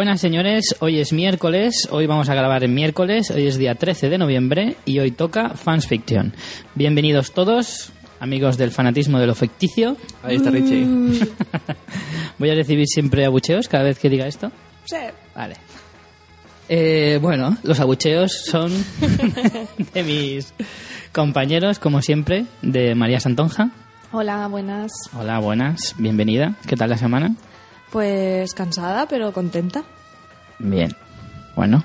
Buenas señores, hoy es miércoles, hoy vamos a grabar en miércoles, hoy es día 13 de noviembre y hoy toca Fans Fiction. Bienvenidos todos, amigos del fanatismo de lo ficticio. Ahí está Richie. Voy a recibir siempre abucheos cada vez que diga esto. Sí. Vale. Eh, bueno, los abucheos son de mis compañeros, como siempre, de María Santonja. Hola, buenas. Hola, buenas, bienvenida. ¿Qué tal la semana? Pues cansada, pero contenta. Bien. Bueno,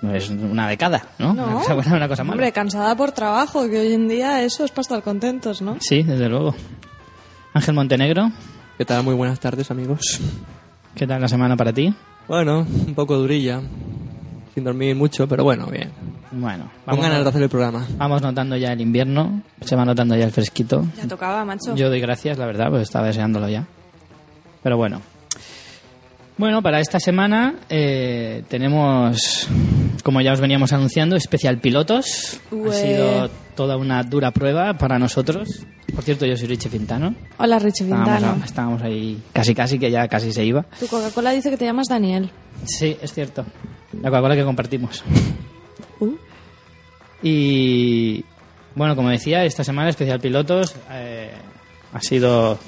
no es una década, ¿no? No. Una cosa buena, una cosa mala. Hombre, cansada por trabajo, que hoy en día eso es para estar contentos, ¿no? Sí, desde luego. Ángel Montenegro, ¿Qué tal? Muy buenas tardes, amigos. ¿qué tal la semana para ti? Bueno, un poco durilla. Sin dormir mucho, pero bueno, bien. Bueno, Con vamos, ganas de hacer el programa. vamos notando ya el invierno, se va notando ya el fresquito. Ya tocaba, macho. Yo doy gracias, la verdad, pues estaba deseándolo ya. Pero bueno. Bueno, para esta semana eh, tenemos, como ya os veníamos anunciando, especial pilotos. Ha sido toda una dura prueba para nosotros. Por cierto, yo soy Richie Fintano. Hola, Richie Estábamos, Vintano. estábamos ahí casi casi, que ya casi se iba. Tu Coca-Cola dice que te llamas Daniel. Sí, es cierto. La Coca-Cola que compartimos. Uh. Y bueno, como decía, esta semana especial pilotos eh, ha sido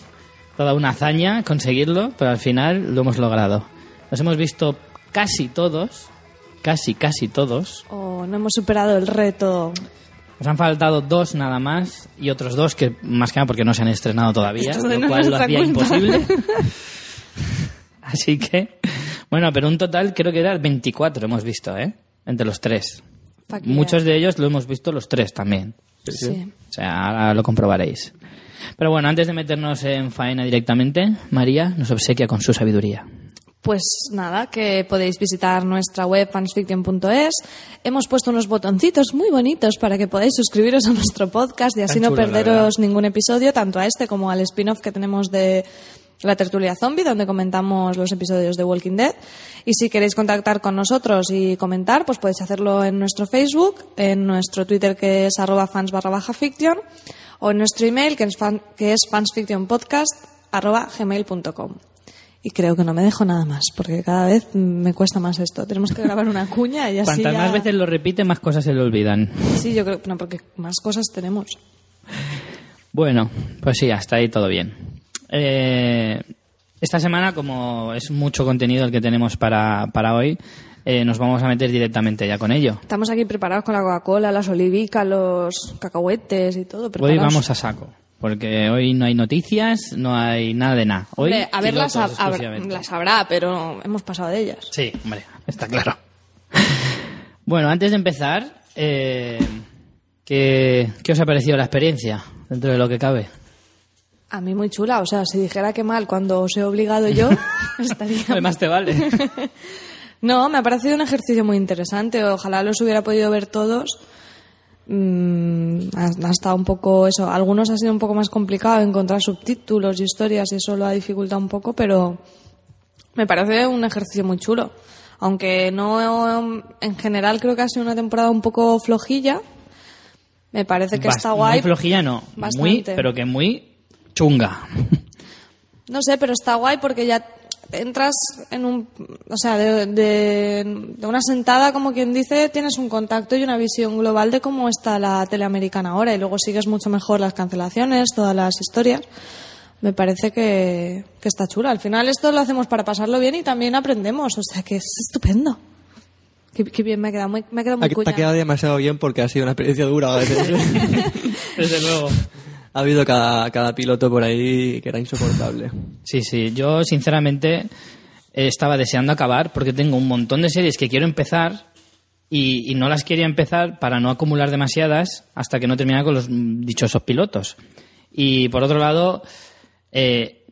toda una hazaña conseguirlo, pero al final lo hemos logrado. Nos hemos visto casi todos, casi, casi todos. Oh, no hemos superado el reto. Nos han faltado dos nada más y otros dos que más que nada porque no se han estrenado todavía, Esto lo no cual lo hacía culpa. imposible. Así que, bueno, pero un total creo que era 24 hemos visto, ¿eh? Entre los tres. Muchos de ellos lo hemos visto los tres también. Sí. O sea, ahora lo comprobaréis. Pero bueno, antes de meternos en faena directamente, María nos obsequia con su sabiduría. Pues nada, que podéis visitar nuestra web fansfiction.es. Hemos puesto unos botoncitos muy bonitos para que podáis suscribiros a nuestro podcast y así no perderos ningún episodio, tanto a este como al spin-off que tenemos de la tertulia zombie, donde comentamos los episodios de Walking Dead. Y si queréis contactar con nosotros y comentar, pues podéis hacerlo en nuestro Facebook, en nuestro Twitter que es arroba fans barra baja fiction, o en nuestro email que es, fan- que es fansfictionpodcast arroba gmail.com. Y creo que no me dejo nada más, porque cada vez me cuesta más esto. Tenemos que grabar una cuña y así Cuantas ya- más veces lo repite, más cosas se le olvidan. Sí, yo creo no, porque más cosas tenemos. Bueno, pues sí, hasta ahí todo bien. Eh, esta semana, como es mucho contenido el que tenemos para, para hoy, eh, nos vamos a meter directamente ya con ello. Estamos aquí preparados con la Coca-Cola, las olivicas, los cacahuetes y todo. Hoy preparados. vamos a saco, porque hoy no hay noticias, no hay nada de nada. Hoy, Hombre, a ver, las, exclusivamente. las habrá, pero hemos pasado de ellas. Sí, hombre, está claro. Bueno, antes de empezar, eh, ¿qué, ¿qué os ha parecido la experiencia dentro de lo que cabe? A mí muy chula, o sea, si dijera que mal cuando os he obligado yo, estaría... Además te vale. No, me ha parecido un ejercicio muy interesante. Ojalá los hubiera podido ver todos. Mm, ha, ha estado un poco eso. Algunos ha sido un poco más complicado encontrar subtítulos y historias y eso lo ha dificultado un poco, pero me parece un ejercicio muy chulo. Aunque no, en general creo que ha sido una temporada un poco flojilla. Me parece que Bast- está guay. Muy flojilla no, muy, pero que muy chunga. No sé, pero está guay porque ya entras en un. O sea, de, de, de una sentada, como quien dice, tienes un contacto y una visión global de cómo está la tele americana ahora y luego sigues mucho mejor las cancelaciones, todas las historias. Me parece que, que está chula. Al final esto lo hacemos para pasarlo bien y también aprendemos. O sea, que es estupendo. Qué, qué bien, me ha quedado muy, me ha quedado muy Ha- Te cuña. ha quedado demasiado bien porque ha sido una experiencia dura a veces. Desde luego. Ha habido cada, cada piloto por ahí que era insoportable. Sí, sí, yo sinceramente eh, estaba deseando acabar porque tengo un montón de series que quiero empezar y, y no las quería empezar para no acumular demasiadas hasta que no terminara con los mm, dichosos pilotos. Y por otro lado, eh,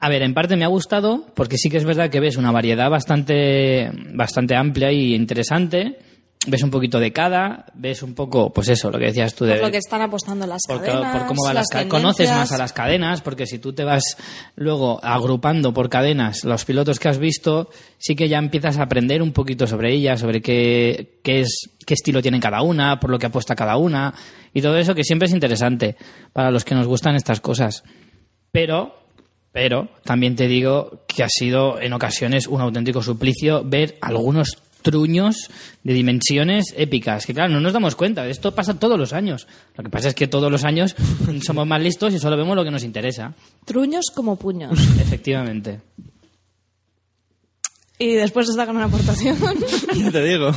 a ver, en parte me ha gustado porque sí que es verdad que ves una variedad bastante, bastante amplia y interesante. Ves un poquito de cada, ves un poco, pues eso, lo que decías tú de Por lo que están apostando las por, cadenas, por cómo van las, las conoces más a las cadenas porque si tú te vas luego agrupando por cadenas los pilotos que has visto sí que ya empiezas a aprender un poquito sobre ellas sobre qué, qué es qué estilo tiene cada una por lo que apuesta cada una y todo eso que siempre es interesante para los que nos gustan estas cosas. Pero Pero también te digo que ha sido en ocasiones un auténtico suplicio ver algunos truños de dimensiones épicas. Que claro, no nos damos cuenta. Esto pasa todos los años. Lo que pasa es que todos los años somos más listos y solo vemos lo que nos interesa. Truños como puños. Efectivamente. Y después está con una aportación. Ya te digo.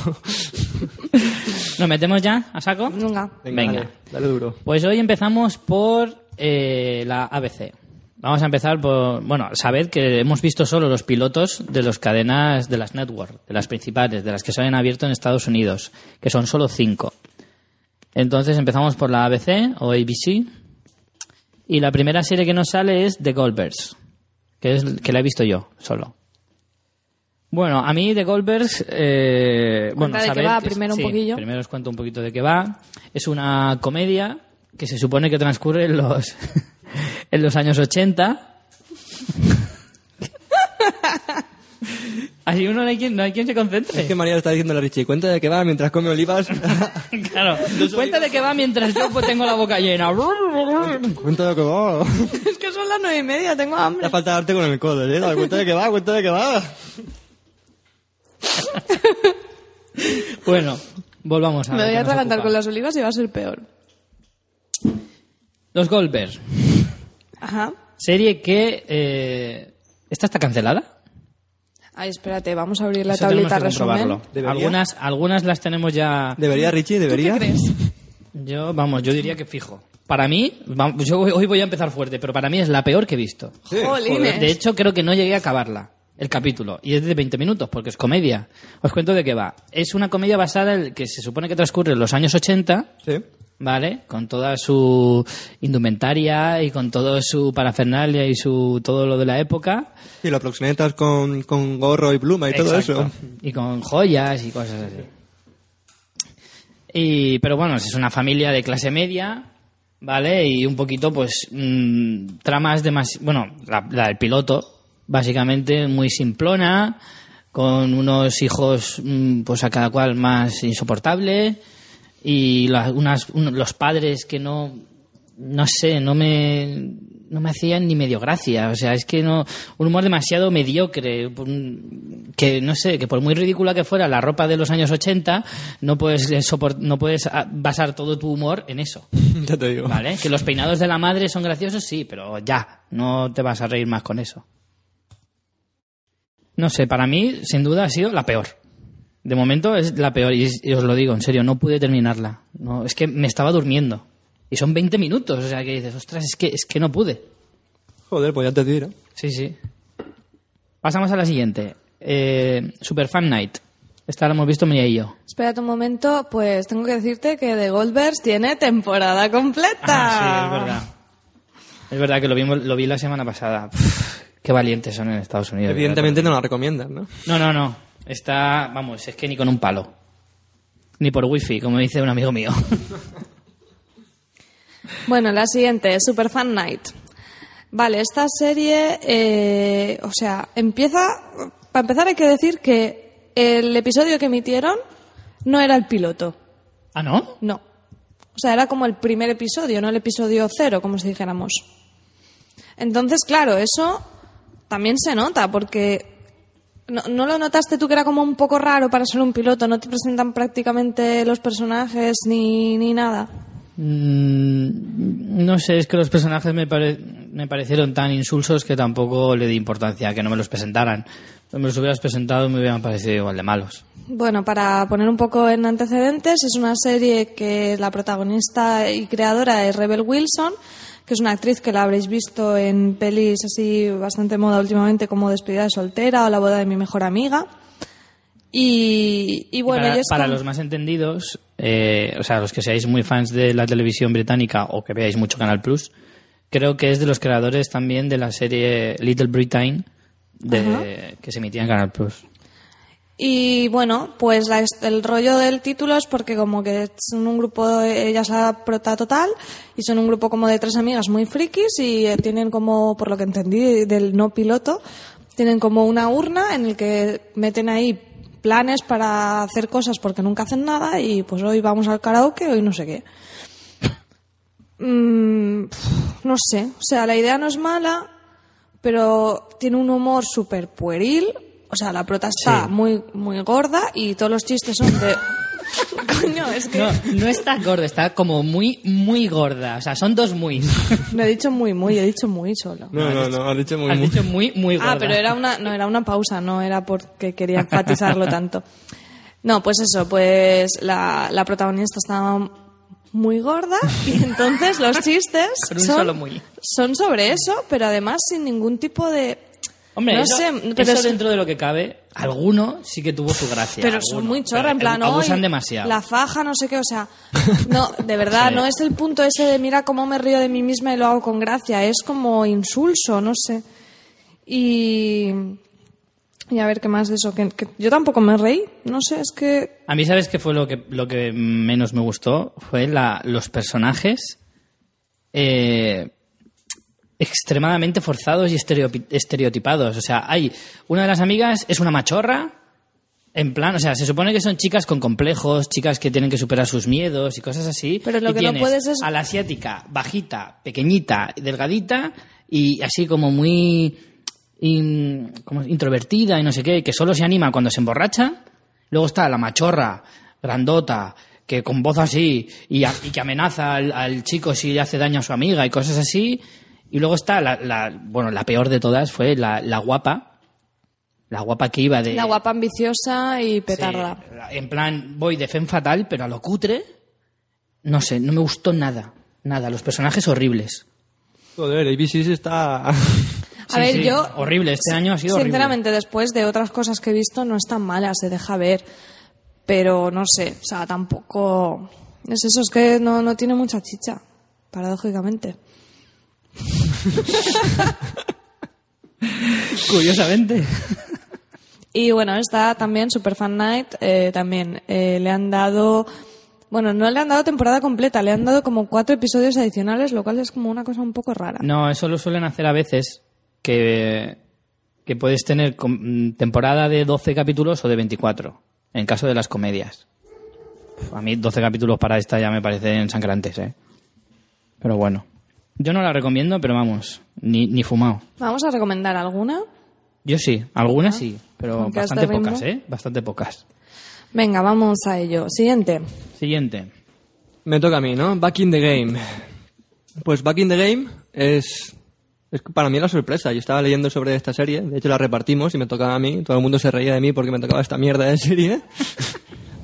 ¿Nos metemos ya a saco? Venga. Venga. Dale, dale duro. Pues hoy empezamos por eh, la ABC. Vamos a empezar por. Bueno, sabed que hemos visto solo los pilotos de las cadenas de las network, de las principales, de las que se han abierto en Estados Unidos, que son solo cinco. Entonces empezamos por la ABC o ABC. Y la primera serie que nos sale es The Goldbergs, que es que la he visto yo solo. Bueno, a mí The Goldbergs, eh, bueno, de qué va que primero un poquillo. Primero os cuento un poquito de qué va. Es una comedia que se supone que transcurre en los en los años 80. Así uno no hay quien, no hay quien se concentre. Es que María le está diciendo a la Richie, cuenta de que va mientras come olivas. Claro, cuenta de qué va mientras yo pues, tengo la boca llena. cuenta de que va. es que son las nueve y media, tengo hambre. Ya falta darte con el codo, ¿eh? Cuenta de que va, cuenta de que va. Bueno, volvamos a Me voy que a atragantar con las olivas y va a ser peor. Los Goldberg. Ajá. Serie que... eh, ¿Esta está cancelada? Ay, espérate, vamos a abrir la Eso tablita. Algunas, algunas las tenemos ya... ¿Debería, Richie? ¿Debería? ¿Qué crees? Yo, vamos, yo diría que fijo. Para mí, vamos, yo hoy- voy a empezar fuerte, pero para mí es la peor que he visto. Sí, Jolines. De hecho, creo que no llegué a acabarla, el capítulo. Y es de 20 minutos, porque es comedia. Os cuento de qué va. Es una comedia basada en que se supone que transcurre en los años 80, Sí. ¿Vale? Con toda su indumentaria y con todo su parafernalia y su todo lo de la época. Y los proxenetas con, con gorro y pluma y todo eso. Y con joyas y cosas así. Y, pero bueno, es una familia de clase media, ¿vale? Y un poquito, pues, mm, tramas de más... Bueno, la, la del piloto, básicamente muy simplona, con unos hijos, mm, pues a cada cual más insoportable, y la- unas, un- los padres que no, no sé, no me, no me hacían ni medio gracia. O sea, es que no, un humor demasiado mediocre, que no sé, que por muy ridícula que fuera la ropa de los años 80, no puedes, eh, sopor- no puedes ah, basar todo tu humor en eso. ya te digo. ¿Vale? Que los peinados de la madre son graciosos, sí, pero ya, no te vas a reír más con eso. No sé, para mí, sin duda, ha sido la peor. De momento es la peor, y, y os lo digo, en serio, no pude terminarla. No, es que me estaba durmiendo. Y son 20 minutos, o sea que dices, ostras, es que, es que no pude. Joder, pues ya te diré. Sí, sí. Pasamos a la siguiente. Eh, Superfan Night. Esta la hemos visto María y yo. Espérate un momento, pues tengo que decirte que The Goldbergs tiene temporada completa. Ah, sí, es verdad. Es verdad que lo, vimos, lo vi la semana pasada. Qué valientes son en Estados Unidos. de Evidentemente no la recomiendas, ¿no? No, no, no. Está, vamos, es que ni con un palo. Ni por wifi, como dice un amigo mío. Bueno, la siguiente, Superfan Night. Vale, esta serie, eh, o sea, empieza. Para empezar, hay que decir que el episodio que emitieron no era el piloto. ¿Ah, no? No. O sea, era como el primer episodio, no el episodio cero, como si dijéramos. Entonces, claro, eso también se nota, porque ¿no, no lo notaste tú que era como un poco raro para ser un piloto? No te presentan prácticamente los personajes ni, ni nada. Mm, no sé, es que los personajes me, pare- me parecieron tan insulsos que tampoco le di importancia a que no me los presentaran. Si me los hubieras presentado me hubieran parecido igual de malos. Bueno, para poner un poco en antecedentes, es una serie que la protagonista y creadora es Rebel Wilson, que es una actriz que la habréis visto en pelis así bastante moda últimamente como Despedida de soltera o La boda de mi mejor amiga. Y, y bueno, para, es para como- los más entendidos, eh, o sea, los que seáis muy fans de la televisión británica o que veáis mucho Canal Plus, creo que es de los creadores también de la serie Little Britain de, que se emitía en Canal Plus. Y bueno, pues la- el rollo del título es porque como que son un grupo, ella es la prota total, y son un grupo como de tres amigas muy frikis y eh, tienen como, por lo que entendí del no piloto, tienen como una urna en el que meten ahí planes para hacer cosas porque nunca hacen nada y pues hoy vamos al karaoke, hoy no sé qué. Mm, no sé, o sea, la idea no es mala, pero tiene un humor súper pueril. O sea, la prota está Sí. muy, muy gorda y todos los chistes son de... Coño, es que No, no está gorda, está como muy, muy gorda. O sea, son dos muy. no he dicho muy, muy, he dicho muy solo. No, no, no, has dicho muy, Has muy. dicho muy, muy gorda. Ah, pero era una, no, era una pausa, no era porque quería enfatizarlo tanto. No, pues eso, pues la, la protagonista estaba muy gorda y entonces los chistes son, solo muy. son sobre eso, pero además sin ningún tipo de... Hombre, no eso, sé, pero es- dentro de lo que cabe, alguno sí que tuvo su gracia. Pero alguno, son muy chorra, en plan, Abusan "Ay, demasiado. La faja, no sé qué, o sea, no, de verdad, no es el punto ese de mira cómo me río de mí misma y lo hago con gracia, es como insulso, no sé. Y. Y a ver qué más de eso, que, que yo tampoco me reí, no sé, es que. A mí, ¿sabes qué fue lo que, lo que menos me gustó? Fue la, los personajes eh, extremadamente forzados y estereotipados. O sea, hay una de las amigas es una machorra, en plan, o sea, se supone que son chicas con complejos, chicas que tienen que superar sus miedos y cosas así. Pero lo y que no puedes es- a la asiática, bajita, pequeñita, delgadita y así como muy in- como introvertida y no sé qué, que solo se anima cuando se emborracha. Luego está la machorra, grandota, que con voz así y, a- y que amenaza al, al chico si le hace daño a su amiga y cosas así. Y luego está la, la- bueno, la peor de todas fue la, la guapa, la guapa que iba de... La guapa ambiciosa y petarda. Sí, en plan, voy de femme fatal, pero a lo cutre, no sé, no me gustó nada. Nada, los personajes horribles. Joder, ABC está... A Sí, ver, sí, yo. horrible, este año ha sido horrible. Sinceramente, después de otras cosas que he visto, no es tan mala, se deja ver. Pero no sé, o sea, tampoco. Es eso, es que no, no tiene mucha chicha, paradójicamente. Curiosamente. Y bueno, está también Super Fan Night, eh, también eh, le han dado. Bueno, no le han dado temporada completa, le han dado como cuatro episodios adicionales, lo cual es como una cosa un poco rara. No, eso lo suelen hacer a veces, que, que puedes tener com- temporada de 12 capítulos o de 24, en caso de las comedias. A mí 12 capítulos para esta ya me parecen sangrantes, ¿eh? Pero bueno. Yo no la recomiendo, pero vamos, ni, ni fumado. Vamos a recomendar alguna. Yo sí, algunas sí, pero bastante pocas, ¿eh? Bastante pocas. Venga, vamos a ello. Siguiente. Siguiente. Me toca a mí, ¿no? Back in the Game. Pues Back in the Game es, es para mí la sorpresa. Yo estaba leyendo sobre esta serie, de hecho la repartimos y me tocaba a mí. Todo el mundo se reía de mí porque me tocaba esta mierda de serie.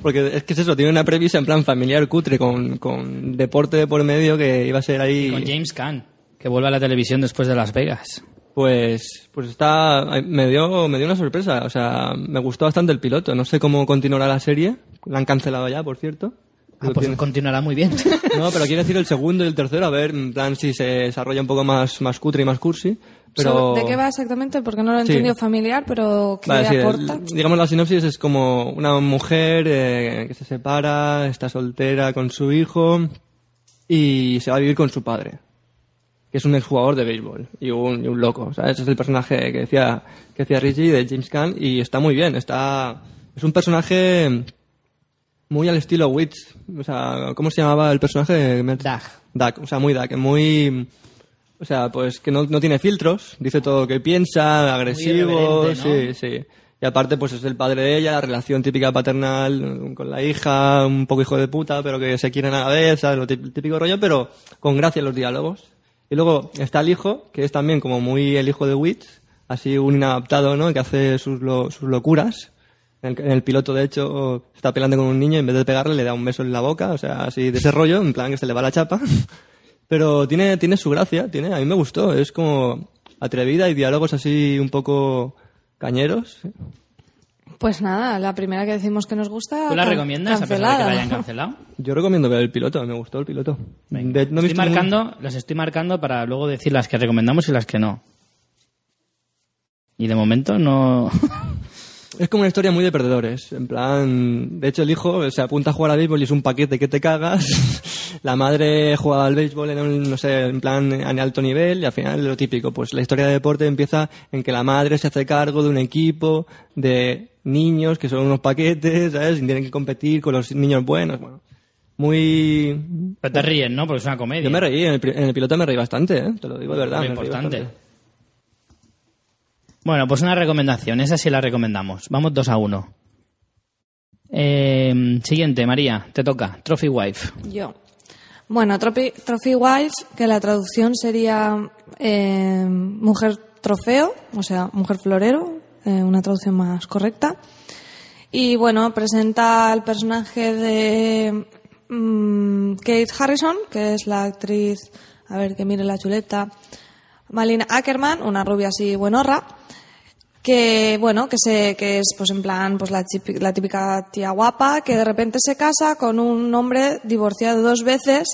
Porque es que es eso, tiene una premisa en plan familiar cutre con, con deporte de por medio que iba a ser ahí... Con James Caan, que vuelve a la televisión después de Las Vegas. Pues, pues está, me dio, me dio una sorpresa. O sea, me gustó bastante el piloto. No sé cómo continuará la serie. La han cancelado ya, por cierto. Ah, pues tiene- continuará muy bien. No, pero quiero decir el segundo y el tercero, a ver, en plan si se desarrolla un poco más, más cutre y más cursi. Pero... ¿De qué va exactamente? Porque no lo he Sí. entendido familiar, pero ¿qué Vale, sí, aporta? el- digamos la sinopsis es como una mujer eh, que se separa, está soltera con su hijo y se va a vivir con su padre, que es un exjugador de béisbol y un, y un loco. ¿sabes? Ese es el personaje que decía, que decía Richie de James Caan y está muy bien. Está, es un personaje muy al estilo Witch. O sea, ¿cómo se llamaba el personaje? Doug. Doug, o sea, muy Doug, muy... O sea, pues que no, no tiene filtros, dice todo lo que piensa, agresivo, sí, sí. Y aparte, pues es el padre de ella, la relación típica paternal eh, con la hija, un poco hijo de puta, pero que se quieren a la vez, ¿sabes? Lo tí- típico rollo, pero con gracia en los diálogos. Y luego está el hijo, que es también como muy el hijo de Witch, así un inadaptado, ¿no? Que hace sus, lo- sus locuras. En el, en el piloto, de hecho, está peleando con un niño y en vez de pegarle le da un beso en la boca, o sea, así de ese rollo, en plan que se le va la chapa. Pero tiene, tiene su gracia, tiene, a mí me gustó, es como atrevida y diálogos así un poco cañeros. Pues nada, la primera que decimos que nos gusta. ¿Tú la recomiendas a pesar de que la cancelada. hayan cancelado? Yo recomiendo ver el piloto, me gustó el piloto. De- no estoy marcando, las estoy marcando para luego decir las que recomendamos y las que no. Y de momento no. Es como una historia muy de perdedores. En plan, de hecho el hijo se apunta a jugar al béisbol y es un paquete que te cagas. La madre juega al béisbol en un, no sé, en plan en alto nivel y al final lo típico, pues la historia de deporte empieza en que la madre se hace cargo de un equipo de niños que son unos paquetes, ¿sabes? Y tienen que competir con los niños buenos, bueno. Muy... Pero te ríes, ¿no? Porque es una comedia. Yo me reí, en el, en el piloto me reí bastante, ¿eh? Te lo digo de verdad. Muy importante. Bueno, pues una recomendación. Esa sí la recomendamos. Vamos dos a uno. Eh, siguiente, María, te toca. Trophy Wife. Yo. Bueno, Trophy, Trophy Wife, que la traducción sería eh, mujer trofeo, o sea, mujer florero, eh, una traducción más correcta. Y bueno, presenta al personaje de mm, Kate Harrison, que es la actriz, a ver que mire la chuleta, Malina Ackerman, una rubia así buenorra, que bueno, que se, que es pues en plan pues la, chipi- la típica tía guapa que de repente se casa con un hombre divorciado dos veces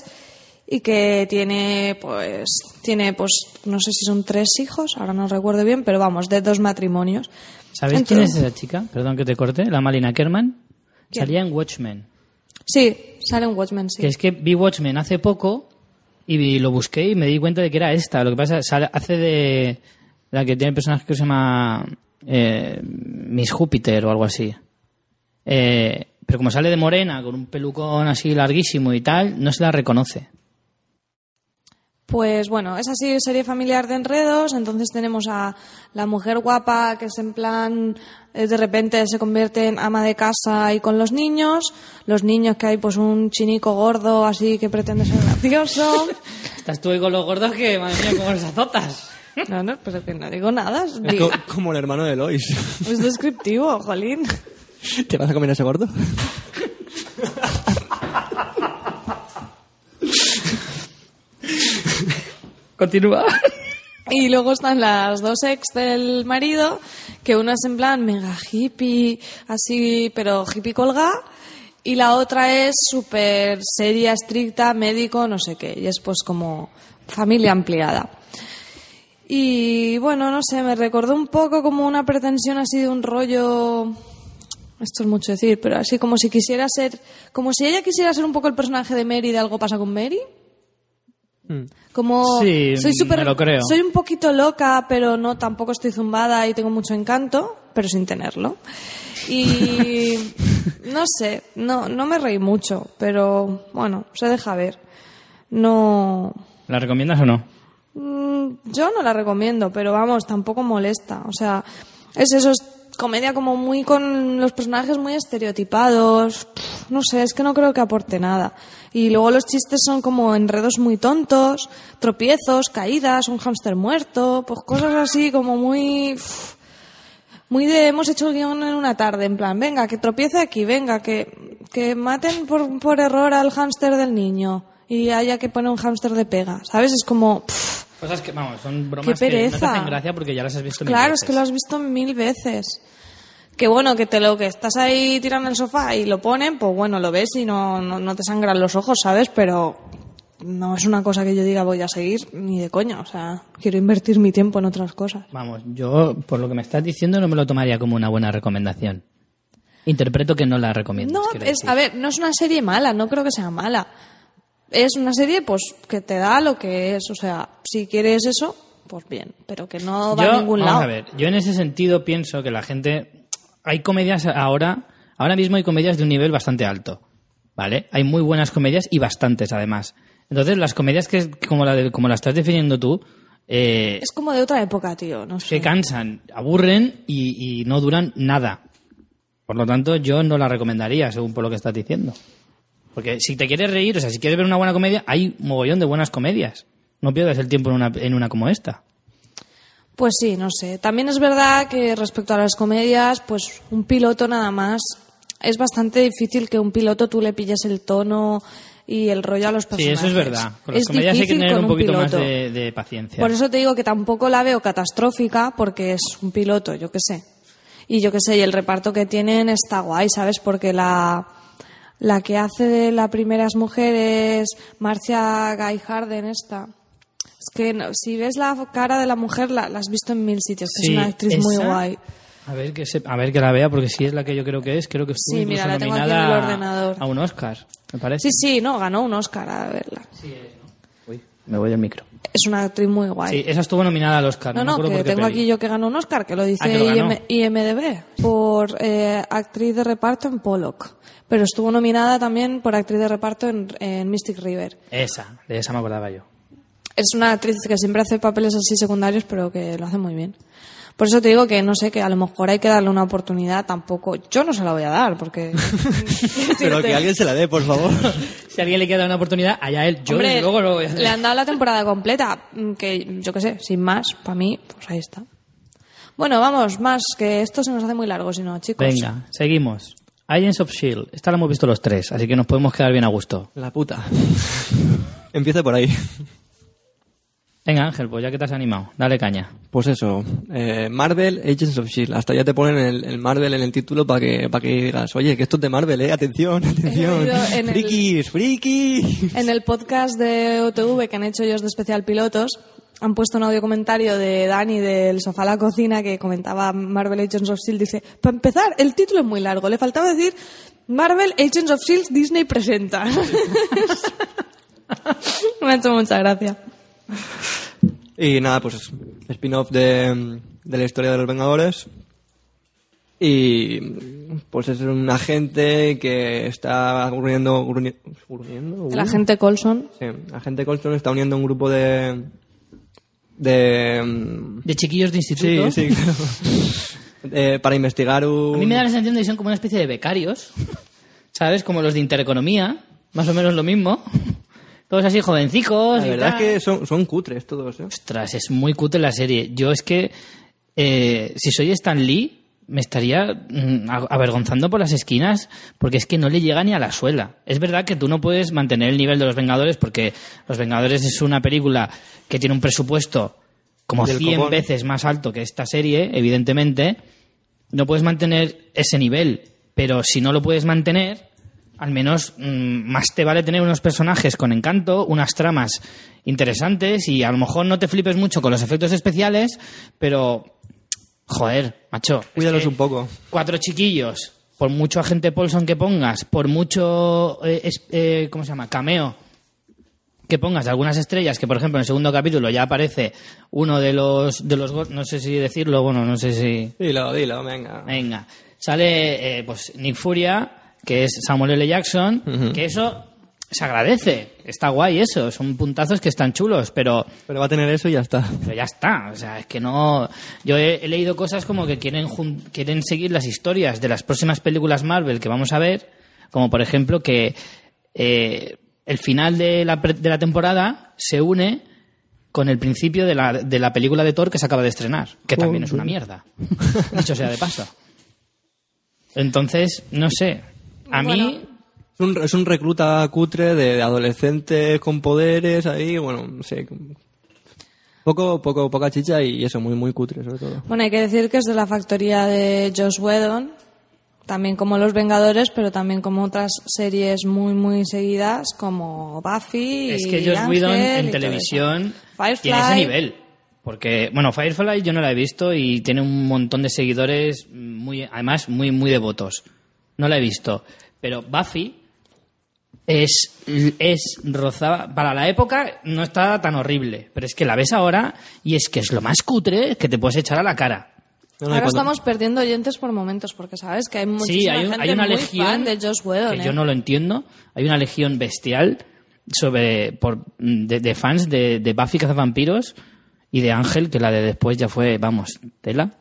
y que tiene pues tiene pues no sé si son tres hijos, ahora no recuerdo bien, pero vamos, de dos matrimonios. ¿Sabes quién es Entonces- esa chica? Perdón que te corte. La Malina Kerman. ¿Quién? Salía en Watchmen. Sí, sale un Watchmen, sí. Que es que vi Watchmen hace poco y lo busqué y me di cuenta de que era esta. Lo que pasa es hace de la que tiene el personaje que se llama eh, Miss Júpiter o algo así. Eh, pero como sale de morena, con un pelucón así larguísimo y tal, no se la reconoce. Pues bueno, es así serie familiar de enredos, entonces tenemos a la mujer guapa que es en plan, eh, de repente se convierte en ama de casa y con los niños, los niños que hay pues un chinico gordo así que pretende ser gracioso. Estás tú ahí con los gordos que, madre mía, como los azotas. No, no, pero que no digo nada, es, como el hermano de Lois. es descriptivo, jolín. ¿Te vas a comer ese gordo? Continúa. Y luego están las dos ex del marido, que una es en plan mega hippie, así, pero hippie colga, y la otra es súper seria, estricta, médico, no sé qué, y es pues como familia ampliada. Y bueno, no sé, me recordó un poco como una pretensión así de un rollo. Esto es mucho decir, pero así como si quisiera ser. Como si ella quisiera ser un poco el personaje de Mary de Algo pasa con Mary. Como. Sí, soy súper. me lo creo. Soy un poquito loca, pero no tampoco estoy zumbada y tengo mucho encanto, pero sin tenerlo. Y. no sé, no, no me reí mucho, pero bueno, se deja ver. No. ¿La recomiendas o no? Mm, Yo no la recomiendo, pero vamos, tampoco molesta. O sea, es eso, es comedia como muy con los personajes muy estereotipados. No sé, es que no creo que aporte nada. Y luego los chistes son como enredos muy tontos, tropiezos, caídas, un hámster muerto, pues cosas así como muy... muy de hemos hecho el guion en una tarde, en plan, venga, que tropiece aquí, venga, que, que maten por, por error al hámster del niño y haya que poner un hámster de pega, ¿sabes? Es como... pff, Cosas que, vamos, son bromas Qué que no te hacen gracia porque ya las has visto mil Claro, es veces. que lo has visto mil veces. Que bueno, que te lo que estás ahí tirando en el sofá y lo ponen, pues bueno, lo ves y no, no, no te sangran los ojos, ¿sabes? Pero no es una cosa que yo diga voy a seguir ni de coña. O sea, quiero invertir mi tiempo en otras cosas. Vamos, yo, por lo que me estás diciendo, no me lo tomaría como una buena recomendación. Interpreto que no la recomiendas. No, es, decir. a ver, no es una serie mala, no creo que sea mala. Es una serie, pues, que te da lo que es. O sea, si quieres eso, pues bien, pero que no va yo, a ningún vamos lado. a ver, yo en ese sentido pienso que la gente... Hay comedias ahora... Ahora mismo hay comedias de un nivel bastante alto, ¿vale? Hay muy buenas comedias y bastantes, además. Entonces, las comedias que, como la, de- como la estás definiendo tú, eh, Es como de otra época, tío, no sé. se cansan, aburren y, y no duran nada. Por lo tanto, yo no la recomendaría, según por lo que estás diciendo. Porque si te quieres reír, o sea, si quieres ver una buena comedia, hay un mogollón de buenas comedias. No pierdas el tiempo en una, en una como esta. Pues sí, no sé. También es verdad que respecto a las comedias, pues un piloto nada más. Es bastante difícil que un piloto tú le pilles el tono y el rollo a los Sí, personajes. eso es verdad. Con las Es comedias hay que tener un poquito más piloto. de, de paciencia. Por eso te digo que tampoco la veo catastrófica porque es un piloto, yo qué sé. Y yo qué sé, y el reparto que tienen está guay, ¿sabes? Porque la, la que hace de la primera mujer es Marcia Guy Harden esta. Es que no- si ves la cara de la mujer la, la has visto en mil sitios, que Sí, es una actriz muy guay. A ver, que se- a ver que la vea, porque si es la que yo creo que es, creo que estuvo Sí, incluso mira, la tengo aquí en nominada el ordenador. a un Oscar, me parece. Sí, sí, no, ganó un Oscar a verla. Uy, me voy del micro. Es una actriz muy guay. Sí, esa estuvo nominada al Oscar. No, no, acuerdo que tengo aquí yo que ganó un Oscar, que lo dice Ah, que lo. IM- IMDB, por eh, actriz de reparto en Pollock. Pero estuvo nominada también por actriz de reparto en, en Mystic River. Esa, de esa me acordaba yo. Es una actriz que siempre hace papeles así secundarios, pero que lo hace muy bien. Por eso te digo que no sé, que a lo mejor hay que darle una oportunidad. Tampoco, yo no se la voy a dar, porque. Pero que alguien se la dé, por favor. Si a alguien le queda una oportunidad, allá él. Yo Hombre, luego lo voy a hacer. le han dado la temporada completa, mm, que yo qué sé, sin más, para mí, pues ahí está. Bueno, vamos, más, que esto se nos hace muy largo, si no, chicos. Venga, seguimos. Agents of Shield. Esta la hemos visto los tres, así que nos podemos quedar bien a gusto. La puta. Empieza por ahí. Venga, Ángel, pues ya que te has animado, dale caña. Pues eso, eh, Marvel Agents of S.H.I.E.L.D. Hasta ya te ponen el, el Marvel en el título para que, para que digas, oye, que esto es de Marvel, eh, atención, atención. en el- Frikis, frikis. En el podcast de OTV que han hecho ellos de especial pilotos, han puesto un audio comentario de Dani del sofá a la cocina que comentaba Marvel Agents of S.H.I.E.L.D. Dice, para empezar, el título es muy largo. Le faltaba decir Marvel Agents of S.H.I.E.L.D. Disney presenta. Me ha hecho mucha gracia. Y nada, pues spin-off de, de la historia de los Vengadores. Y pues es un agente que está uniendo... El agente Colson. Sí, agente Colston está uniendo un grupo de... De... mm, De chiquillos de Sí, instituto. sí, claro. Eh, para investigar un... A mí me da la sensación de que son como una especie de becarios, ¿sabes? Como los de Intereconomía, más o menos lo mismo. Todos así jovencicos. La y verdad es que son, son cutres todos, ¿eh? Ostras, es muy cutre la serie. Yo es que, eh, si soy Stan Lee, me estaría mm, avergonzando por las esquinas porque es que no le llega ni a la suela. Es verdad que tú no puedes mantener el nivel de Los Vengadores porque Los Vengadores es una película que tiene un presupuesto como Del 100 copón. veces más alto que esta serie, evidentemente. No puedes mantener ese nivel, pero si no lo puedes mantener, al menos mm, más te vale tener unos personajes con encanto, unas tramas interesantes y a lo mejor no te flipes mucho con los efectos especiales, pero joder, macho, es Cuídalos que un poco. Cuatro chiquillos, por mucho agente Paulson que pongas, por mucho eh, es- eh, ¿cómo se llama? cameo que pongas de algunas estrellas, que por ejemplo en el segundo capítulo ya aparece uno de los de los no sé si decirlo, bueno, no sé si Dilo, dilo, venga. Venga, sale eh, pues Nick Furia, que es Samuel L. Jackson, que eso se agradece, está guay eso, son puntazos que están chulos, pero, Pero va a tener eso y ya está. pero ya está, o sea, es que no... Yo he, he leído cosas como que quieren, jun- quieren seguir las historias de las próximas películas Marvel que vamos a ver, como por ejemplo que eh, el final de la, pre- de la temporada se une con el principio de la, de la película de Thor que se acaba de estrenar, que también es una mierda, dicho sea de paso. Entonces, no sé, a Bueno. mí Es un, es un recluta cutre de, de adolescentes con poderes ahí, bueno, no sé. Poco, poco, poca chicha y eso, muy, muy cutre sobre todo. Bueno, hay que decir que es de la factoría de Josh Whedon, también como Los Vengadores, pero también como otras series muy, muy seguidas como Buffy. Es que y Josh Whedon en televisión tiene ese nivel. Porque, bueno, Firefly yo no la he visto y tiene un montón de seguidores, muy, además muy, muy devotos. No la he visto. Pero Buffy es, es rozaba, para la época no está tan horrible, pero es que la ves ahora y es que es lo más cutre que te puedes echar a la cara. No, no, y Ahora cuando- estamos perdiendo oyentes por momentos, porque sabes que hay Sí, muchísima hay, un- gente hay una muy legión fan de Josh Whedon. que ¿eh? yo no lo entiendo. Hay una legión bestial sobre por, de, de fans de, de Buffy Cazavampiros y de Ángel, que la de después ya fue, vamos, tela.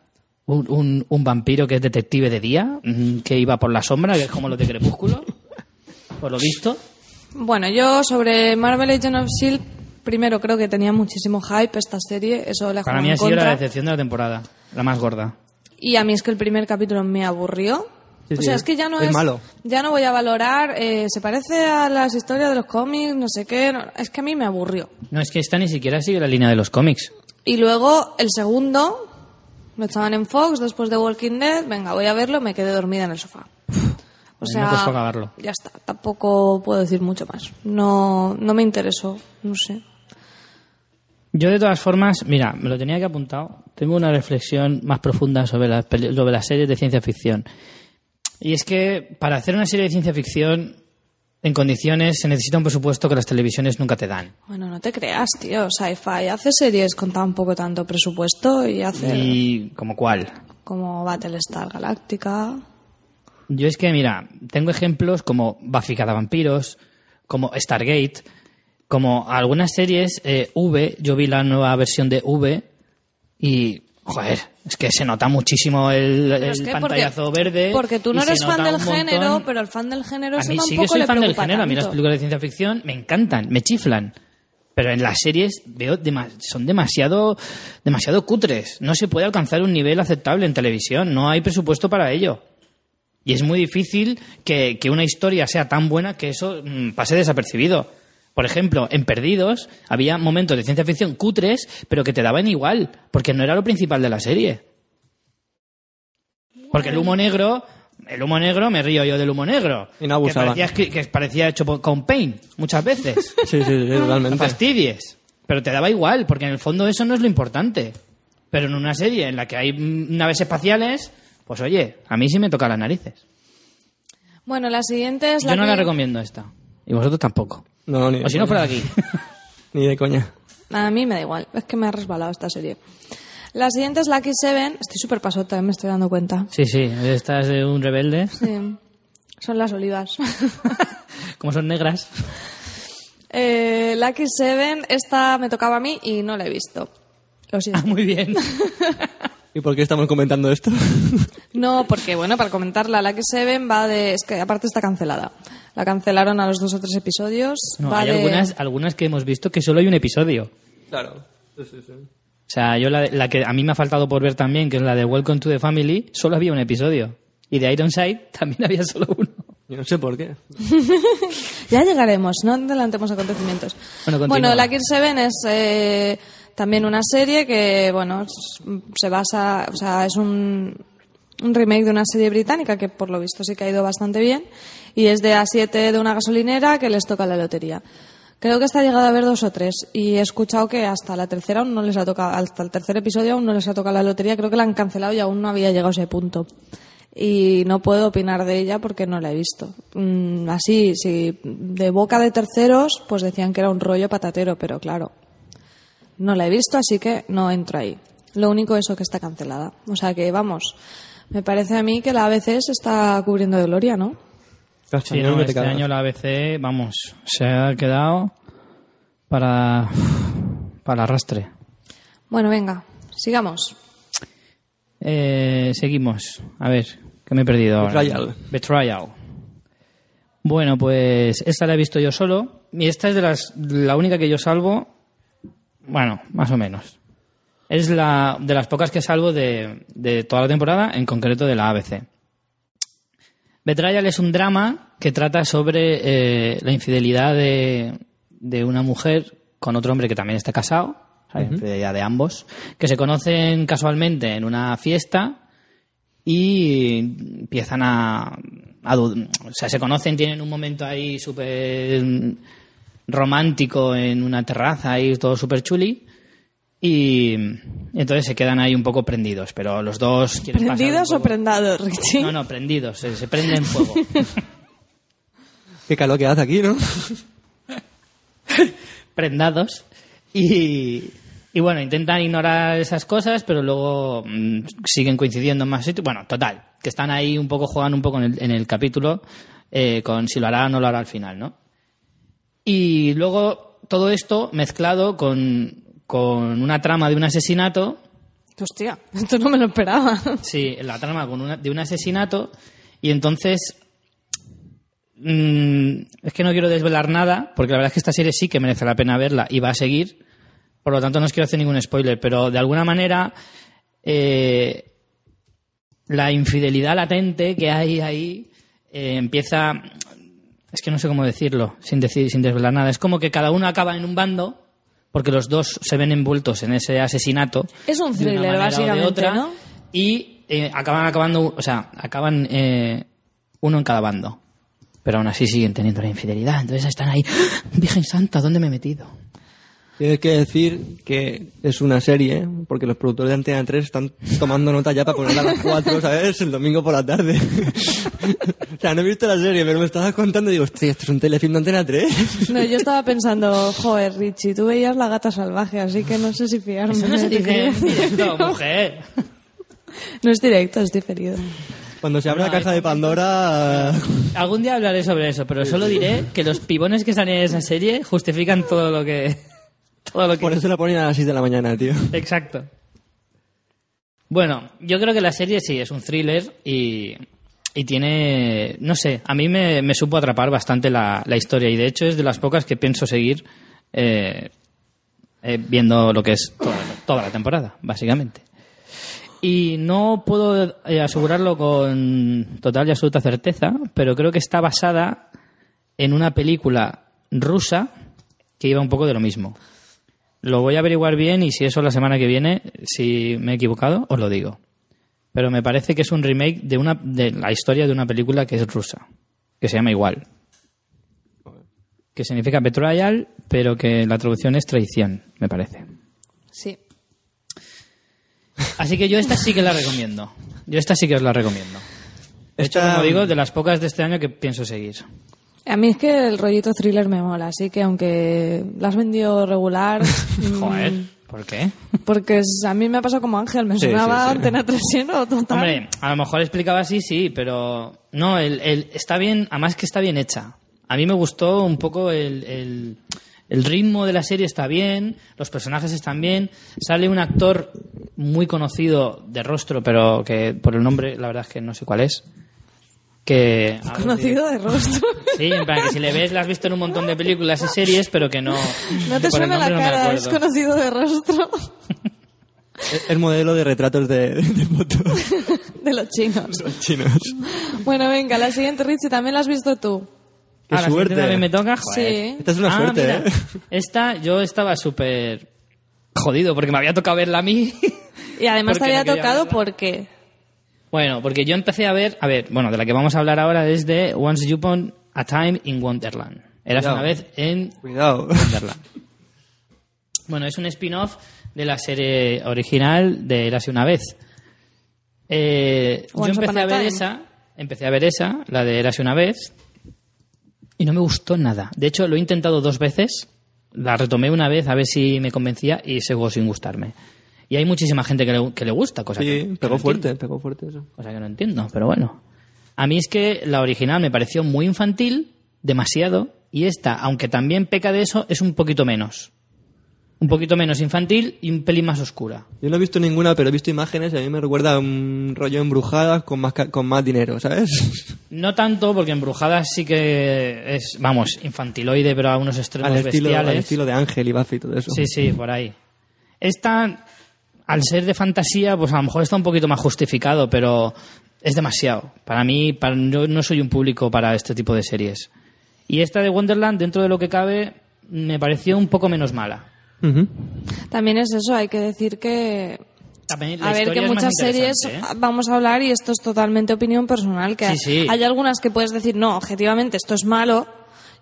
Un, un, un vampiro que es detective de día, que iba por la sombra, que es como los de Crepúsculo, por lo visto. Bueno, yo sobre Marvel Agents of S.H.I.E.L.D., primero creo que tenía muchísimo hype esta serie, eso le ha Para mí ha sido la decepción de la temporada, la más gorda. Y a mí es que el primer capítulo me aburrió. Sí, o sí, sea, es que ya no es es, malo. Ya no voy a valorar, eh, se parece a las historias de los cómics, no sé qué. no- es que a mí me aburrió. No, es que esta ni siquiera sigue la línea de los cómics. Y luego el segundo, lo echaban en Fox después de Walking Dead. Venga, voy a verlo, me quedé dormida en el sofá. O me sea, costó acabarlo. ya está. Tampoco puedo decir mucho más. No, no me interesó, no sé. Yo, de todas formas, mira, me lo tenía que apuntado. Tengo una reflexión más profunda sobre las, sobre las series de ciencia ficción. Y es que para hacer una serie de ciencia ficción en condiciones se necesita un presupuesto que las televisiones nunca te dan. Bueno, no te creas, tío. Sci-Fi hace series con tan poco tanto presupuesto y hace ¿Y como cuál? como Battlestar Galáctica. Yo es que, mira, tengo ejemplos como Buffy Vampiros, como Stargate, como algunas series eh, V. Yo vi la nueva versión de V y, Joder, es que se nota muchísimo el, Pero el es que pantallazo verde. Porque tú no eres fan del género, pero el fan del género A mí sí que soy fan del género. A mí las películas de ciencia ficción me encantan, me chiflan. Pero en las series veo son demasiado, demasiado cutres. No se puede alcanzar un nivel aceptable en televisión. No hay presupuesto para ello. Y es muy difícil que, que una historia sea tan buena que eso mm, pase desapercibido. Por ejemplo, en Perdidos había momentos de ciencia ficción cutres, pero que te daban igual, porque no era lo principal de la serie. Porque el humo negro, el humo negro, me río yo del humo negro. Y no abusaban. Que parecía, escri- que parecía hecho con paint, muchas veces. Sí, sí, sí, No totalmente. fastidies. Pero te daba igual, porque en el fondo eso no es lo importante. Pero en una serie en la que hay naves espaciales, pues oye, a mí sí me toca las narices. Bueno, la siguiente es la Yo no que- la recomiendo esta. Y vosotros tampoco. No, no, ni, O si no fuera de aquí. ni de coña. A mí me da igual, es que me ha resbalado esta serie. La siguiente es Lucky Seven. Estoy súper pasota, me estoy dando cuenta. Sí, sí, esta es de un rebelde. Sí, son las olivas. Como son negras. eh, Lucky Seven, esta me tocaba a mí y no la he visto. Lo Ah, siento. muy bien. ¿Y por qué estamos comentando esto? No, porque bueno, para comentarla, Lucky Seven va de... Es que aparte está cancelada. La cancelaron a los dos o tres episodios. No, va hay de- algunas, algunas que hemos visto que solo hay un episodio. claro. Sí, sí, sí. O sea, yo la, de- la que a mí me ha faltado por ver también, que es la de Welcome to the Family, solo había un episodio. Y de Ironside también había solo uno. Yo no sé por qué. Ya llegaremos, no adelantemos acontecimientos. Bueno, bueno Lucky Seven es eh, también una serie que, bueno, se basa, o sea, es un, remake de una serie británica que por lo visto sí que ha ido bastante bien y es de A7 de una gasolinera que les toca la lotería. Creo que está llegado a ver dos o tres y he escuchado que hasta la tercera aún no les ha tocado, hasta el tercer episodio aún no les ha tocado la lotería. Creo que la han cancelado y aún no había llegado a ese punto. Y no puedo opinar de ella porque no la he visto. Mm, así, si de boca de terceros, pues decían que era un rollo patatero, pero claro, no la he visto, así que no entro ahí. Lo único eso que está cancelada. O sea que, vamos, me parece a mí que la ABC se está cubriendo de gloria, ¿no? Sí, no, este año la ABC, vamos, se ha quedado para, para arrastre. Bueno, venga, sigamos. Eh, seguimos. A ver, que me he perdido ahora. Betrayal. Betrayal. Bueno, pues esta la he visto yo solo. Y esta es de las, la única que yo salvo. Bueno, más o menos. Es la de las pocas que salvo de, de toda la temporada, en concreto de la ABC. Betrayal es un drama que trata sobre eh, la infidelidad de, de una mujer con otro hombre que también está casado, o sea, la infidelidad de ambos, que se conocen casualmente en una fiesta y empiezan a, a o sea, se conocen, tienen un momento ahí súper romántico en una terraza ahí todo súper chuli y entonces se quedan ahí un poco prendidos, pero los dos quieren ¿Prendidos o prendados, Richie? no, no, prendidos, se, se prenden fuego. Qué calor que hace aquí, ¿no? Prendados. Y, y bueno, intentan ignorar esas cosas, pero luego mm, siguen coincidiendo en más sitios. Bueno, total, que están ahí un poco, juegan un poco en el, en el capítulo eh, con si lo hará o no lo hará al final, ¿no? Y luego todo esto mezclado con, con una trama de un asesinato. Hostia, esto no me lo esperaba. Sí, la trama con una- de un asesinato. Y entonces mm, es que no quiero desvelar nada porque la verdad es que esta serie sí que merece la pena verla y va a seguir, por lo tanto no os quiero hacer ningún spoiler, pero de alguna manera eh, la infidelidad latente que hay ahí eh, empieza, es que no sé cómo decirlo sin decir sin desvelar nada, es como que cada uno acaba en un bando porque los dos se ven envueltos en ese asesinato Es un de una thriller, o de básicamente, otra, ¿no? Y eh, acaban acabando, o sea, acaban eh, uno en cada bando. Pero aún así siguen teniendo la infidelidad. Entonces están ahí, ¡Ah! Virgen Santa, ¿dónde me he metido? Tienes que decir que es una serie, porque los productores de Antena 3 están tomando nota ya para ponerla a las 4, ¿sabes? El domingo por la tarde. o sea, no he visto la serie, pero me estabas contando y digo, hostia, esto es un telefilm de Antena 3. No, yo estaba pensando, joder, Richie, tú veías la gata salvaje, así que no sé si fiarme. Eso no se de ti. dice en directo, mujer. No es directo, es diferido. Cuando se abre la caja de Pandora... Algún día hablaré sobre eso, pero solo diré que los pibones que salen en esa serie justifican todo lo que... Todo lo que... Por eso la ponen a las 6 de la mañana, tío. Exacto. Bueno, yo creo que la serie sí es un thriller y, y tiene, no sé, a mí me, me supo atrapar bastante la, la historia y de hecho es de las pocas que pienso seguir eh, eh, viendo lo que es toda, toda la temporada, básicamente. Y no puedo eh, asegurarlo con total y absoluta certeza, pero creo que está basada en una película rusa que iba un poco de lo mismo. Lo voy a averiguar bien y si eso la semana que viene, si me he equivocado, os lo digo. Pero me parece que es un remake de una de la historia de una película que es rusa, que se llama igual. Que significa betrayal, pero que la traducción es traición, me parece. Sí. Así que yo esta sí que la recomiendo. Yo esta sí que os la recomiendo. De hecho, Esta- como digo, de las pocas de este año que pienso seguir. A mí es que el rollito thriller me mola, así que aunque la has vendido regular... mm, Joder, ¿por qué? Porque a mí me ha pasado como Ángel, me Sí, sonaba sí, sí. Antena 3 lleno total. Hombre, a lo mejor explicaba así, sí, pero no, el, el- está bien, además que está bien hecha. A mí me gustó un poco el, el, el ritmo de la serie está bien, los personajes están bien, sale un actor muy conocido de rostro, pero que por el nombre la verdad es que no sé cuál es. Que. Conocido de rostro. Sí, en plan que si le ves, la has visto en un montón de películas y series, pero que no. No te suena la nombre no cara, es conocido de rostro El- El modelo de retratos de, de fotos de los chinos. chinos. Bueno, venga, la siguiente, Richie, también la has visto tú. Qué Ah, la suerte. también me toca, joder. Sí. Esta es una Ah, suerte, mira, ¿eh? Esta yo estaba súper jodido porque me había tocado verla a mí. Y además te no había quería tocado verla. porque... bueno, porque yo empecé a ver, a ver, bueno, de la que vamos a hablar ahora es de Once Upon a Time in Wonderland. Eras Cuidado. una vez en Cuidado. Wonderland. Bueno, es un spin-off de la serie original de Érase una vez. Eh, yo empecé a a ver Time. esa, empecé a ver esa, la de Érase una vez, y no me gustó nada. De hecho, lo he intentado dos veces, la retomé una vez a ver si me convencía y sigo sin gustarme. Y hay muchísima gente que le, que le gusta, cosa que, Sí, que no pegó entiendo. fuerte, pegó fuerte eso. Cosa que no entiendo, pero bueno. A mí es que la original me pareció muy infantil, demasiado, y esta, aunque también peca de eso, es un poquito menos. Un poquito menos infantil y un pelín más oscura. Yo no he visto ninguna, pero he visto imágenes y a mí me recuerda a un rollo embrujadas con más, con más dinero, ¿sabes? No tanto, porque Embrujadas sí que es, vamos, infantiloide, pero a unos extremos Al estilo, al bestiales. estilo de Ángel y Buffy y todo eso. Sí, sí, por ahí. Esta, al ser de fantasía, pues a lo mejor está un poquito más justificado, pero es demasiado. Para mí, para, yo no soy un público para este tipo de series. Y esta de Wonderland, dentro de lo que cabe, me pareció un poco menos mala. También es eso, hay que decir que... También A ver, que muchas series ¿eh? vamos a hablar y esto es totalmente opinión personal, que Sí, sí. hay algunas que puedes decir, no, objetivamente esto es malo,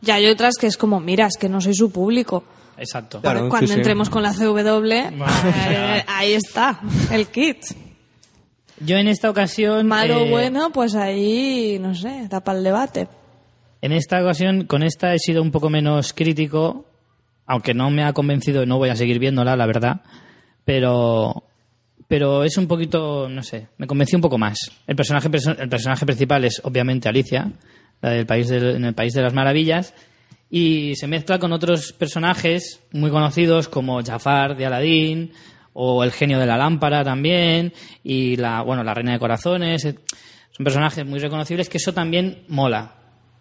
y hay otras que es como, mira, es que no soy su público. Exacto. Claro, Porque cuando sí, sí. entremos con la CW, eh, ahí está, el kit. Yo en esta ocasión... Malo o eh, bueno, pues ahí, no sé, tapa el debate. En esta ocasión, con esta he sido un poco menos crítico, aunque no me ha convencido y no voy a seguir viéndola, la verdad. Pero, pero es un poquito, no sé, me convenció un poco más. El personaje, perso- el personaje principal es obviamente Alicia, la del país del- en el País de las Maravillas, y se mezcla con otros personajes muy conocidos como Jafar de Aladdin o el genio de la lámpara también y la bueno la reina de corazones eh, son personajes muy reconocibles que eso también mola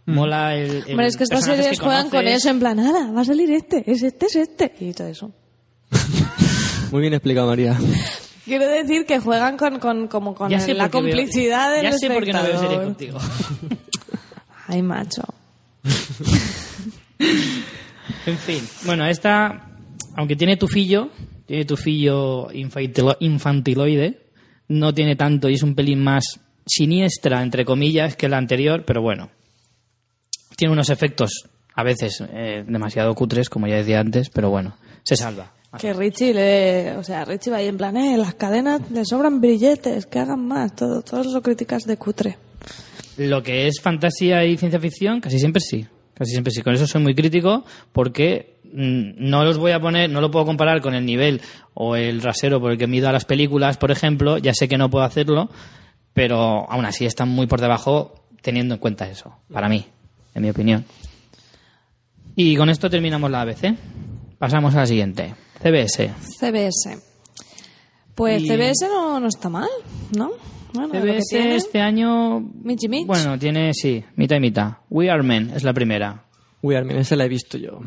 mola el, el Hombre, es que estas series que juegan con eso en plan, nada, va a salir este, es este, es este, y todo eso. Muy bien explicado, María. Quiero decir que juegan con, con, como con Ya el- la qué veo- complicidad del ya sé por qué no veo series espectador. contigo Ay, macho. En fin, bueno, esta, aunque tiene tufillo, tiene tufillo infantilo- infantiloide, no tiene tanto y es un pelín más siniestra, entre comillas, que la anterior, pero bueno. Tiene unos efectos, a veces, eh, demasiado cutres, como ya decía antes, pero bueno, se salva. Que Richie le, o sea, Richie va ahí en plan, eh, las cadenas le sobran billetes, que hagan más, todo, todo eso criticas de cutre. Lo que es fantasía y ciencia ficción, casi siempre sí. Casi siempre sí. Con eso soy muy crítico porque mm, no los voy a poner, no lo puedo comparar con el nivel o el rasero por el que mido a las películas, por ejemplo. Ya sé que no puedo hacerlo, pero aún así están muy por debajo teniendo en cuenta eso, para mí, en mi opinión. Y con esto terminamos la ABC. Pasamos a la siguiente. CBS. CBS. Pues Y- CBS no, no está mal, ¿no? Bueno, lo CBS tiene. este año... Michi Mitch. Bueno, tiene, sí, mitad y mitad. We Are Men es la primera. We Are Men, esa la he visto yo.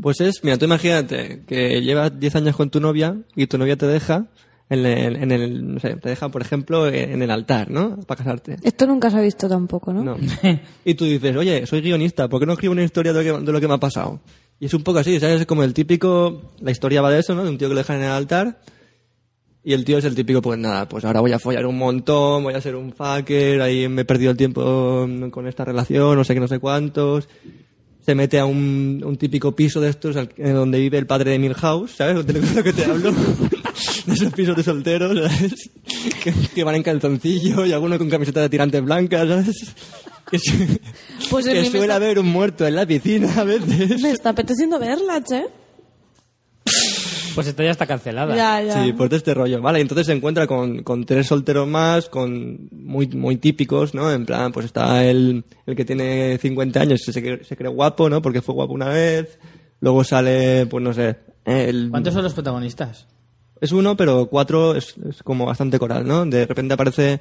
Pues es, mira, tú imagínate que llevas 10 años con tu novia y tu novia te deja en el, en el no sé, te deja, por ejemplo, en el altar, ¿no? Para casarte. Esto nunca se ha visto tampoco, ¿no? No. Y tú dices, oye, soy guionista, ¿por qué no escribo una historia de lo que, de lo que me ha pasado? Y es un poco así, ¿sabes? Es como el típico, la historia va de eso, ¿no? De un tío que le dejan en el altar. Y el tío es el típico, pues nada, pues ahora voy a follar un montón, voy a ser un fucker, ahí me he perdido el tiempo con esta relación, no sé qué, no sé cuántos. Se mete a un, un típico piso de estos en donde vive el padre de Milhouse, ¿sabes? De lo que te hablo. De esos pisos de solteros, ¿sabes? Que, que van en calzoncillo y alguno con camiseta de tirantes blancas, ¿sabes? Que, su- Pues que suele está- haber un muerto en la piscina a veces. Me está apeteciendo verla, che. Pues esta ya está cancelada. Ya, ya. Sí, pues de este rollo, ¿vale? Y entonces se encuentra con, con tres solteros más, con muy, muy típicos, ¿no? En plan, pues está el, el que tiene 50 años se, cree- se cree guapo, ¿no? Porque fue guapo una vez. Luego sale, pues no sé, el... ¿Cuántos son los protagonistas? Es uno, pero cuatro es, es como bastante coral, ¿no? De repente aparece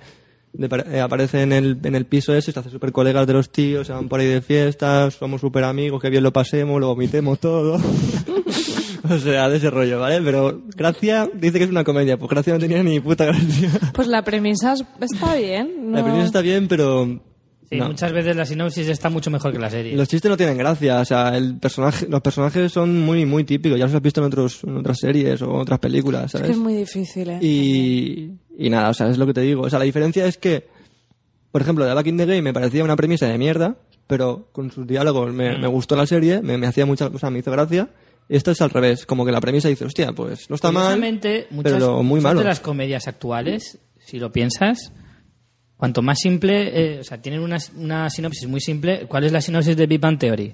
de eh, aparece en el, en el piso ese, se hace súper colegas de los tíos, se van por ahí de fiestas, somos súper amigos, que bien lo pasemos, lo vomitemos todo. o sea, de ese rollo, ¿vale? Pero Gracia dice que es una comedia, pues Gracia no tenía ni puta gracia. Pues la premisa es- está bien. La no- premisa está bien, pero... Sí, no. muchas veces la sinopsis está mucho mejor que la serie. Los chistes no tienen gracia, o sea, el personaje, los personajes son muy, muy típicos, ya los has visto en, otros, en otras series o otras películas, Es ¿sabes? que es muy difícil, ¿eh? Y, y nada, o sea, es lo que te digo. O sea, la diferencia es que, por ejemplo, de Back in the Game me parecía una premisa de mierda, pero con sus diálogos me, Mm. me gustó la serie, me, me hacía mucha, o sea, me hizo gracia. Y esto es al revés, como que la premisa dice, hostia, pues no está mal, muchas, pero muy muchas malo. de las comedias actuales, si lo piensas, cuanto más simple, eh, o sea, tienen una, una sinopsis muy simple. ¿Cuál es la sinopsis de Big Bang Theory?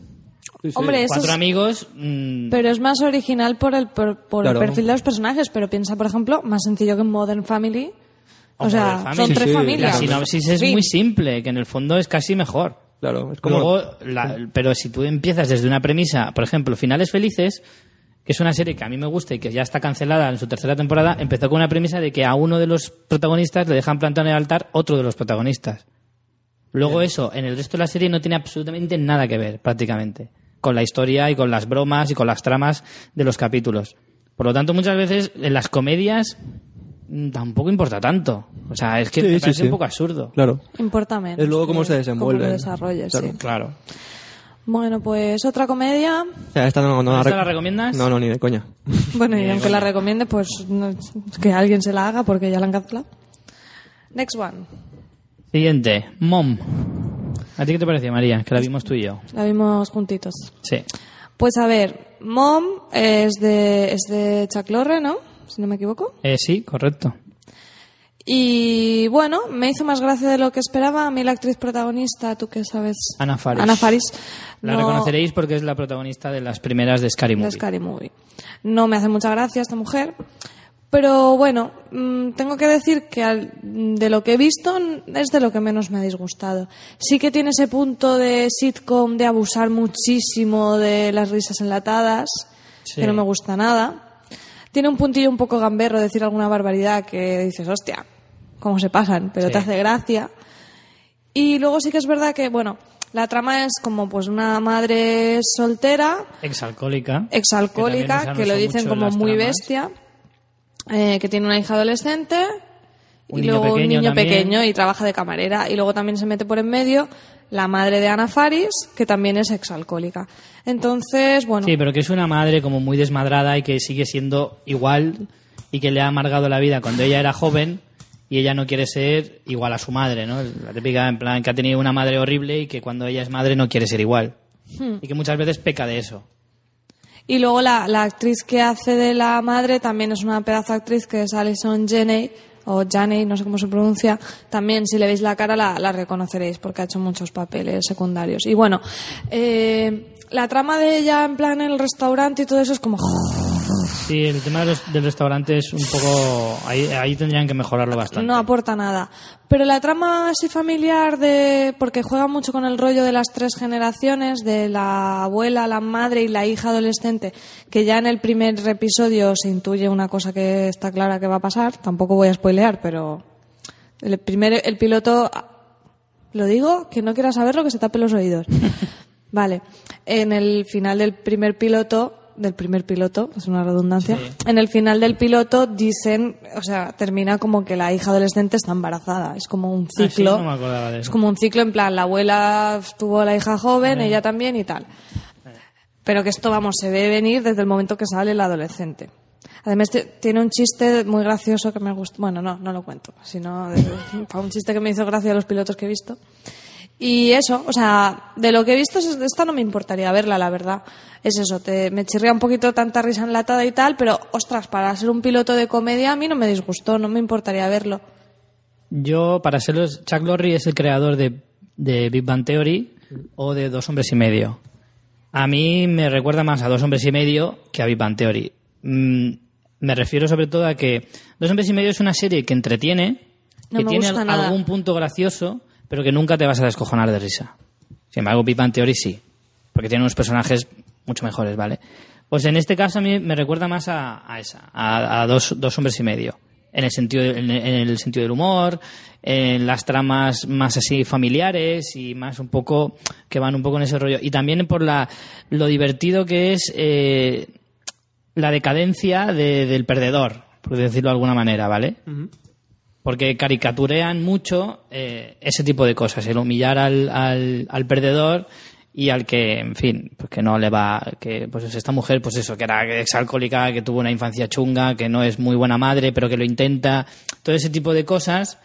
Sí, sí. Hombre, eso Cuatro es- amigos. mm, Pero es más original por el, por, por Claro. el perfil de los personajes. Pero piensa, por ejemplo, más sencillo que en Modern Family. O, O sea, Modern Family. son Sí, tres sí, la familias. sinopsis es muy simple, que en el fondo es casi mejor. Claro, es como... Luego, la- pero si tú empiezas desde una premisa, por ejemplo, Finales Felices, que es una serie que a mí me gusta y que ya está cancelada en su tercera temporada, empezó con una premisa de que a uno de los protagonistas le dejan plantado en el altar otro de los protagonistas. Luego eso, en el resto de la serie no tiene absolutamente nada que ver, prácticamente, con la historia y con las bromas y con las tramas de los capítulos. Por lo tanto, muchas veces en las comedias tampoco importa tanto. O sea, es que Sí, me sí, parece sí. un poco absurdo. Claro. Importa menos. Es luego cómo se desenvuelven. Cómo lo desarrolles, Claro. sí. Claro. Bueno, pues otra comedia. O sea, esta no, no ¿Esta rec- la recomiendas? No, no, ni de coña. Bueno, y aunque la recomiende, pues no- que alguien se la haga porque ya la han cancelado. Next one. Siguiente, Mom. ¿A ti qué te pareció, María? Que la vimos tú y yo. La vimos juntitos. Sí. Pues a ver, Mom es de, es de Chuck Lorre, ¿no? Si no me equivoco. Eh, sí, correcto. Y bueno, me hizo más gracia de lo que esperaba. A mí la actriz protagonista, tú que sabes. Ana Faris. Ana Faris. La no- reconoceréis porque es la protagonista de las primeras de Scary de Movie. Scary Movie. No me hace mucha gracia esta mujer. Pero bueno, mm, tengo que decir que de lo que he visto n- es de lo que menos me ha disgustado. Sí que tiene ese punto de sitcom de abusar muchísimo de las risas enlatadas, Sí. que no me gusta nada. Tiene un puntillo un poco gamberro decir alguna barbaridad que dices, hostia, cómo se pasan, pero Sí. te hace gracia. Y luego sí que es verdad que, bueno, la trama es como pues una madre soltera Exalcohólica. exalcohólica, que, lo dicen como muy tramas. bestia, eh, que tiene una hija adolescente Un y niño luego un niño también. pequeño y trabaja de camarera. Y luego también se mete por en medio la madre de Ana Faris, que también es exalcohólica. Entonces, bueno, Sí, pero que es una madre como muy desmadrada y que sigue siendo igual y que le ha amargado la vida cuando ella era joven y ella no quiere ser igual a su madre, ¿no? La típica, en plan, que ha tenido una madre horrible y que cuando ella es madre no quiere ser igual. Hmm. Y que muchas veces peca de eso. Y luego la, la actriz que hace de la madre también es una pedazo actriz que es Alison Janney, o Janney, no sé cómo se pronuncia. También, si le veis la cara, la, reconoceréis porque ha hecho muchos papeles secundarios. Y bueno, eh, la trama de ella en plan el restaurante y todo eso es como... Sí, el tema de los- del restaurante es un poco... Ahí, ahí tendrían que mejorarlo bastante. No aporta nada. Pero la trama así familiar de. porque juega mucho con el rollo de las tres generaciones, de la abuela, la madre y la hija adolescente, que ya en el primer episodio se intuye una cosa que está clara que va a pasar. Tampoco voy a spoilear, pero. El primer, el piloto. Lo digo, que no quiera saberlo, que se tape los oídos. Vale. En el final del primer piloto, del primer piloto, es una redundancia, en el final del piloto dicen, o sea, termina como que la hija adolescente está embarazada. Es como un Ah, sí, ciclo. no me acordaba de es eso. como un ciclo en plan, la abuela tuvo la hija joven, ella también y tal. Pero que esto, vamos, se ve venir desde el momento que sale la adolescente. Además, tiene un chiste muy gracioso que me gusta. Bueno, no, no lo cuento. Sino, de- fue un chiste que me hizo gracia a los pilotos que he visto. Y eso, o sea, de lo que he visto, es- esta no me importaría verla, la verdad. Es eso, te, me chirría un poquito tanta risa enlatada y tal, pero ostras, para ser un piloto de comedia a mí no me disgustó, no me importaría verlo. Yo, para serlos, Chuck Lorre es el creador de, de Big Bang Theory o de Dos Hombres y Medio. A mí me recuerda más a Dos Hombres y Medio que a Big Bang Theory. Mm, me refiero sobre todo a que Dos Hombres y Medio es una serie que entretiene, No que tiene nada. algún punto gracioso, pero que nunca te vas a descojonar de risa. Sin embargo, Big Bang Theory sí, porque tiene unos personajes mucho mejores, ¿vale? Pues en este caso a mí me recuerda más a, esa, a, dos, hombres y medio. En el sentido, en, en el sentido del humor, en las tramas más así familiares y más un poco que van un poco en ese rollo. Y también por la lo divertido que es eh, la decadencia de- del perdedor, por decirlo de alguna manera, ¿vale? Porque caricaturean mucho eh, ese tipo de cosas, el humillar al, al, al perdedor y al que, en fin, pues que no le va, que pues esta mujer, pues eso, que era exalcohólica, que tuvo una infancia chunga, que no es muy buena madre, pero que lo intenta, todo ese tipo de cosas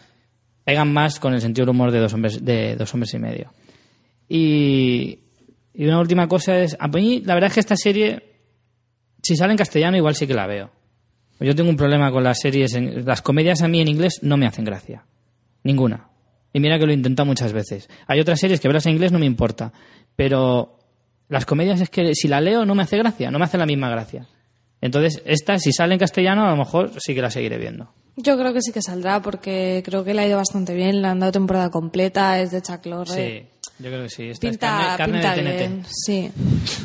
pegan más con el sentido del humor de dos hombres, de dos hombres y medio. Y, y una última cosa es, a mí la verdad es que esta serie, si sale en castellano igual sí que la veo. Yo tengo un problema con las series, en- las comedias a mí en inglés no me hacen gracia. Ninguna. Y mira que lo he intentado muchas veces. Hay otras series que verlas en inglés no me importa. Pero las comedias es que si la leo no me hace gracia, no me hace la misma gracia. Entonces, esta, si sale en castellano, a lo mejor sí que la seguiré viendo. Yo creo que sí que saldrá porque creo que le ha ido bastante bien, le han dado temporada completa, es de Chuck Lorre. Sí, yo creo que sí. Esta es Pinta, carne, carne pinta de TNT, bien, sí.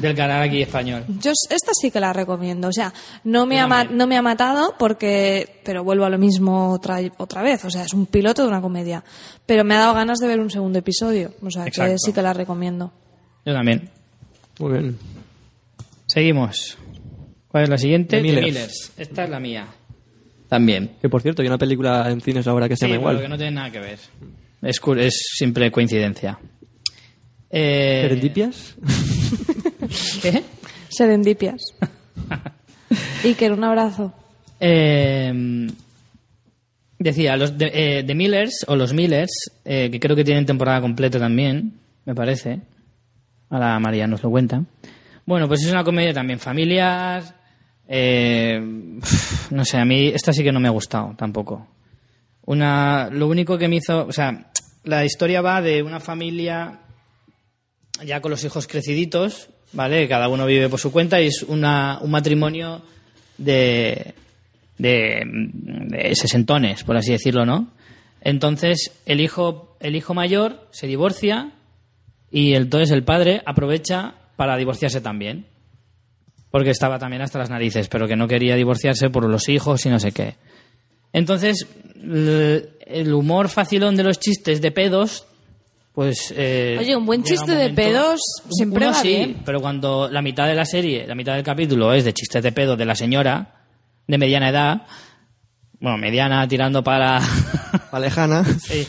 del canal aquí español. Yo esta sí que la recomiendo. O sea, no me, ha, no me ha matado porque, pero vuelvo a lo mismo otra, otra vez. O sea, es un piloto de una comedia. Pero me ha dado ganas de ver un segundo episodio. O sea, que sí que la recomiendo. Yo también. Muy bien. Seguimos. ¿Cuál es la siguiente? The Millers. The Millers. Esta es la mía. También. Que por cierto, hay una película en cines ahora que se Sí, llama pero igual. que no tiene nada que ver. Es, es simple coincidencia. Eh, ¿Serendipias? ¿Qué? Serendipias. Iker, un abrazo. Eh, decía, los de, eh, The Millers, o los Millers, eh, que creo que tienen temporada completa también, me parece. Ahora María nos lo cuenta. Bueno, pues es una comedia también familiar. eh, no sé, a mí esta sí que no me ha gustado tampoco. Una, lo único que me hizo, o sea, la historia va de una familia ya con los hijos creciditos, ¿vale? Cada uno vive por su cuenta y es una, un matrimonio de, de, sesentones, por así decirlo, ¿no? Entonces, el hijo, el hijo mayor se divorcia y entonces el padre aprovecha para divorciarse también. Porque estaba también hasta las narices, pero que no quería divorciarse por los hijos y no sé qué. Entonces, el humor facilón de los chistes de pedos, pues... eh, Oye, un buen chiste de pedos siempre va sí, bien. pero cuando la mitad de la serie, la mitad del capítulo es de chistes de pedo de la señora, de mediana edad, bueno, mediana tirando para... La lejana. Sí.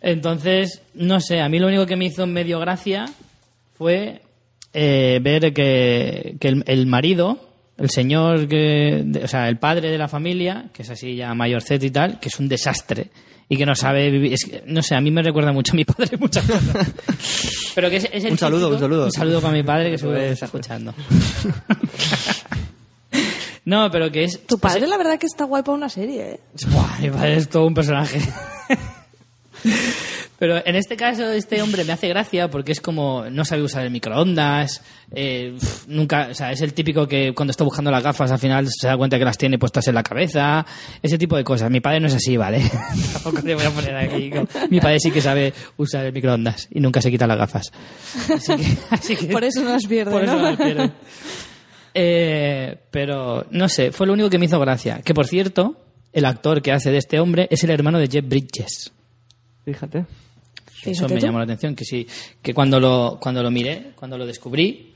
Entonces, no sé, a mí lo único que me hizo medio gracia fue eh, ver que, que el, el marido, el señor, que, de- o sea, el padre de la familia, que es así ya mayorcete y tal, que es un desastre y que no sabe vivir. Es que, no sé, a mí me recuerda mucho a mi padre muchas cosas. Pero que es, es el Un saludo, típico- un saludo. Un saludo para mi padre que seguro que está escuchando. no, pero que es... Tu padre, la verdad, que está guay para una serie, ¿eh? Buah, mi padre es todo un personaje. Pero en este caso, este hombre me hace gracia porque es como no sabe usar el microondas, eh, nunca, o sea, es el típico que cuando está buscando las gafas al final se da cuenta que las tiene puestas en la cabeza, ese tipo de cosas. Mi padre no es así, ¿vale? Tampoco te voy a poner aquí. Mi padre sí que sabe usar el microondas y nunca se quita las gafas. Así que, así que- Por eso no las pierde, por eso ¿no? no las pierde. Eh, pero no sé, fue lo único que me hizo gracia. Que por cierto, el actor que hace de este hombre es el hermano de Jeff Bridges. Fíjate. Eso me tú. llamó la atención, que sí, que cuando lo, cuando lo miré, cuando lo descubrí,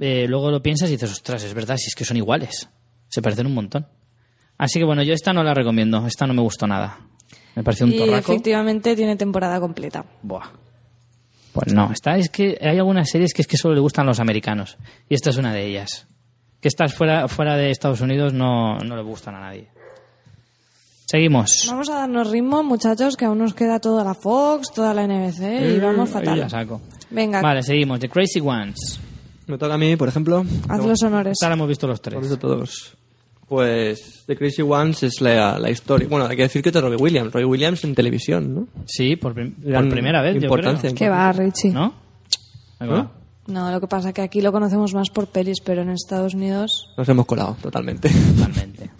eh, luego lo piensas y dices, ostras, es verdad, si es que son iguales. Se parecen un montón. Así que bueno, yo esta no la recomiendo, esta no me gustó nada. Me pareció un Y torraco. efectivamente tiene temporada completa. Buah. Pues no, esta es que hay algunas series que es que solo le gustan los americanos. Y esta es una de ellas. Que estas fuera, fuera de Estados Unidos no, no le gustan a nadie. Seguimos. Vamos a darnos ritmo, muchachos, que aún nos queda toda la Fox, toda la NBC y vamos Ahí fatal. la saco. Venga, Vale, seguimos. The Crazy Ones. Me toca a mí, por ejemplo. haz No, los honores. La hemos visto los Hemos tres. visto todos. Pues The Crazy Ones es la, la historia. Bueno, hay que decir que es de Robbie Williams. Robbie Williams en televisión, ¿no? Sí, por, prim- por primera vez, yo importancia. creo. Que va, Richie. ¿No? ¿No? No, lo que pasa es que aquí lo conocemos más por pelis, pero en Estados Unidos... Nos hemos colado totalmente. Totalmente.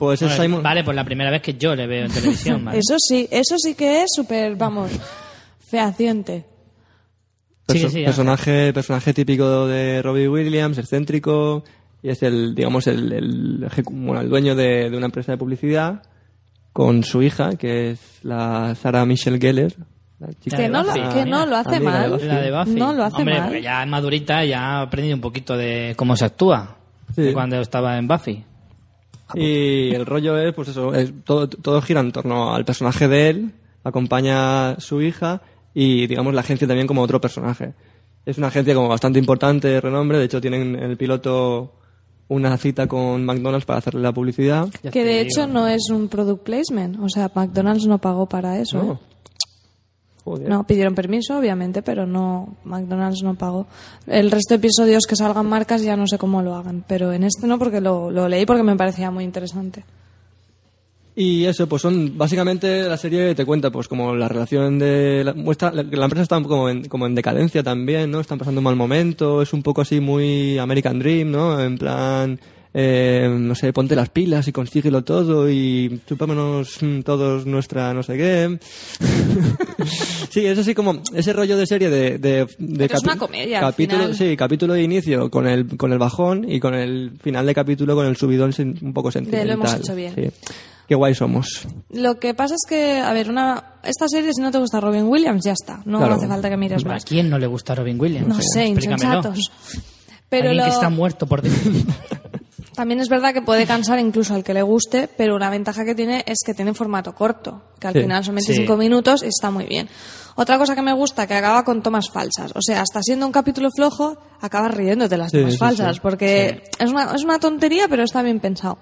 Pues es Vale, Simon. Vale, pues la primera vez que yo le veo en televisión. ¿vale? Eso sí, eso sí que es súper, vamos, fehaciente. Sí, perso- sí, sí, personaje, personaje típico de Robbie Williams, excéntrico, y es el, digamos, el, el, bueno, el dueño de, de una empresa de publicidad con su hija, que es la Sarah Michelle Gellar. la chica Que de no, lo, que no lo hace Amiga de mal. Buffy. La de Buffy. No lo hace Hombre, mal. porque ya es madurita, ya ha aprendido un poquito de cómo se actúa. Sí. de cuando estaba en Buffy. Y el rollo es, pues eso, es- todo, todo gira en torno al personaje de él, acompaña a su hija y, digamos, la agencia también como otro personaje. Es una agencia como bastante importante, de renombre, de hecho tienen en el piloto una cita con McDonald's para hacerle la publicidad. Que de hecho no es un product placement. O sea, McDonald's no pagó para eso. No. ¿eh? Joder. No, pidieron permiso, obviamente, pero no, McDonald's no pagó. El resto de episodios que salgan marcas ya no sé cómo lo hagan, pero en este no porque lo, lo leí porque me parecía muy interesante. Y eso, pues son básicamente la serie te cuenta, pues como la relación de la, muestra la, la empresa está como en, como en decadencia también, ¿no? Están pasando un mal momento, es un poco así muy American Dream, ¿no? En plan, eh, no sé, ponte las pilas y consíguelo todo y chupámonos mm, todos nuestra no sé qué. sí, es así como ese rollo de serie de, de, de Pero es una comedia, al capítulo, final. sí, capítulo de inicio con el con el bajón y con el final de capítulo con el subidón un poco sentimental. lo hemos hecho bien. Sí. Qué guay somos. Lo que pasa es que, a ver, una esta serie si no te gusta Robin Williams, ya está. No Claro. hace falta que mires ¿A más. quién no le gusta Robin Williams? No sé, Explícamelo. insensatos. Pero lo- que está muerto por dentro. También es verdad que puede cansar incluso al que le guste, pero una ventaja que tiene es que tiene formato corto, que al Sí. final son 25 Sí. minutos y está muy bien. Otra cosa que me gusta, que acaba con tomas falsas. O sea, hasta siendo un capítulo flojo, acabas riéndote las Sí, tomas sí, falsas, sí. porque Es, una, es una tontería, pero está bien pensado.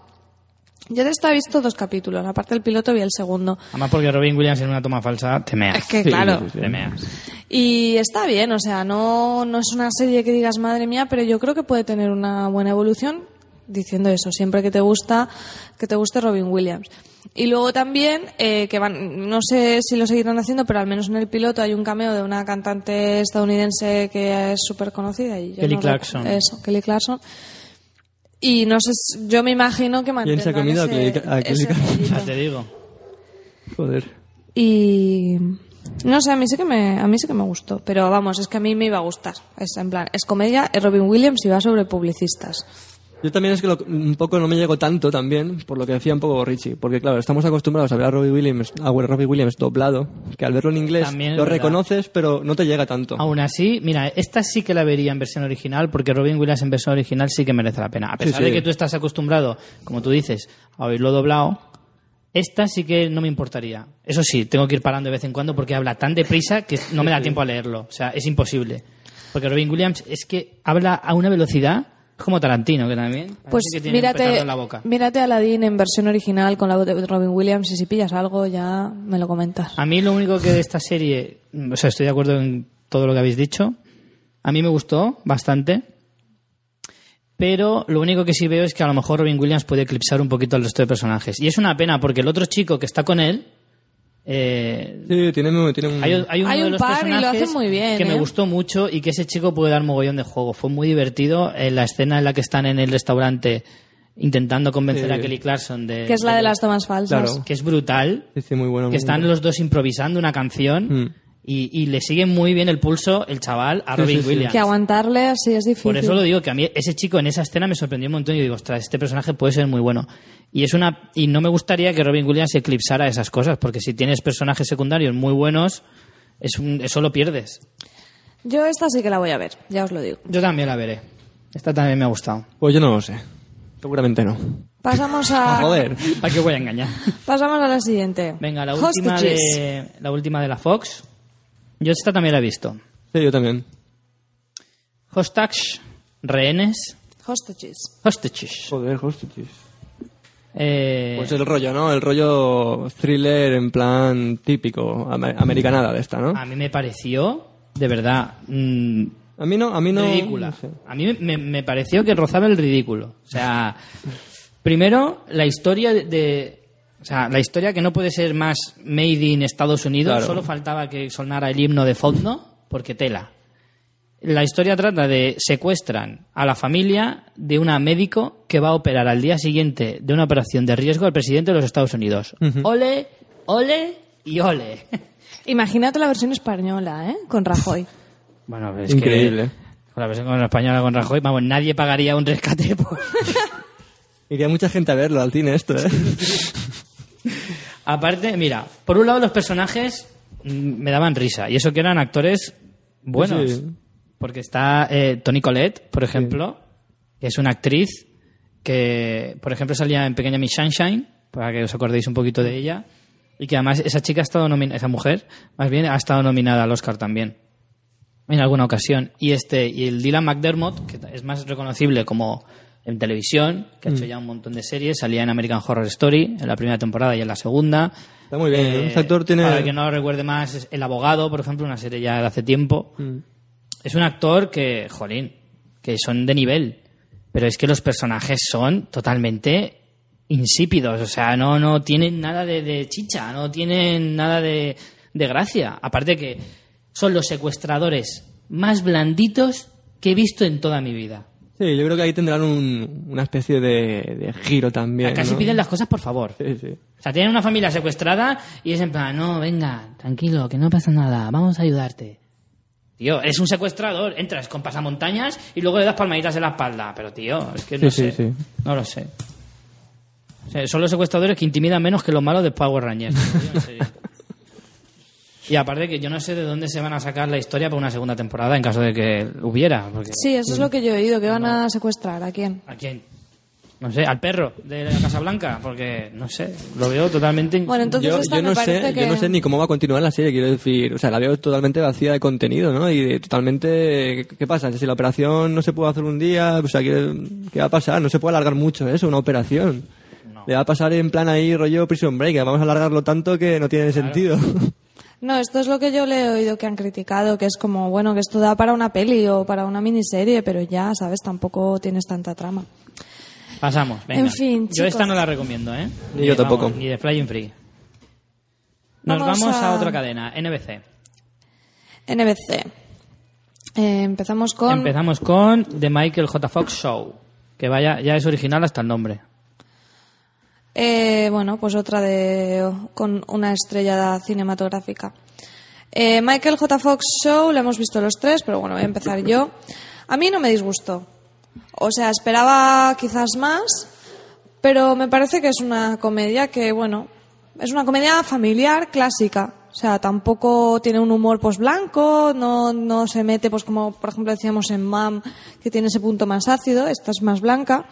Yo de esta he visto dos capítulos, aparte del piloto vi el segundo. Además porque Robin Williams en una toma falsa te meas. Es que, Sí, claro, sí, sí. Te meas. Y está bien, o sea, no, no es una serie que digas madre mía, pero yo creo que puede tener una buena evolución diciendo eso, siempre que te gusta, que te guste Robin Williams. Y luego también, eh, que van, no sé si lo seguirán haciendo, pero al menos en el piloto hay un cameo de una cantante estadounidense que es súper conocida. Y yo Kelly no Clarkson. Eso, Kelly Clarkson. Y no sé, yo me imagino que ¿Quién se ha mantendrán comido a ese, Kelly- a Kelly ese Clarkson? Ya te digo. Joder. Y no sé, a mí sí que me a mí sí que me gustó, pero vamos, es que a mí me iba a gustar. Es en plan, es comedia, es Robin Williams y va sobre publicistas. Yo también es que lo- un poco no me llegó tanto también, por lo que decía un poco Richie, porque claro, estamos acostumbrados a ver a Robbie Williams, a ver Robbie Williams doblado, que al verlo en inglés lo verdad. reconoces, pero no te llega tanto. Aún así, mira, esta sí que la vería en versión original, porque Robin Williams en versión original sí que merece la pena. A pesar Sí, sí. de que tú estás acostumbrado, como tú dices, a oírlo doblado, esta sí que no me importaría. Eso sí, tengo que ir parando de vez en cuando porque habla tan deprisa que no me da tiempo a leerlo. O sea, es imposible. Porque Robin Williams es que habla a una velocidad es como Tarantino, que también. Pues que tiene mírate, en la boca. mírate a Aladdin en versión original con la voz de Robin Williams y si pillas algo ya me lo comentas. A mí lo único que de esta serie, o sea, estoy de acuerdo en todo lo que habéis dicho. A mí me gustó bastante. Pero lo único que sí veo es que a lo mejor Robin Williams puede eclipsar un poquito al resto de personajes. Y es una pena porque el otro chico que está con él, Eh, Sí, tiene, tiene un... hay, hay uno Hay de un los par y lo hacen muy bien, que me ¿eh? gustó mucho y que ese chico puede dar mogollón de juego. Fue muy divertido en la escena en la que están en el restaurante intentando convencer Sí. a Kelly Clarkson de... Que es la de las tomas falsas. Claro. Que es brutal. Sí, sí, muy bueno. Que muy están bueno. los dos improvisando una canción Mm. Y, y le sigue muy bien el pulso el chaval a Sí, Robin sí, sí. Williams. Que aguantarle así es difícil. Por eso lo digo, que a mí ese chico en esa escena me sorprendió un montón y digo, ostras, este personaje puede ser muy bueno. Y es una y no me gustaría que Robin Williams eclipsara esas cosas, porque si tienes personajes secundarios muy buenos, es un, eso lo pierdes. Yo esta sí que la voy a ver, ya os lo digo. Yo también la veré. Esta también me ha gustado. Pues yo no lo sé. Seguramente no. Pasamos a, Joder. ¿Para qué voy a engañar? pasamos a la siguiente. Venga, la última Hostages. de la última de la Fox. Yo esta también la he visto. Sí, yo también. Hostage, rehenes, Hostages. hostages. Joder, hostages. Eh, Pues el rollo, ¿no? El rollo thriller en plan típico, amer- americanada de esta, ¿no? a mí me pareció, de verdad, mm, A mí no, a mí no... ridícula. no sé. A mí me, me pareció que rozaba el ridículo. O sea, primero, la historia de, sea, la historia que no puede ser más made in Estados Unidos, Claro. solo faltaba que sonara el himno de fondo, porque tela. La historia trata de secuestran a la familia de una médico que va a operar al día siguiente de una operación de riesgo al presidente de los Estados Unidos. Ole, ole y ole. Imagínate la versión española, ¿eh? Con Rajoy. Bueno, es Increíble. que con la versión con española con Rajoy, vamos, nadie pagaría un rescate por... Iría mucha gente a verlo al cine esto, ¿eh? Aparte, mira, por un lado los personajes mm, me daban risa, y eso que eran actores buenos. Sí. Porque está eh, Toni Collette, por ejemplo, que es una actriz que, por ejemplo, salía en Pequeña Miss Sunshine, para que os acordéis un poquito de ella, y que además esa chica ha estado nominada, esa mujer, más bien, ha estado nominada al Oscar también, en alguna ocasión. Y este, y el Dylan McDermott, que es más reconocible como en televisión, que ha hecho ya un montón de series, salía en American Horror Story, en la primera temporada y en la segunda. Está muy bien. Eh, Este actor tiene... Para que no lo recuerde más, es El Abogado, por ejemplo, una serie ya de hace tiempo. Mm. Es un actor que, jolín, que son de nivel. Pero es que los personajes son totalmente insípidos. O sea, no, no tienen nada de, de chicha, no tienen nada de, de gracia. Aparte que son los secuestradores más blanditos que he visto en toda mi vida. Sí, yo creo que ahí tendrán un- una especie de, de giro también, Casi ¿no? piden las cosas por favor. Sí, sí. O sea, tienen una familia secuestrada y es en plan, no, venga, tranquilo, que no pasa nada, vamos a ayudarte. Tío, eres un secuestrador, entras con pasamontañas y luego le das palmaditas en la espalda. Pero, tío, es que no Sí, sí, sé. sí. No lo sé. O sea, son los secuestradores que intimidan menos que los malos de Power Rangers. tío, en serio. Y aparte que yo no sé de dónde se van a sacar la historia para una segunda temporada en caso de que hubiera. Porque, Sí, eso es lo que yo he oído, que van a secuestrar. ¿A quién? ¿A quién? No sé, al perro de la Casa Blanca, porque, no sé, lo veo totalmente... Bueno, entonces Yo, esta yo me no parece sé, que... yo no sé ni cómo va a continuar la serie, quiero decir, o sea, la veo totalmente vacía de contenido, ¿no? Y de- totalmente, ¿qué, pasa? Si la operación no se puede hacer un día, o sea, ¿qué, qué va a pasar? No se puede alargar mucho eso, una operación. Le va a pasar en plan ahí rollo Prison Break, que vamos a alargarlo tanto que no tiene sentido. No, esto es lo que yo le he oído que han criticado, que es como, bueno, que esto da para una peli o para una miniserie, pero ya, ¿sabes? Tampoco tienes tanta trama. Pasamos, venga. En fin, Yo chicos. esta no la recomiendo, ¿eh? Ni yo tampoco. vamos, ni de Flying Free. Nos Vamos vamos, a... a- otra cadena, NBC. NBC. Eh, empezamos con... Empezamos con The Michael J. Fox Show. Que vaya, ya es original hasta el nombre. Eh, bueno, pues otra de con una estrella cinematográfica. Eh, Michael J. Fox Show, la hemos visto los tres, pero bueno, voy a empezar yo. A mí no me disgustó. O sea, esperaba quizás más, pero me parece que es una comedia que, bueno, es una comedia familiar clásica. O sea, tampoco tiene un humor pues blanco, no, no se mete pues como por ejemplo decíamos en Mam, que tiene ese punto más ácido, esta es más blanca.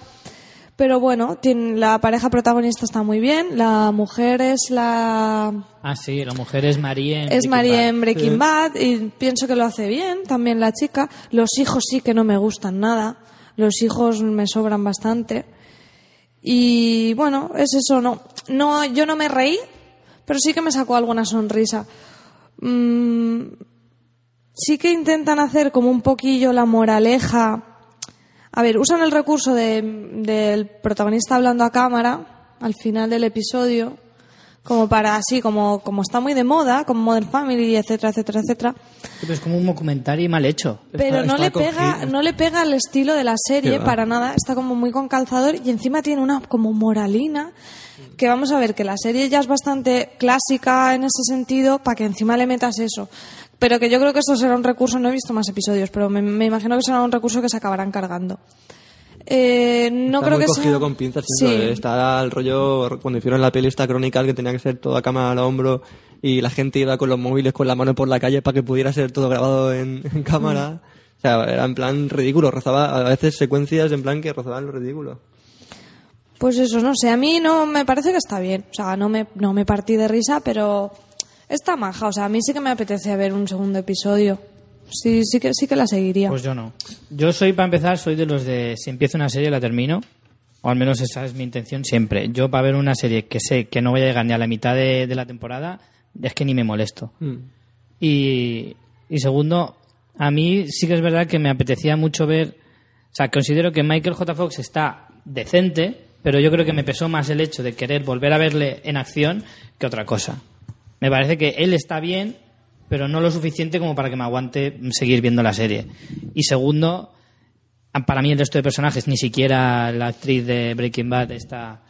Pero bueno, tiene, la pareja protagonista está muy bien, la mujer es la Ah, sí, la mujer es Marie. en es María en Breaking Bad y pienso que lo hace bien, también la chica. Los hijos sí que no me gustan nada, los hijos me sobran bastante. Y bueno, es eso, no, no, yo no me reí, pero sí que me sacó alguna sonrisa. Mm, sí que intentan hacer como un poquillo la moraleja. A ver, usan el recurso de- del protagonista hablando a cámara al final del episodio Como para así, como, como está muy de moda, como Modern Family, etcétera, etcétera, etcétera. Pero es como un documentario mal hecho. Pero Está- no está le pega, no le pega al estilo de la serie para nada. Está como muy con calzador y encima tiene una como moralina que vamos a ver que la serie ya es bastante clásica en ese sentido para que encima le metas eso. Pero que yo creo que esto será un recurso, no he visto más episodios, pero me, me imagino que será un recurso que se acabarán cargando. Eh, no está creo muy que cogido sea... con pinzas. Sí. ¿eh? Está el rollo, cuando hicieron la peli esta crónica, que tenía que ser toda cámara al hombro y la gente iba con los móviles con la mano por la calle para que pudiera ser todo grabado en, en cámara. Mm. O sea, era en plan ridículo. Rozaba a veces secuencias en plan que rozaban lo ridículo. Pues eso, no sé, a mí no me parece que está bien. O sea, no me, no me partí de risa, pero está maja. O sea, a mí sí que me apetece ver un segundo episodio. Sí, sí que, sí que la seguiría. Pues yo no. Yo soy, para empezar, soy de los de si empiezo una serie la termino. O al menos esa es mi intención siempre. Yo para ver una serie que sé que no voy a llegar ni a la mitad de, de la temporada, es que ni me molesto. Mm. Y, y segundo, a mí sí que es verdad que me apetecía mucho ver. O sea, considero que Michael J. Fox está decente, pero yo creo que me pesó más el hecho de querer volver a verle en acción que otra cosa. Me parece que él está bien, pero no lo suficiente como para que me aguante seguir viendo la serie. Y segundo, para mí el resto de personajes, ni siquiera la actriz de Breaking Bad está,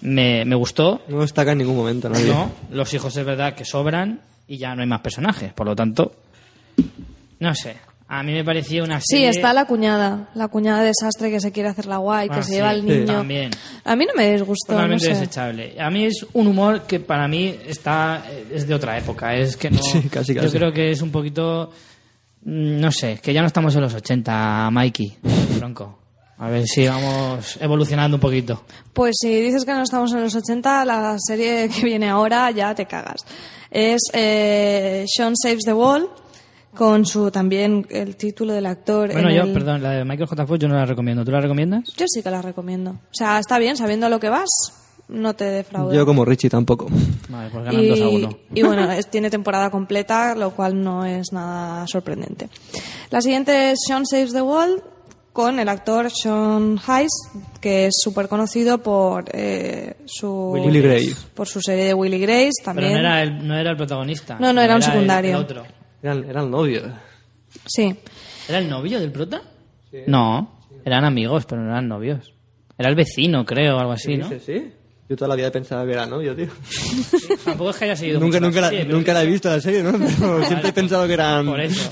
me, me gustó. No destaca en ningún momento nadie. No, los hijos es verdad que sobran y ya no hay más personajes. Por lo tanto, no sé. A mí me parecía una Sí, serie... está la cuñada, la cuñada de desastre que se quiere hacer la guay, que Ah, se sí, lleva al sí, niño. también. A mí no me disgustó, no Totalmente sé. desechable. A mí es un humor que para mí está es de otra época. Es que no. Sí, casi, Yo casi. creo que es un poquito. mm, No sé, que ya no estamos en los 80, Mikey. Bronco. A ver si vamos evolucionando un poquito. Pues si dices que no estamos en los 80, la serie que viene ahora ya te cagas. Es eh, Sean Saves the Wall, con su también el título del actor. Bueno, en yo, el- perdón, la de Michael J. Fox yo no la recomiendo. ¿Tú la recomiendas? Yo sí que la recomiendo. O sea, está bien, sabiendo a lo que vas, no te defrauda. Yo como Richie tampoco. Vale, pues ganan 2 a 1. y bueno, es- tiene temporada completa, lo cual no es nada sorprendente. La siguiente es Sean Saves the World con el actor Sean Hayes, que es súper conocido por eh, su Willy Grace. por su serie de Willy Grace Pero también. no era, el, no era el protagonista. No, no, era un el- secundario. el otro. Eran, eran novios. Sí. ¿Era el novio del prota? No, eran amigos, pero no eran novios. Era el vecino, creo, o algo así, ¿no? ¿Sí? ¿Sí? Yo toda la vida pensaba que era novio, tío. Tampoco es que haya seguido Nunca, mucho nunca, la, serie, pero nunca la he visto la serie, ¿no? Pero siempre he pensado que eran... Por eso.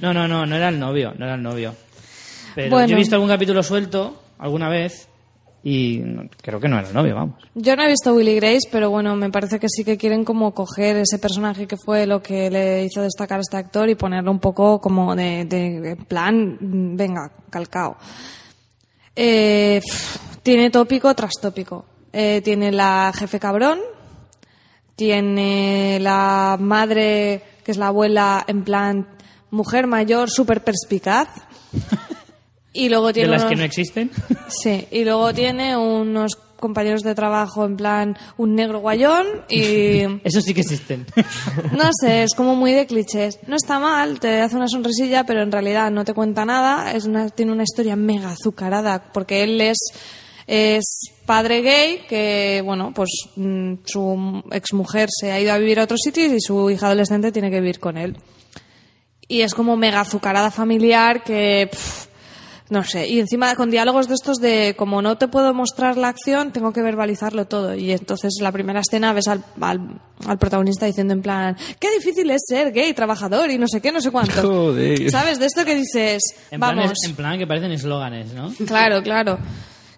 No, no, no, no era el novio, no era el novio. Pero Bueno. yo he visto algún capítulo suelto alguna vez y no- creo que no era el novio, vamos. Yo no he visto Willy Grace, pero bueno, me parece que sí que quieren como coger ese personaje que fue lo que le hizo destacar a este actor y ponerlo un poco como de, de plan, mm, venga, calcao. Eh, tiene tópico tras tópico. Eh, tiene la jefe cabrón, tiene la madre, que es la abuela, en plan, mujer mayor, súper perspicaz. Y luego De tiene las que unos- no existen. Sí, y luego tiene unos compañeros de trabajo en plan un negro guayón y Eso sí que existen. no sé, es como muy de clichés. No está mal, te hace una sonrisilla, pero en realidad no te cuenta nada. Es una, tiene una historia mega azucarada porque él es es padre gay que bueno pues mm, su exmujer se ha ido a vivir a otros sitios y su hija adolescente tiene que vivir con él y es como mega azucarada familiar que pff, no sé, y encima con diálogos de estos de como no te puedo mostrar la acción, tengo que verbalizarlo todo. Y entonces la primera escena ves al, al, al protagonista diciendo en plan, qué difícil es ser gay, trabajador y no sé qué, no sé cuánto. Joder. ¿Sabes? De esto que dices, En plan, vamos, es- en plan que parecen eslóganes, ¿no? claro, claro.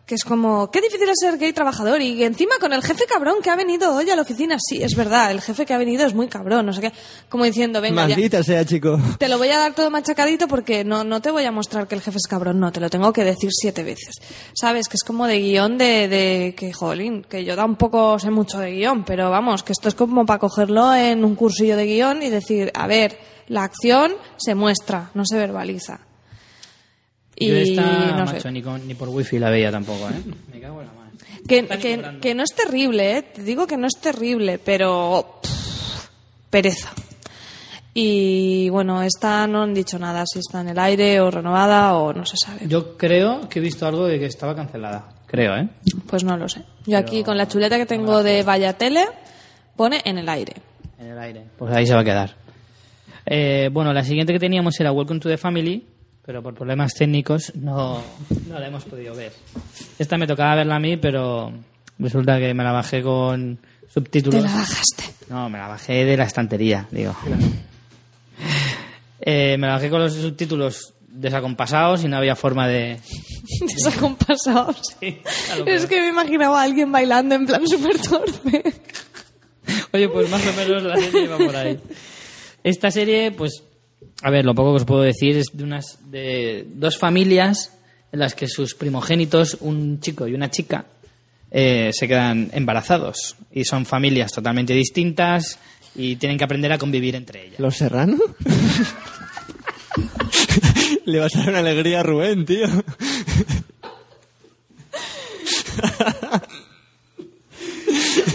Que es como, qué difícil es ser gay trabajador y encima con el jefe cabrón que ha venido hoy a la oficina. Sí, es verdad, el jefe que ha venido es muy cabrón, no sé qué. Como diciendo, venga, ya, Maldita sea, chico. te lo voy a dar todo machacadito porque no, no te voy a mostrar que el jefe es cabrón, no, te lo tengo que decir siete veces. ¿Sabes? Que es como de guion de, de que, jolín, que yo tampoco sé mucho de guion, pero vamos, que esto es como para cogerlo en un cursillo de guion y decir, a ver, la acción se muestra, no se verbaliza. Y Yo esta, no macho, sé. ni, con- ni por wifi la veía tampoco, ¿eh? Me cago en la madre. Que, no es terrible, ¿eh? Te digo que no es terrible, pero pff, pereza. Y bueno, esta no han dicho nada, si está en el aire o renovada o no se sabe. Yo creo que he visto algo de que estaba cancelada. Creo, ¿eh? Pues no lo sé. Yo aquí con la chuleta que tengo de Vaya Tele, Pone en el aire. En el aire. Pues ahí se va a quedar. Eh, bueno, la siguiente que teníamos era Welcome to the Family, pero por problemas técnicos no, no la hemos podido ver. Esta me tocaba verla a mí, pero resulta que me la bajé con subtítulos. Te la bajaste. No, me la bajé de la estantería, digo. Eh, me la bajé con los subtítulos desacompasados y no había forma de... Desacompasados. Sí, Es que me imaginaba a alguien bailando en plan súper torpe. Oye, pues más o menos la serie iba por ahí. Esta serie, pues, a ver, lo poco que os puedo decir es de unas de dos familias en las que sus primogénitos, un chico y una chica, eh, se quedan embarazados y son familias totalmente distintas y tienen que aprender a convivir entre ellas. ¿Los Serrano? Le vas a dar una alegría a Rubén, tío.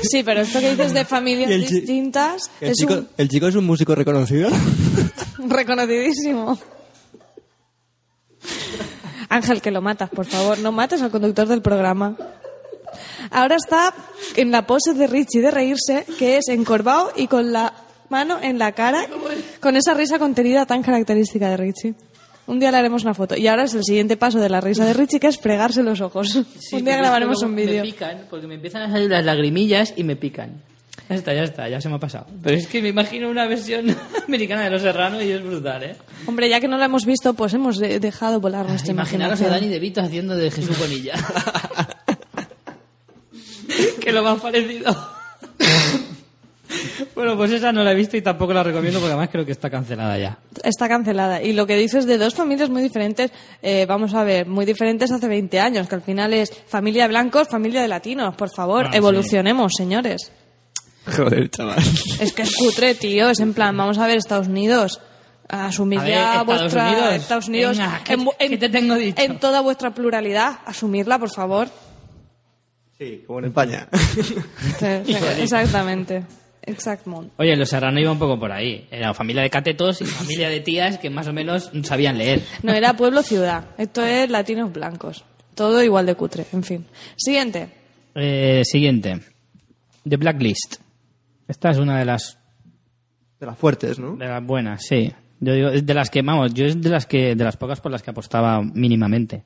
Sí, pero esto que dices de familias el distintas ¿El es chico, un ¿El chico es un músico reconocido? Reconocidísimo. Ángel, que lo matas, por favor. No mates al conductor del programa. Ahora está en la pose de Richie de reírse, que es encorvado y con la mano en la cara, con esa risa contenida tan característica de Richie. Un día le haremos una foto. Y ahora es el siguiente paso de la risa de Richie, que es fregarse los ojos. un día grabaremos un vídeo. Me pican, porque me empiezan a salir las lagrimillas y me pican. Ya está, ya está, ya se me ha pasado. Pero es que me imagino una versión americana de Los Serrano y es brutal, ¿eh? Hombre, ya que no lo hemos visto, pues hemos de- dejado volar nuestra Imaginaros a. Dani De Vito haciendo de Jesús Bonilla. que lo más parecido. bueno, pues esa no la he visto y tampoco la recomiendo porque además creo que está cancelada ya. Está cancelada. Y lo que dices de dos familias muy diferentes, eh, vamos a ver, muy diferentes hace 20 años, que al final es familia de blancos, familia de latinos. Por favor, Ah, evolucionemos, señores. Joder, chaval. Es que es cutre, tío. Es en plan, vamos a ver, Estados Unidos. Asumid ver, ya Estados vuestra. Unidos. Estados Unidos. Venga, ¿qué- qué te tengo dicho? En toda vuestra pluralidad. Asumirla, por favor. Sí, como en España. Exactamente. Exactamente. Oye, Los Serrano iba un poco por ahí. Era familia de catetos y familia de tías que más o menos sabían leer. No era pueblo-ciudad. Esto es latinos blancos. Todo igual de cutre. En fin. Siguiente. Eh, siguiente. The Blacklist. Esta es una de las De las fuertes, ¿no? De las buenas, sí. Yo digo, de las que, vamos, yo es de las que, de las pocas por las que apostaba mínimamente.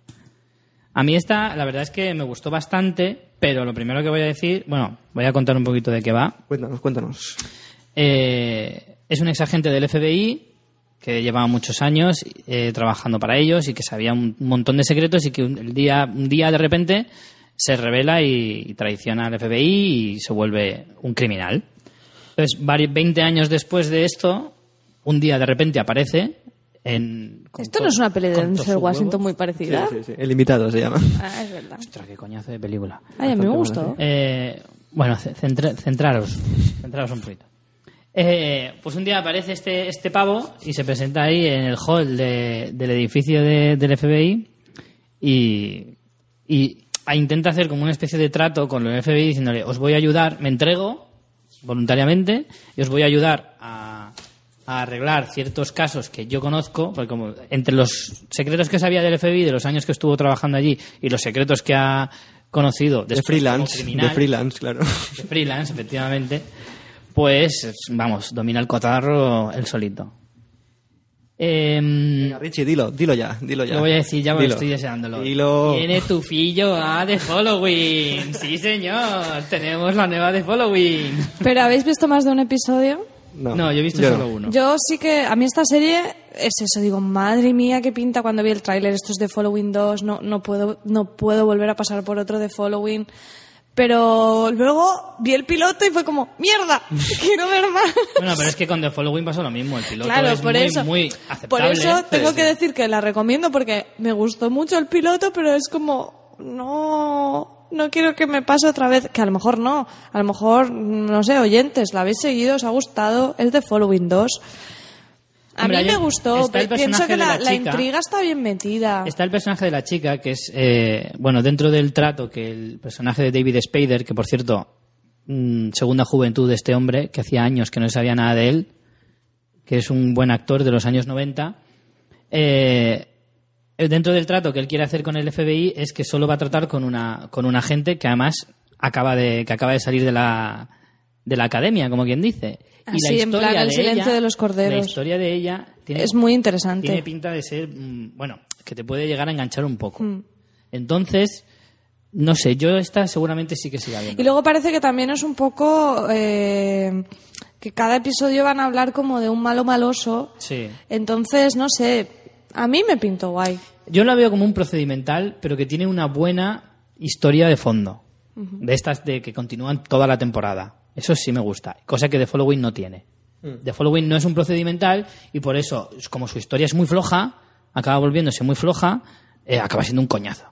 A mí esta, la verdad es que me gustó bastante, pero lo primero que voy a decir, bueno, voy a contar un poquito de qué va. Cuéntanos, cuéntanos. Eh, es un exagente del FBI que llevaba muchos años eh, trabajando para ellos y que sabía un montón de secretos y que un, el día, un día de repente se revela y, y traiciona al FBI y se vuelve un criminal. Entonces, vari- 20 años después de esto, un día de repente aparece en... Esto to- no es una peli de Denzel Washington huevos. muy parecida. Sí, sí, sí. El invitado se llama. Ah, es verdad. Ostras, qué coñazo de película. Ay, a mí me gustó. Eh, bueno, ce- centra- centraros, centraros un poquito. Eh, pues un día aparece este, este pavo y se presenta ahí en el hall de- del edificio de- del FBI y, y a- intenta hacer como una especie de trato con el FBI diciéndole, os voy a ayudar, me entrego voluntariamente y os voy a ayudar a, a arreglar ciertos casos que yo conozco, porque como entre los secretos que sabía del FBI de los años que estuvo trabajando allí y los secretos que ha conocido De freelance, criminal, de freelance, claro. de freelance, efectivamente, pues, vamos, domina el cotarro el solito. Em, Venga, Richie, dilo, dilo ya, dilo ya. lo voy a decir, ya me lo Dilo. estoy deseándolo. Dilo. Viene tu fillo a The Following. Sí, señor. Tenemos la nueva The Following. ¿Pero habéis visto más de un episodio? No, No, yo he visto solo uno. Yo sí que, a mí esta serie es eso, digo, madre mía, qué pinta cuando vi el tráiler, esto es de Following 2, no, no, puedo, no puedo volver a pasar por otro de Following. Pero luego vi el piloto y fue como, mierda, quiero ver más. Bueno, pero es que con The Following pasó lo mismo. El piloto Claro, es por muy, eso, muy por aceptable. eso tengo Sí, que decir que la recomiendo porque me gustó mucho el piloto, pero es como, no, no quiero que me pase otra vez, que a lo mejor no, a lo mejor, no sé, oyentes, la habéis seguido, os ha gustado, es de Following 2. A Hombre, mí me gustó, está el pe- pienso que la, la intriga está bien metida. Está el personaje de la chica, que es, eh, bueno, dentro del trato que el personaje de David Spader, que por cierto, mm, segunda juventud de este hombre, que hacía años que no sabía nada de él, que es un buen actor de los años 90, eh, dentro del trato que él quiere hacer con el FBI es que solo va a tratar con una, con un agente que además acaba de, que acaba de salir de la, de la academia, como quien dice. Ah, sí, en plan, el silencio de los corderos. La historia de ella tiene, Es muy interesante. tiene pinta de ser, mm, bueno, que te puede llegar a enganchar un poco. Mm. Entonces, no sé, yo esta seguramente sí que siga viendo. Y luego parece que también es un poco eh, que cada episodio van a hablar como de un malo maloso. Sí. Entonces, no sé, a mí me pinto guay. Yo la veo como un procedimental, pero que tiene una buena historia de fondo. De estas de que continúan toda la temporada. Eso sí me gusta. Cosa que The Following no tiene. The Following no es un procedimental y por eso, como su historia es muy floja, acaba volviéndose muy floja, eh, acaba siendo un coñazo.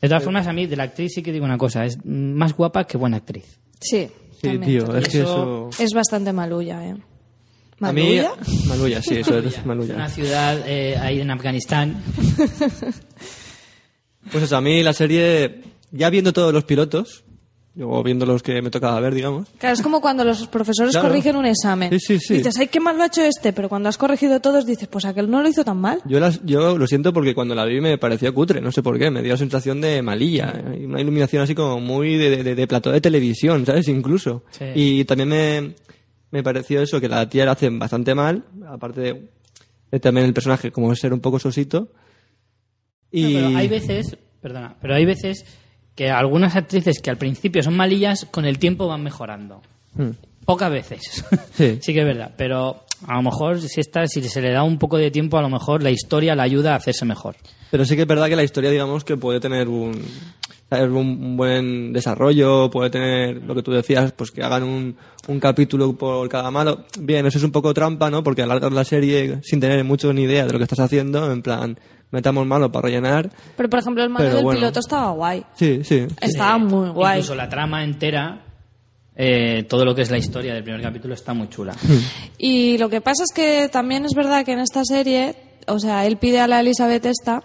De todas formas, a mí de la actriz sí que digo una cosa, es más guapa que buena actriz. Sí, Sí, también. tío, es que Eso-. Es bastante malulla, ¿eh? A mí... ¿Malulla? Maluya, sí, eso es Una Maluya. ciudad eh, ahí en Afganistán. Pues eso, a mí la serie, ya viendo todos los pilotos, o viendo los que me tocaba ver, digamos, Claro, es como cuando los profesores Claro. corrigen un examen. Sí, sí, sí. Dices, ay, qué mal lo ha hecho este, pero cuando has corregido todos dices, pues aquel no lo hizo tan mal. Yo, las, yo lo siento porque cuando la vi me parecía cutre, no sé por qué, me dio la sensación de malilla, y una iluminación así como muy de, de, de plató de televisión, ¿sabes? Incluso. Sí. Y también me, me pareció eso, que la tía la hacen bastante mal, aparte de, de también el personaje como ser un poco sosito. Y... No, pero hay veces, perdona, pero hay veces que algunas actrices que al principio son malillas, con el tiempo van mejorando. Hmm. Pocas veces. Sí. que es verdad. Pero a lo mejor si esta, si se le da un poco de tiempo, a lo mejor la historia la ayuda a hacerse mejor. Pero sí que es verdad que la historia, digamos, que puede tener un, buen desarrollo, puede tener lo que tú decías, pues que hagan un, un capítulo por cada malo. Bien, eso es un poco trampa, ¿no? Porque alargar la serie sin tener mucho ni idea de lo que estás haciendo, en plan, metamos malo para rellenar. Pero, por ejemplo, el malo Pero del bueno. piloto estaba guay. Sí, sí. Estaba muy guay. Incluso la trama entera, eh, todo lo que es la historia del primer capítulo está muy chula. Y lo que pasa es que también es verdad que en esta serie, o sea, él pide a la Elizabeth esta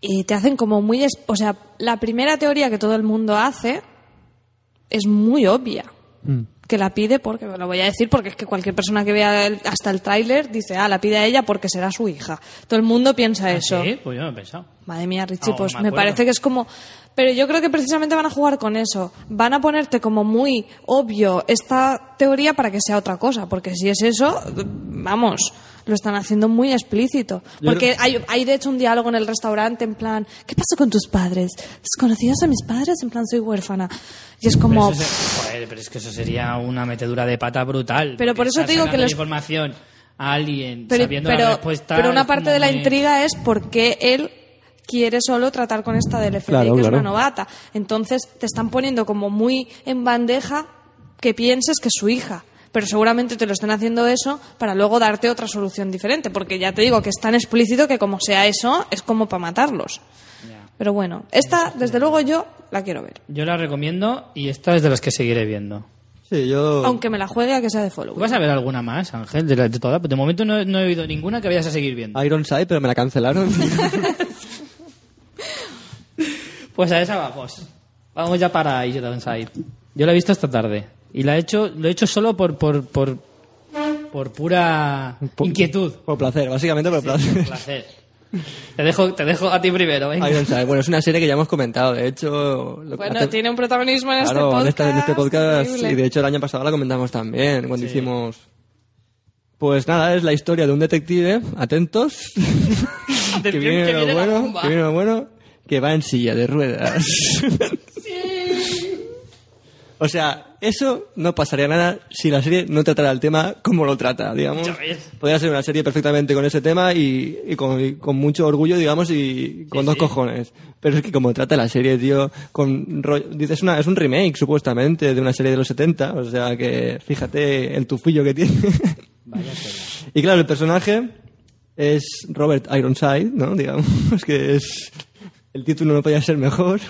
y te hacen como muy... O sea, la primera teoría que todo el mundo hace es muy obvia. Mm. Que la pide porque, lo voy a decir porque es que cualquier persona que vea el- hasta el tráiler dice, ah, la pide a ella porque será su hija. Todo el mundo piensa eso. Sí, pues yo no he pensado. Madre mía, Richie, pues me me, parece que es como... Pero yo creo que precisamente van a jugar con eso. Van a ponerte como muy obvio esta teoría para que sea otra cosa. Porque si es eso, vamos, lo están haciendo muy explícito. Porque hay, hay de hecho un diálogo en el restaurante en plan, ¿qué pasó con tus padres? ¿Desconocías a mis padres? En plan, soy huérfana. Y es como... Pero, se- joder, pero es que eso sería una metedura de pata brutal. Pero por eso te digo que los- información a alguien Pero, sabiendo la pero, respuesta. pero una parte de la muy- intriga es por qué él quiere solo tratar con esta del FBI, Claro, que es una novata. Entonces te están poniendo como muy en bandeja que pienses que es su hija. Pero seguramente te lo están haciendo eso para luego darte otra solución diferente. Porque ya te digo que es tan explícito que como sea eso, es como para matarlos. Pero bueno, esta, desde luego yo la quiero ver. Yo la recomiendo y esta es de las que seguiré viendo. Sí, yo... Aunque me la juegue a que sea de ¿Tú follow. vas a ver alguna más, Ángel? De, la- de. De momento no, no he oído ninguna que vayas a seguir viendo. Ironside, pero me la cancelaron. Pues a esa vamos. Vamos ya para Ironside. Yo la he visto esta tarde. Y la he hecho, lo he hecho solo por, por, por, por pura Por- inquietud. por placer, básicamente por placer. Por placer. Te dejo, te dejo a ti primero, venga. Ironside, bueno, es una serie que ya hemos comentado, de hecho... lo- Bueno, hace- tiene un protagonismo en este Claro, podcast. en, esta- en este podcast, y de hecho el año pasado la comentamos también, cuando hicimos... Pues nada, es la historia de un detective, atentos, que viene que viene bueno, que viene lo bueno, que va en silla de ruedas. O sea, eso no pasaría nada si la serie no tratara el tema como lo trata, digamos. Podría ser una serie perfectamente con ese tema y, y con, y con mucho orgullo, digamos, y con Sí, dos sí. cojones. Pero es que como trata la serie, tío, con dices una, es un remake, supuestamente, de una serie de los 70, o sea que fíjate el tufillo que tiene. Vaya y claro, el personaje es Robert Ironside, ¿no? Digamos que es... El título no podía ser mejor.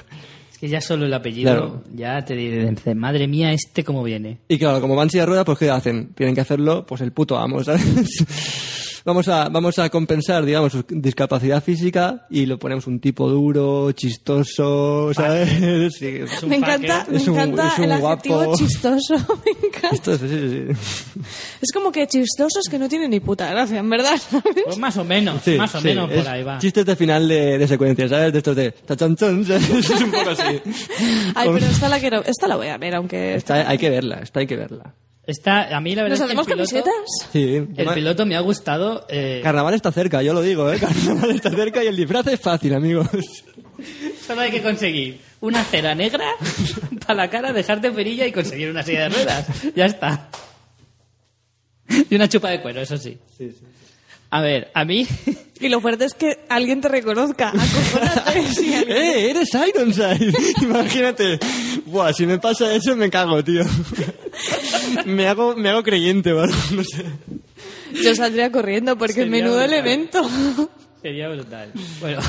Es que ya solo el apellido, Claro. ya te dice, madre mía, este cómo viene. Y claro, como van silla de ruedas, pues ¿qué hacen? Tienen que hacerlo, pues el puto amo, ¿sabes? Vamos a, vamos a compensar, digamos, su discapacidad física y lo ponemos un tipo duro, chistoso, ¿sabes? Sí, es un Me encanta, me Es un- encanta es un el adjetivo chistoso. Me encanta. chistoso, sí, sí, sí. Es como que chistosos que no tienen ni puta gracia, en verdad. ¿sabes? Pues más o menos, Sí, más o sí, menos por ahí va. Chistes de final de, de secuencia, ¿sabes? De estos de tachan. Es un poco así. Ay, pero esta la quiero, esta la voy a ver, aunque Esta hay que verla, esta hay que verla. Está, a mí la verdad ¿Nos es que hacemos el piloto, camisetas? Sí. el piloto me ha gustado. eh, Carnaval está cerca, yo lo digo, ¿eh? Carnaval está cerca y el disfraz es fácil, amigos. solo hay que conseguir una cera negra para la cara, dejarte perilla y conseguir una silla de ruedas. Ya está. Y una chupa de cuero, eso sí. A ver, a mí Y lo fuerte es que alguien te reconozca. Alguien- ¡Eh! ¡Eres Ironside! Imagínate. Buah, si me pasa eso me cago, tío. me, hago, me hago creyente algo, no sé. Yo saldría corriendo porque Sería menudo brutal. elemento. Sería brutal. Bueno,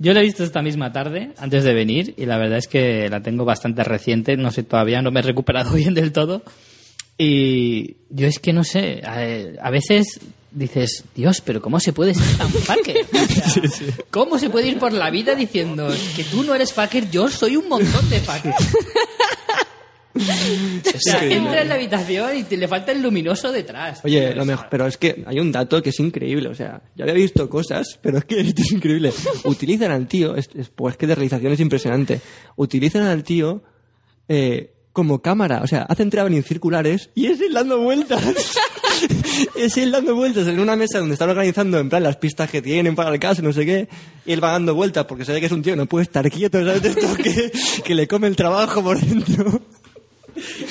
yo la he visto esta misma tarde, antes de venir, y la verdad es que la tengo bastante reciente. No sé, todavía no me he recuperado bien del todo. Y yo es que no sé, a veces dices, Dios, pero ¿cómo se puede ser tan fucker? O sea, ¿Cómo se puede ir por la vida diciendo que tú no eres fucker, yo soy un montón de fucker? O sea, entra en la habitación y te le falta el luminoso detrás. Oye, lo mejor, pero es que hay un dato que es increíble, o sea, yo había visto cosas, pero es que esto es increíble. Utilizan al tío, es, es- pues que de realización es impresionante, utilizan al tío eh, como cámara, o sea, hacen traveling circulares y es él dando vueltas. es él dando vueltas en una mesa donde están organizando en plan las pistas que tienen para el caso, no sé qué, y él va dando vueltas porque sabe que es un tío que no puede estar quieto, ¿sabes? De esto que, que le come el trabajo por dentro.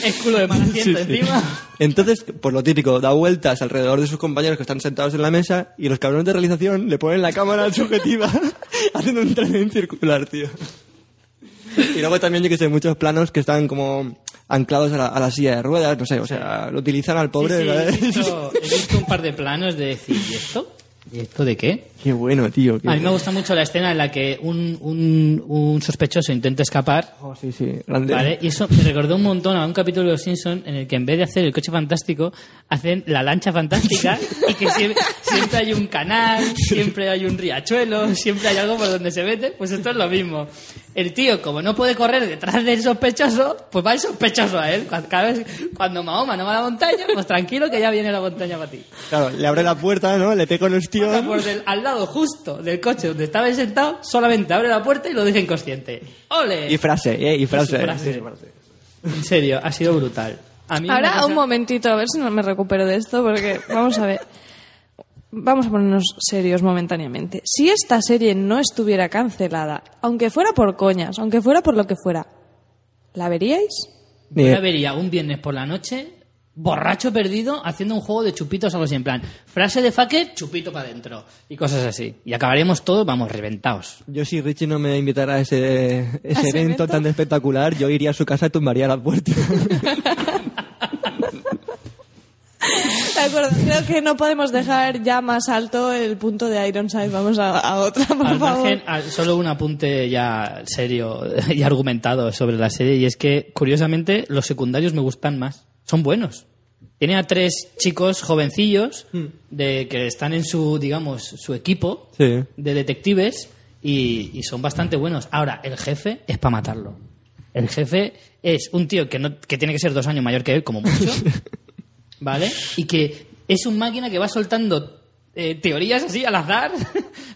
Es culo de mal asiento Sí, sí. encima. Entonces, por lo típico, da vueltas alrededor de sus compañeros que están sentados en la mesa y los cabrones de realización le ponen la cámara subjetiva haciendo un tren circular, tío. Y luego también, yo que sé, muchos planos que están como anclados a la, a la silla de ruedas, no sé, o sea, lo utilizan al pobre. Sí, sí, he, visto, he visto un par de planos de decir, ¿y esto? ¿Y esto de qué? Qué bueno, tío. qué A mí me gusta mucho la escena en la que un, un, un sospechoso intenta escapar, Oh, sí, sí, grande. ¿vale? Y eso me recordó un montón a un capítulo de Los Simpsons en el que en vez de hacer el coche fantástico, hacen la lancha fantástica y que siempre, siempre hay un canal, siempre hay un riachuelo, siempre hay algo por donde se mete. Pues esto es lo mismo. El tío, como no puede correr detrás del sospechoso, pues va el sospechoso a él. Cuando, cada vez, cuando Mahoma no va a la montaña, pues tranquilo que ya viene la montaña para ti. Claro, le abre la puerta, ¿no? Le pega por del- al lado justo del coche donde estaba sentado, solamente abre la puerta y lo deja inconsciente. ¡Ole! Y frase, ¿eh? Y frase. frase. Sí, frase. En serio, ha sido brutal. A mí Ahora, cosa- un momentito, a ver si no me recupero de esto, porque vamos a ver. Vamos a ponernos serios momentáneamente. Si esta serie no estuviera cancelada, aunque fuera por coñas, aunque fuera por lo que fuera, ¿la veríais? Yo la vería un viernes por la noche, borracho perdido, haciendo un juego de chupitos algo así en plan. Frase de fucker, chupito para adentro. Y cosas así. Y acabaremos todos, vamos, reventados. Yo si Richie no me invitara a ese, ese ese evento, evento? tan espectacular, yo iría a su casa y tumbaría la puerta. De acuerdo, creo que no podemos dejar ya más alto el punto de Ironside. Vamos a, a otra, por Al favor. margen, al- solo un apunte ya serio y argumentado sobre la serie, y es que, curiosamente, los secundarios me gustan más. Son buenos. Tiene a tres chicos jovencillos de que están en su, digamos, su equipo Sí. de detectives y, y son bastante buenos. Ahora, el jefe es para matarlo. El jefe es un tío que, no, que tiene que ser dos años mayor que él, como mucho, ¿vale? Y que es un máquina que va soltando eh, teorías así al azar.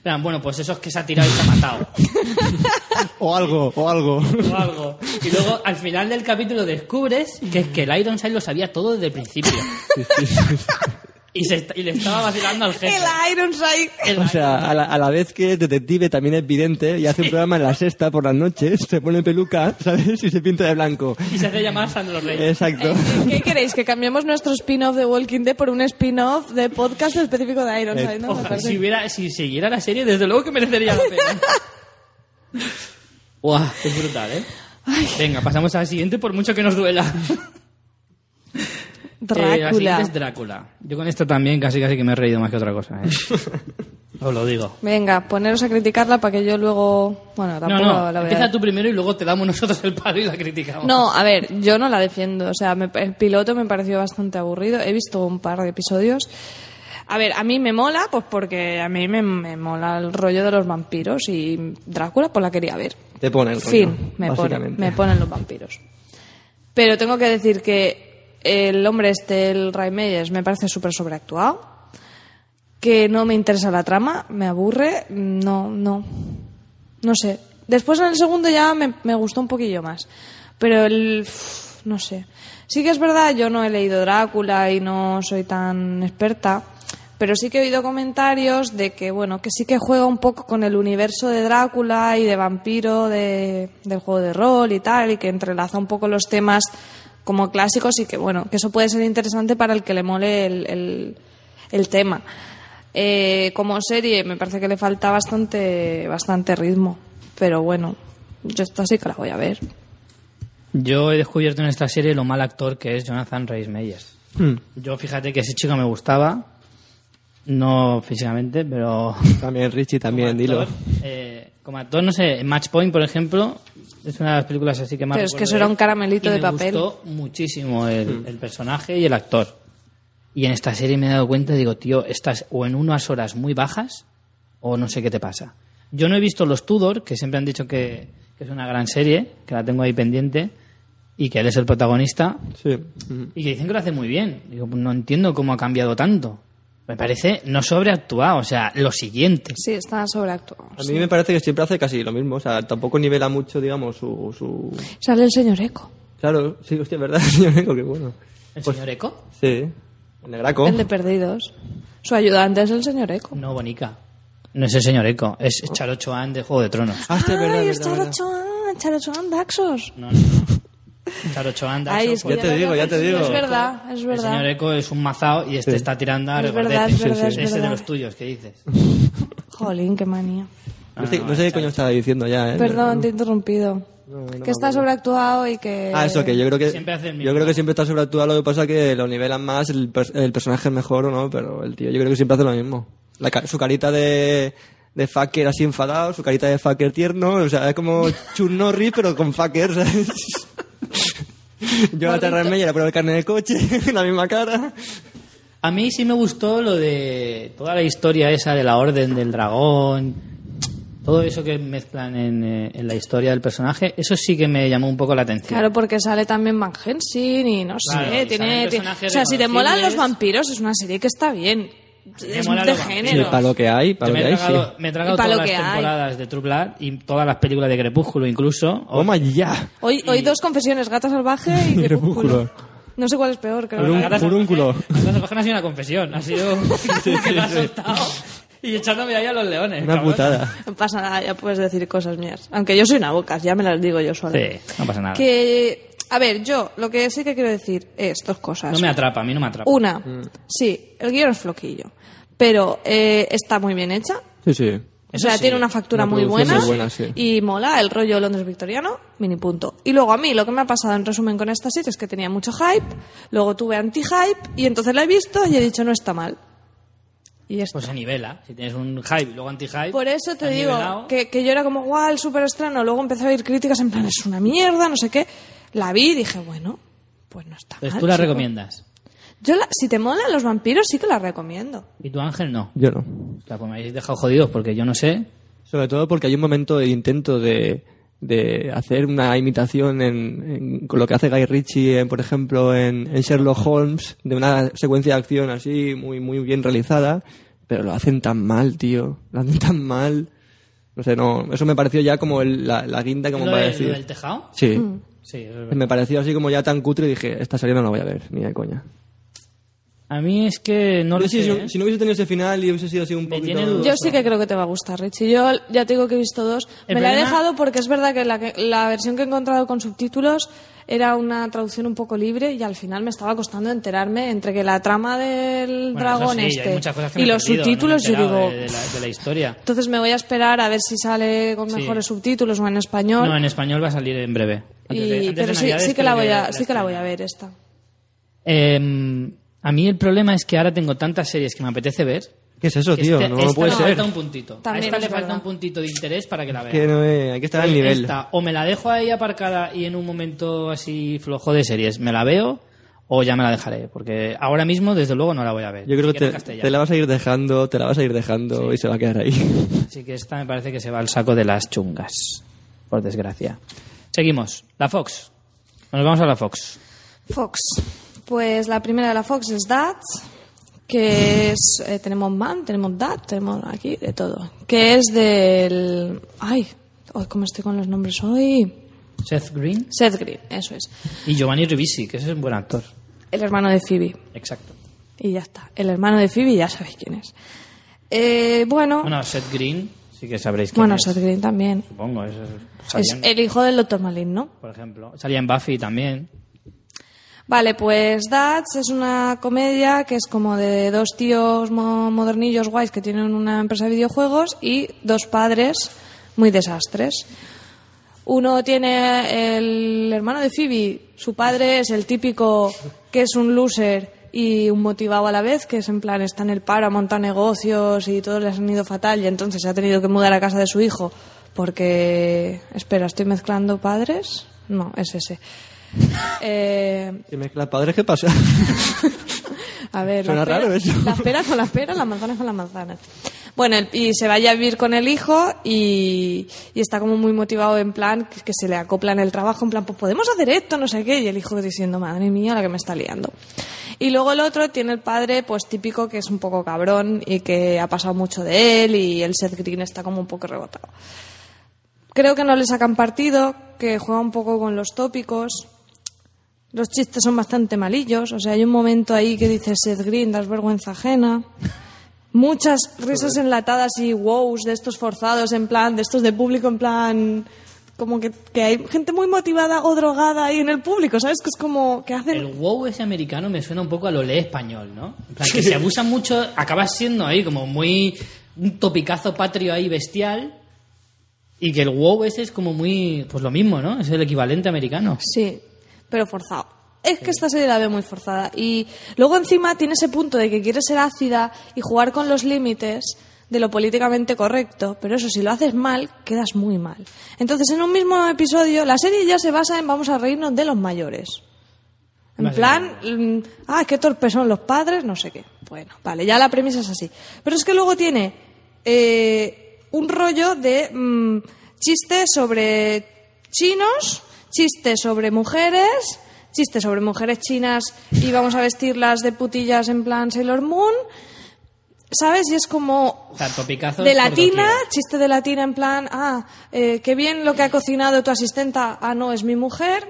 Bueno, pues eso es que se ha tirado y se ha matado. O algo, o algo. o algo. Y luego, al final del capítulo, descubres que es que el Ironside lo sabía todo desde el principio. Y, se, y le estaba vacilando al jefe. El Ironside. El O sea, a la, a la vez que es detective también es vidente y hace un programa en la sexta por las noches, se pone peluca, ¿sabes? Y se pinta de blanco. Y se hace llamar Sandro Rey. Exacto. ¿Qué queréis? ¿Que cambiemos nuestro spin-off de Walking Dead por un spin-off de podcast específico de Ironside? ¿no? Ojalá, parece. si, hubiera, si siguiera la serie, desde luego que merecería la pena. Guau, es brutal, ¿eh? Venga, pasamos a la siguiente por mucho que nos duela. Eh, la siguiente Drácula. es Drácula. Yo con esto también casi casi que me he reído más que otra cosa, ¿eh? Os lo digo. Venga, poneros a criticarla para que yo luego... Bueno, No, tampoco no, la voy a... empieza tú primero y luego te damos nosotros el palo y la criticamos. No, a ver, yo no la defiendo. O sea, me- el piloto me pareció bastante aburrido. He visto un par de episodios. A ver, a mí me mola, pues porque a mí me, me mola el rollo de los vampiros y Drácula pues la quería ver. Te pone el rollo, Fin, me, pone, básicamente. me ponen los vampiros. Pero tengo que decir que el hombre este, el Ray Meyers, me parece súper sobreactuado. Que no me interesa la trama, me aburre, no, no. No sé. Después en el segundo ya me, me gustó un poquillo más. Pero el. No sé. Sí que es verdad, yo no he leído Drácula y no soy tan experta. Pero sí que he oído comentarios de que, bueno, que sí que juega un poco con el universo de Drácula y de vampiro de- del juego de rol y tal, y que entrelaza un poco los temas como clásicos y que, bueno, que eso puede ser interesante para el que le mole el, el- el tema. Eh, como serie me parece que le falta bastante, bastante ritmo, pero bueno, yo esta sí que la voy a ver. Yo he descubierto en esta serie lo mal actor que es Jonathan Rhys Meyers. Hmm. Yo fíjate que ese chico me gustaba, no físicamente, pero También Richie, también, como dilo. eh, como actor, no sé, Match Point, por ejemplo, es una de las películas así que más Pero es que eso era un caramelito y de me papel. gustó muchísimo el, el personaje y el actor. Y en esta serie me he dado cuenta, digo, tío, estás o en unas horas muy bajas o no sé qué te pasa. Yo no he visto Los Tudor, que siempre han dicho que, que es una gran serie, que la tengo ahí pendiente, y que él es el protagonista, Sí. Mm. y que dicen que lo hace muy bien. Digo, pues no entiendo cómo ha cambiado tanto. Me parece no sobreactuado, o sea, lo siguiente. Sí, está sobreactuado. A mí me parece que siempre hace casi lo mismo. O sea, tampoco nivela mucho, digamos, su... su... Sale el señor Eco, Claro, sí, hostia, ¿verdad? Señor Eco, qué bueno. ¿El Pues- señor Eco? Sí. El negraco. el de Perdidos. Su ayudante es el señor Eco. No, Bonica. No es el señor Eco, es Charo Choan de Juego de Tronos. Ah, hostia, es verdad, Ay, es es verdad, Charo verdad. Choan, Charo Choan Daxos. No, no. Charo Choan de Ay, Axel es que Ya te digo, ya te digo. Es verdad, es El señor verdad. Eco es un mazao y este Sí. está tirando a Es regordete. verdad, es verdad, es Ese de verdad. los tuyos, ¿qué dices? Jolín, qué manía. No sé, no sé qué coño estaba diciendo ya, ¿eh? Perdón, te he interrumpido. No, no que está sobreactuado y que... Ah, eso, que yo creo que Siempre hace el mismo. yo creo que siempre está sobreactuado, lo que pasa es que lo nivelan más, el, pers- el personaje es mejor o no, pero el tío yo creo que siempre hace lo mismo. La ca- su carita de, de fucker así enfadado, su carita de fucker tierno, o sea, es como Chun Norris pero con fucker, ¿sabes? Yo a Terra Meyer por el carne de coche, la misma cara. A mí sí me gustó lo de toda la historia esa de la Orden del Dragón, todo eso que mezclan en, eh, en la historia del personaje, eso sí que me llamó un poco la atención. Claro, porque sale también Van Helsing y no Claro, sé, tiene... O sea, si te molan los vampiros, es una serie que está bien. Es de género. para lo que hay, para lo que hay, tragado, sí. me he tragado todas lo las hay. temporadas de True Blood y todas las películas de Crepúsculo incluso. O- Toma ya. Hoy, hoy dos confesiones, Gata Salvaje y Crepúsculo. No sé cuál es peor, creo. Furún- La gata furúnculo. La gata salvaje no ha sido una confesión, ha sido que me ha soltado y echándome ahí a los leones. Una cabrón. putada. No pasa nada, ya puedes decir cosas mías. Aunque yo soy una bocas, ya me las digo yo sola. Sí, no pasa nada. Que, a ver, yo lo que sí que quiero decir es dos cosas. No me atrapa, a mí no me atrapa. Una, sí, el guion es floquillo, pero eh, está muy bien hecha. Sí, sí. O sea, sí, tiene una factura una muy buena, muy buena, sí. y mola el rollo Londres victoriano, mini punto. Y luego a mí lo que me ha pasado en resumen con esta serie es que tenía mucho hype, luego tuve anti-hype y entonces la he visto y he dicho no está mal. Y esto. Pues se nivela. Si tienes un hype y luego anti-hype. Por eso te digo que, que yo era como, guau, el súper estreno. Luego empecé a oír críticas en plan, es una mierda, no sé qué. La vi y dije, bueno, pues no está Pues mal. tú la chico. recomiendas. Yo, la- si te molan los vampiros, sí que la recomiendo. Y tu ángel no. Yo no. O sea, pues me habéis dejado jodidos porque yo no sé. Sobre todo porque hay un momento de intento de, de hacer una imitación en, en- con lo que hace Guy Ritchie, en, por ejemplo, en, en Sherlock Holmes, de una secuencia de acción así muy, muy bien realizada, pero lo hacen tan mal, tío. Lo hacen tan mal. No sé, no. Eso me pareció ya como el- la, la guinda, como ¿Lo, para de- decir. lo del tejado? Sí. Sí, es. Me pareció así como ya tan cutre y dije, esta serie no la voy a ver, ni de coña. A mí es que no Yo lo si, sé. si- ¿eh? si no hubiese tenido ese final y hubiese sido así un poquito... Yo sí que creo que te va a gustar, Richie. Yo ya te digo que he visto dos. El Me la he dejado porque es verdad que la, que- la versión que he encontrado con subtítulos era una traducción un poco libre y al final me estaba costando enterarme entre que la trama del Bueno, dragón sí, este y los perdido, no subtítulos, yo digo... De, de la, de la historia. Entonces me voy a esperar a ver si sale con Sí. mejores subtítulos o en español. No, en español va a salir en breve. Antes de- y, antes de pero sí, que la voy a, la sí que la voy a ver esta. Eh, a mí el problema es que ahora tengo tantas series que me apetece ver. ¿Qué es eso, tío? este- no esta puede le ser. falta un puntito. También a esta es le falta verdad. un puntito de interés para que la vea. Que no, eh, hay que estar al nivel. Esta, o me la dejo ahí aparcada y en un momento así flojo de series me la veo, o ya me la dejaré, porque ahora mismo, desde luego, no la voy a ver. Yo creo que te la vas a ir dejando, te la vas a ir dejando y se va a quedar ahí. Así que esta me parece que se va al saco de las chungas, por desgracia. Seguimos. La Fox. Nos vamos a la Fox. Fox. Pues la primera de la Fox es Dats, que es. eh, tenemos Man, tenemos Dad, tenemos aquí de todo. Que es del. Ay, hoy ¿cómo estoy con los nombres hoy? Seth Green Seth Green, eso es. y Giovanni Ribisi, que ese es un buen actor. El hermano de Phoebe. Exacto. Y ya está. El hermano de Phoebe, ya sabéis quién es. Eh, bueno, Bueno, Seth Green, sí que sabréis quién bueno, es. Seth Green también. Supongo. Es, Es el hijo del Dr. Malin, ¿no? Por ejemplo. Salía en Buffy también. Vale, pues Dats es una comedia que es como de dos tíos mo- modernillos guays que tienen una empresa de videojuegos y dos padres muy desastres. Uno tiene el hermano de Phoebe, su padre es el típico que es un loser y un motivado a la vez, que es en plan está en el paro, monta negocios y todos les han ido fatal y entonces se ha tenido que mudar a casa de su hijo porque... Espera, ¿estoy mezclando padres? No, es ese. Eh, Si mezclas padres, ¿qué pasa? a ver, Suena la pera, raro eso. La pera con la pera, la manzana con la manzana. Bueno, y se vaya a vivir con el hijo y, y está como muy motivado en plan que, que se le acopla en el trabajo, en plan, pues podemos hacer esto, no sé qué, y el hijo diciendo, madre mía, la que me está liando. Y luego el otro tiene el padre, pues típico, que es un poco cabrón y que ha pasado mucho de él y el Seth Green está como un poco rebotado. Creo que no le sacan partido, que juega un poco con los tópicos. Los chistes son bastante malillos. O sea, hay un momento ahí que dice Seth Green, das vergüenza ajena. Muchas risas enlatadas y wows de estos forzados, en plan, de estos de público, en plan. Como que, que hay gente muy motivada o drogada ahí en el público, ¿sabes? Que es como que hacen. El wow ese americano me suena un poco a lo lee español, ¿no? En plan, que se abusa mucho, acabas siendo ahí como muy. un topicazo patrio ahí bestial. Y que el wow ese es como muy. pues lo mismo, ¿no? Es el equivalente americano. Sí, pero forzado. Es que esta serie la veo muy forzada. Y luego encima tiene ese punto de que quiere ser ácida y jugar con los límites de lo políticamente correcto, pero eso si lo haces mal, quedas muy mal. Entonces, en un mismo episodio, la serie ya se basa en vamos a reírnos de los mayores. En plan, mm, ah, qué torpes son los padres, no sé qué. Bueno, vale, ya la premisa es así. Pero es que luego tiene eh, un rollo de mm, chistes sobre chinos, chistes sobre mujeres, chistes sobre mujeres chinas y vamos a vestirlas de putillas en plan Sailor Moon. ¿Sabes? Y es como O sea, topicazos de latina, chiste de latina en plan, ah, eh, qué bien lo que ha cocinado tu asistenta, ah, no, es mi mujer.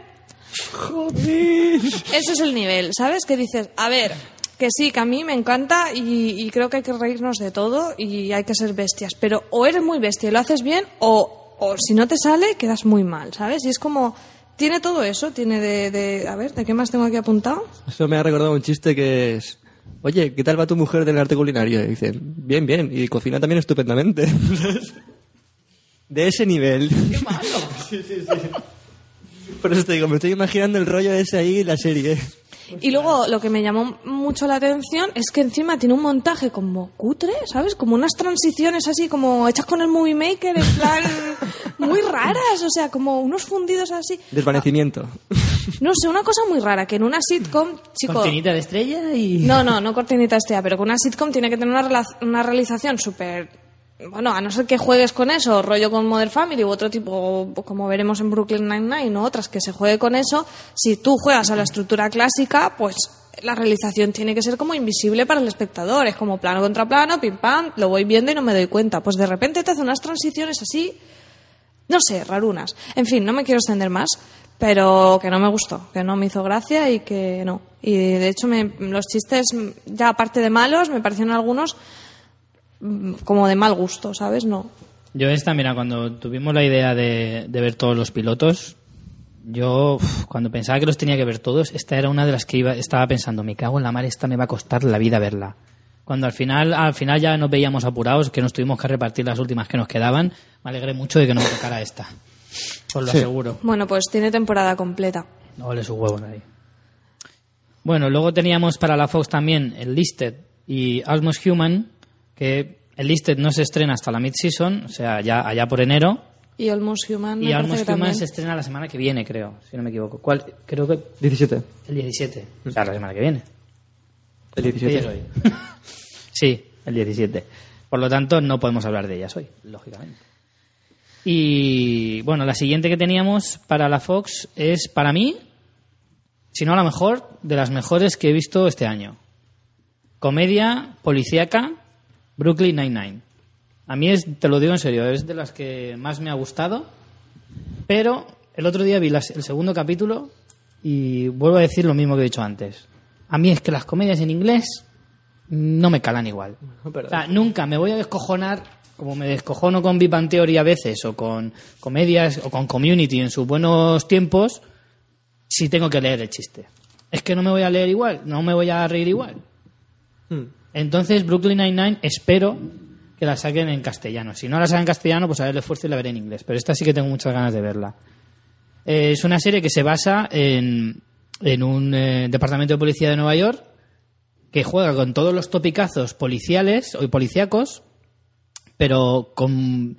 Ese es el nivel, ¿sabes? Que dices, a ver, que sí, que a mí me encanta y, y creo que hay que reírnos de todo y hay que ser bestias, pero o eres muy bestia y lo haces bien o, o si no te sale quedas muy mal, ¿sabes? Y es como, tiene todo eso, tiene de, de- a ver, ¿de qué más tengo aquí apuntado? Eso me ha recordado un chiste que es... Oye, ¿qué tal va tu mujer del arte culinario? Y dice, bien, bien, y cocina también estupendamente. De ese nivel. ¡Qué malo! sí, sí, sí. Por eso te digo, me estoy imaginando el rollo ese ahí la serie. Y luego lo que me llamó mucho la atención es que encima tiene un montaje como cutre, ¿sabes? Como unas transiciones así como hechas con el Movie Maker en plan muy raras, o sea, como unos fundidos así. Desvanecimiento. No sé, una cosa muy rara, que en una sitcom, chico... Cortinita de estrella y. No, no, no cortinita estrella, pero que una sitcom tiene que tener una, una realización súper... Bueno, a no ser que juegues con eso, rollo con Modern Family u otro tipo, como veremos en Brooklyn Nine-Nine o otras, que se juegue con eso, si tú juegas a la estructura clásica, pues la realización tiene que ser como invisible para el espectador. Es como plano contra plano, pim pam, lo voy viendo y no me doy cuenta. Pues de repente te hace unas transiciones así, no sé, rarunas. En fin, no me quiero extender más, pero que no me gustó, que no me hizo gracia y que no. Y de hecho me- los chistes, ya aparte de malos, me parecieron algunos como de mal gusto, ¿sabes? No. Yo esta, mira, cuando tuvimos la idea de, de ver todos los pilotos, yo uf, cuando pensaba que los tenía que ver todos, esta era una de las que iba, estaba pensando, me cago en la mar, esta me va a costar la vida verla. Cuando al final, al final ya nos veíamos apurados, que nos tuvimos que repartir las últimas que nos quedaban, me alegré mucho de que no me tocara esta. Os lo Sí. aseguro. Bueno, pues tiene temporada completa. No vale su huevo nadie. Bueno, luego teníamos para la Fox también el Listed y Almost Human, que el Listed no se estrena hasta la mid-season, o sea, ya allá por enero, Y Almost Human Y Almost Human se estrena la semana que viene, creo, si no me equivoco. ¿Cuál? Creo que 17. el 17. O sea, la semana que viene. El ¿Qué día es 17. hoy? sí, el 17. Por lo tanto, no podemos hablar de ellas hoy, lógicamente. Y bueno, la siguiente que teníamos para la Fox es, para mí, si no la mejor, de las mejores que he visto este año. Comedia policíaca Brooklyn Nine-Nine. A mí, es, te lo digo en serio, es de las que más me ha gustado. Pero el otro día vi las- el segundo capítulo y vuelvo a decir lo mismo que he dicho antes. A mí es que las comedias en inglés no me calan igual. Pero- O sea, nunca me voy a descojonar como me descojono con Big Bang Theory a veces o con comedias o con Community en sus buenos tiempos si tengo que leer el chiste. Es que no me voy a leer igual, no me voy a reír igual. Hmm. Entonces, Brooklyn Nine-Nine espero que la saquen en castellano. Si no la sacan en castellano, pues haré el esfuerzo y la veré en inglés. Pero esta sí que tengo muchas ganas de verla. Eh, es una serie que se basa en, en un eh, departamento de policía de Nueva York que juega con todos los topicazos policiales o policíacos, pero con,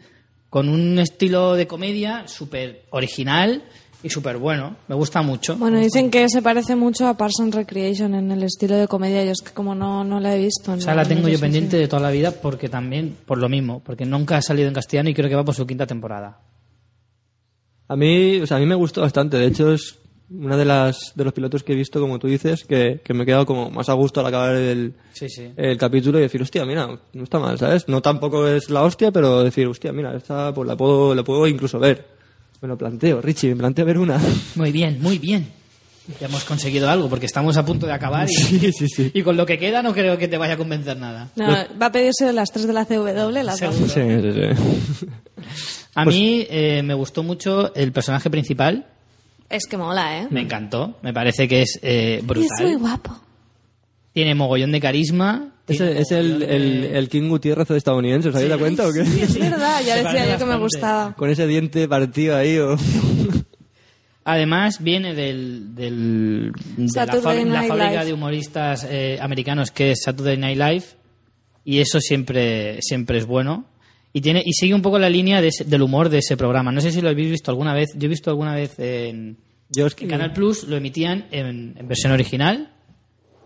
con un estilo de comedia súper original y súper bueno. Me gusta mucho. Bueno, dicen que se parece mucho a Parks and Recreation en el estilo de comedia. Yo es que como no, no la he visto. O sea, la tengo yo pendiente de toda la vida porque también, por lo mismo, porque nunca ha salido en castellano y creo que va por su quinta temporada. A mí, o sea, a mí me gustó bastante. De hecho, es una de las de los pilotos que he visto, como tú dices, que, que me he quedado como más a gusto al acabar el, Sí, sí. el capítulo y decir, hostia, mira, no está mal, ¿sabes? No tampoco es la hostia, pero decir, hostia, mira, esta pues la puedo, la puedo incluso ver. Me lo planteo, Richie, me planteo ver una. Muy bien, muy bien. Ya hemos conseguido algo porque estamos a punto de acabar y, Sí, sí, sí. y con lo que queda no creo que te vaya a convencer nada. No, va a pedirse las tres de la CW, las dos. Seguro. Sí, sí, sí. A mí eh, me gustó mucho el personaje principal, Es que mola, ¿eh? me encantó, me parece que es eh, Y es muy brutal. guapo. Tiene mogollón de carisma. Es, el, es el, de- el, el King Gutiérrez estadounidense, ¿os habéis dado cuenta o qué? Sí, es verdad, ya decía yo que me gustaba. Con ese diente partido ahí o... Además, viene del, del- de la, fábrica- la fábrica de humoristas eh, americanos que es Saturday Night Live y eso siempre, siempre es bueno. Y, tiene, y sigue un poco la línea de ese- del humor de ese programa. No sé si lo habéis visto alguna vez. Yo he visto alguna vez en, Yo es que... en Canal Plus, lo emitían en, en versión original.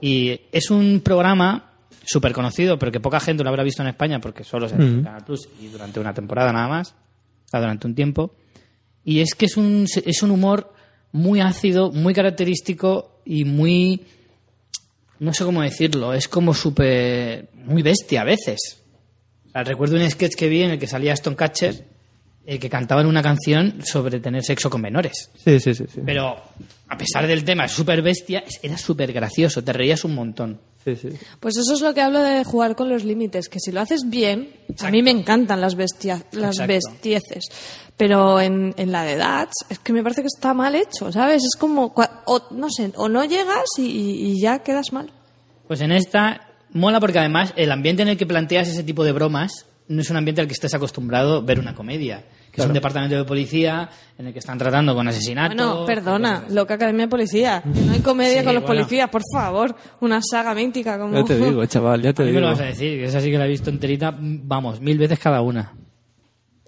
Y es un programa súper conocido, pero que poca gente lo habrá visto en España porque solo se ha visto en Canal Plus y durante una temporada nada más, durante un tiempo. Y es que es un, es un humor muy ácido, muy característico y muy. No sé cómo decirlo, es como súper. muy bestia a veces. O sea, recuerdo un sketch que vi en el que salía Aston Catcher eh, que cantaban una canción sobre tener sexo con menores. Sí, sí, sí. sí. Pero a pesar del tema, es súper bestia, es- era súper gracioso, te reías un montón. Sí, sí. Pues eso es lo que hablo de jugar con los límites, que si lo haces bien, a mí me encantan las, bestia, las Exacto. bestieces, pero en, en la de edad es que me parece que está mal hecho, ¿sabes? Es como, cua- o, no sé, o no llegas y, y- y ya quedas mal. Pues en esta mola porque además el ambiente en el que planteas ese tipo de bromas no es un ambiente al que estés acostumbrado a ver una comedia. Que es un departamento de policía en el que están tratando con asesinatos. Bueno, con perdona, loca Academia de Policía, no hay comedia Sí, con los bueno. policías, por favor, una saga mítica como... Ya te digo, chaval, ya te. A mí me digo. lo vas a decir, que esa sí que la he visto enterita, vamos, mil veces cada una.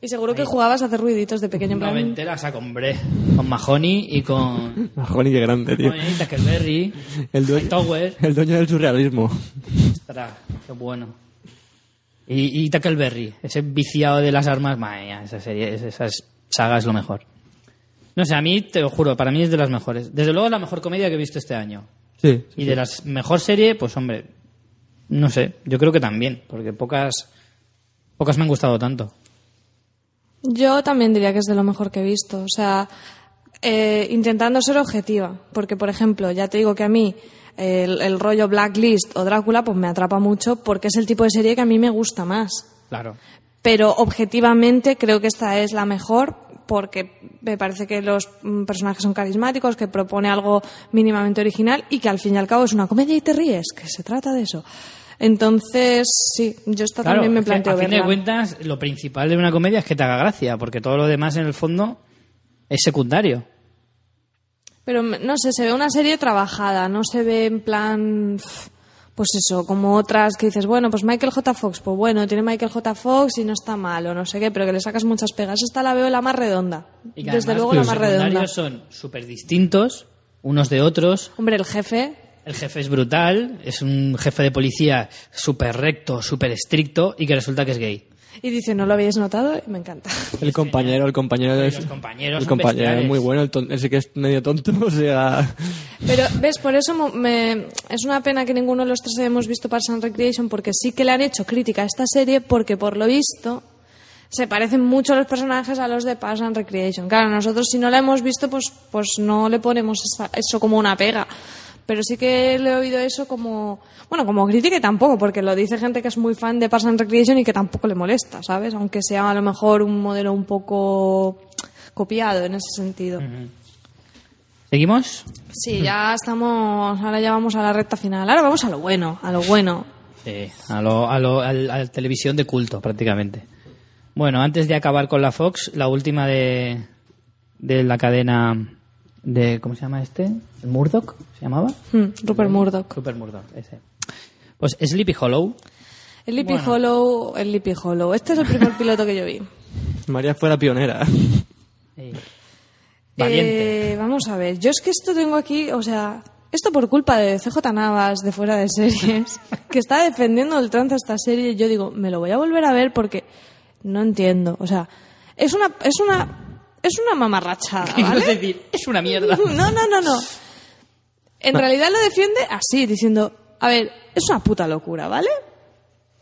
Y seguro que jugabas a hacer ruiditos de pequeño en plan... Noventera saco, hombre. Con Mahoney y con... Majoni, qué grande, tío. Mahoney, Tackleberry, El dueño, Tower. el dueño del surrealismo. Ostras, qué bueno. Y, y Tackleberry, ese viciado de las armas, madre mía, esa serie, esas sagas es lo mejor. No sé, a mí, te lo juro, para mí es de las mejores. Desde luego la mejor comedia que he visto este año. Sí. Y de las mejor serie, pues hombre, no sé, yo creo que también, porque pocas, pocas me han gustado tanto. Yo también diría que es de lo mejor que he visto. O sea, eh, intentando ser objetiva. Porque, por ejemplo, ya te digo que a mí el, el rollo Blacklist o Drácula pues me atrapa mucho porque es el tipo de serie que a mí me gusta más. Claro. Pero objetivamente creo que esta es la mejor porque me parece que los mm, personajes son carismáticos, que propone algo mínimamente original y que al fin y al cabo es una comedia y te ríes, que se trata de eso. Entonces, sí, yo esta Claro, también me planteo a fin de cuentas, lo principal de una comedia es que te haga gracia, porque todo lo demás en el fondo es secundario. Pero no sé, se ve una serie trabajada, no se ve en plan. pues eso, como otras que dices, bueno, pues Michael J. Fox, pues bueno, tiene Michael J. Fox y no está mal o no sé qué, pero que le sacas muchas pegas. Esta la veo la más redonda. Y que Desde luego la los más redonda. secundarios son súper distintos unos de otros. Hombre, el jefe, El jefe es brutal, es un jefe de policía súper recto, súper estricto y que resulta que es gay. Y dice, no lo habéis notado, y me encanta. El compañero, el compañero de los compañeros El son compañero es muy bueno, el ton- ese que es medio tonto, o sea... Pero, ¿ves? Por eso me, es una pena que ninguno de los tres hayamos visto Parks and Recreation, porque sí que le han hecho crítica a esta serie, porque por lo visto se parecen mucho los personajes a los de Parks and Recreation. Claro, nosotros si no la hemos visto, pues, pues no le ponemos esa- eso como una pega. Pero sí que le he oído eso como, bueno, como crítica y tampoco, porque lo dice gente que es muy fan de Parks and Recreation y que tampoco le molesta, ¿sabes? Aunque sea a lo mejor un modelo un poco copiado en ese sentido. ¿Seguimos? Sí, ya estamos, ahora ya vamos a la recta final. Ahora vamos a lo bueno, a lo bueno. Sí, a, lo, a, lo, al- a la televisión de culto, prácticamente. Bueno, antes de acabar con la Fox, la última de, de la cadena de... ¿Cómo se llama este? ¿El Murdoch? ¿Se llamaba? Hmm, Rupert Murdoch. Super Murdoch, ese. Pues Sleepy Hollow. El Lippy Hollow, el Lippy Hollow. Este es el primer piloto que yo vi. María fue la pionera. eh, Valiente. Eh, vamos a ver, yo es que esto tengo aquí, o sea, esto por culpa de CJ Navas de fuera de series, que está defendiendo el trance a esta serie, yo digo, me lo voy a volver a ver porque no entiendo. O sea, es una, es una, es una mamarrachada, ¿vale? decir, es una mierda. No, no, no, no. En realidad lo defiende así, diciendo, a ver, es una puta locura, ¿vale?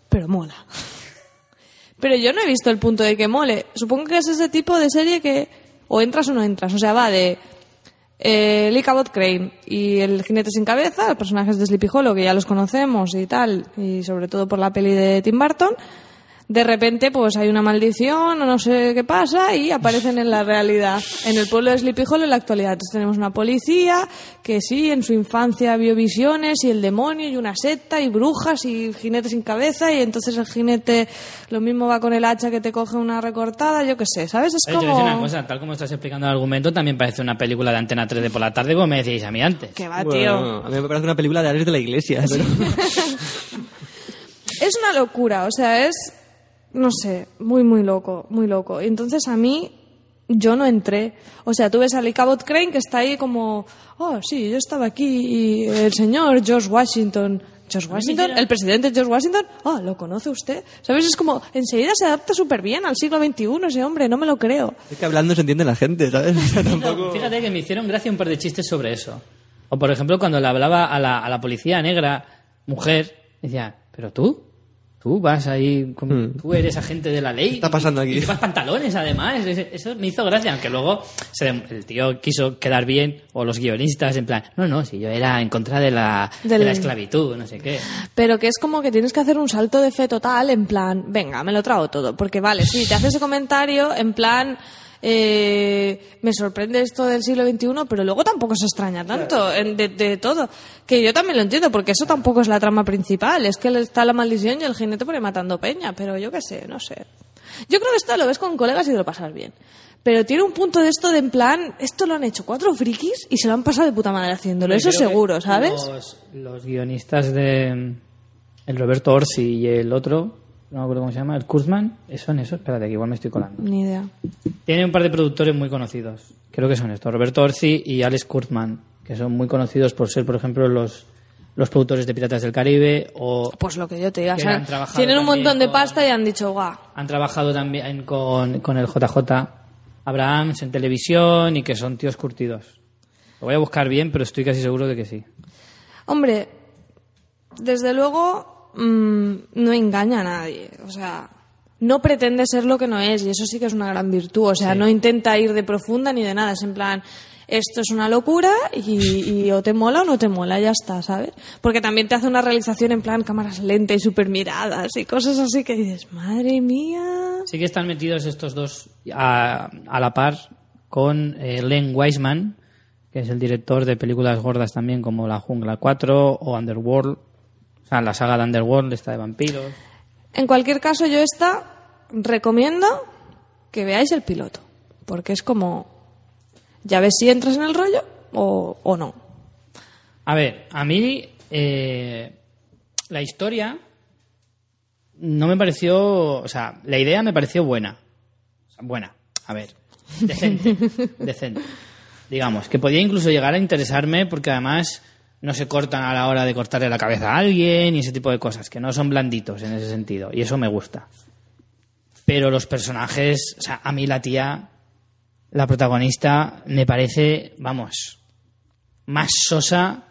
Pero mola. Pero yo no he visto el punto de que mole. Supongo que es ese tipo de serie que o entras o no entras. O sea, va de eh, Lee Cabot Crane y el jinete sin cabeza, los personajes de Sleepy Hollow, que ya los conocemos y tal, y sobre todo por la peli de Tim Burton. De repente, pues hay una maldición o no sé qué pasa y aparecen en la realidad. En el pueblo de Sleepy Hollow en la actualidad. Entonces tenemos una policía que sí, en su infancia vio visiones y el demonio y una secta y brujas y jinete sin cabeza y entonces el jinete lo mismo va con el hacha que te coge una recortada, yo qué sé, ¿sabes? Es Oye, decir una como... cosa, tal como estás explicando el argumento, también parece una película de Antena 3 de por la tarde, como me decíais a mí antes. Que va, tío. Bueno, a mí me parece una película de Ares de la Iglesia, pero... Es una locura, o sea, es, no sé, muy, muy loco, muy loco. Y entonces a mí, yo no entré. O sea, tú ves a Lee Cabot Crane que está ahí como, oh, sí, yo estaba aquí y el señor George Washington. George Washington, el presidente George Washington, ah, ¿lo conoce usted? ¿Sabes? Es como, enseguida se adapta súper bien al siglo XXI ese hombre, no me lo creo. Es que hablando se entiende la gente, ¿sabes? O sea, tampoco... Fíjate que me hicieron gracia un par de chistes sobre eso. O por ejemplo, cuando le hablaba a la, a la policía negra, mujer, decía, pero tú, tú vas ahí, con- tú eres agente de la ley. Hmm. está pasando aquí? Y llevas pantalones además. Es- Eso me hizo gracia, aunque luego se- el tío quiso quedar bien, o los guionistas, en plan, no, no, si yo era en contra de la, de la esclavitud, no sé qué. Pero que es como que tienes que hacer un salto de fe total en plan, venga, me lo trago todo. Porque vale, sí, te hace ese comentario en plan, eh, me sorprende esto del siglo XXI, pero luego tampoco se extraña tanto en- de, de todo. Que yo también lo entiendo, porque eso tampoco es la trama principal. Es que está la maldición y el jinete por ahí matando peña. Pero yo qué sé, no sé. Yo creo que esto lo ves con colegas y te lo pasas bien. Pero tiene un punto de esto de en plan, esto lo han hecho cuatro frikis y se lo han pasado de puta madre haciéndolo. Eso seguro, ¿sabes? Los, los guionistas de el Roberto Orsi y el otro, no me acuerdo cómo se llama, el Kurzman, son esos, espérate que igual me estoy colando. Ni idea. Tiene un par de productores muy conocidos. Creo que son estos, Roberto Orsi y Alex Kurtzman, que son muy conocidos por ser, por ejemplo, los, los productores de Piratas del Caribe o Pues lo que yo te diga. o sea, tienen un montón de con- pasta y han dicho, guau. han trabajado también con, con el JJ Abrahams en televisión y que son tíos curtidos. Lo voy a buscar bien, pero estoy casi seguro de que sí. Hombre, desde luego mm, no engaña a nadie. O sea, no pretende ser lo que no es y eso sí que es una gran virtud. O sea, no intenta ir de profunda ni de nada. Es en plan, esto es una locura y, y o te mola o no te mola, ya está, ¿sabes? Porque también te hace una realización en plan cámaras lentas y super miradas y cosas así que dices, madre mía. Sí que están metidos estos dos a, a la par con eh, Len Wiseman, que es el director de películas gordas también como La Jungla 4 o Underworld. O sea, la saga de Underworld, esta de vampiros. En cualquier caso, yo esta recomiendo que veáis el piloto, porque es como, ya ves si entras en el rollo o, o no. A ver, a mí eh, la historia no me pareció, o sea, la idea me pareció buena. O sea, buena, a ver, decente, decente. Digamos, que podía incluso llegar a interesarme porque además no se cortan a la hora de cortarle la cabeza a alguien y ese tipo de cosas, que no son blanditos en ese sentido, y eso me gusta. Pero los personajes, o sea, a mí la tía, la protagonista, me parece, vamos, más sosa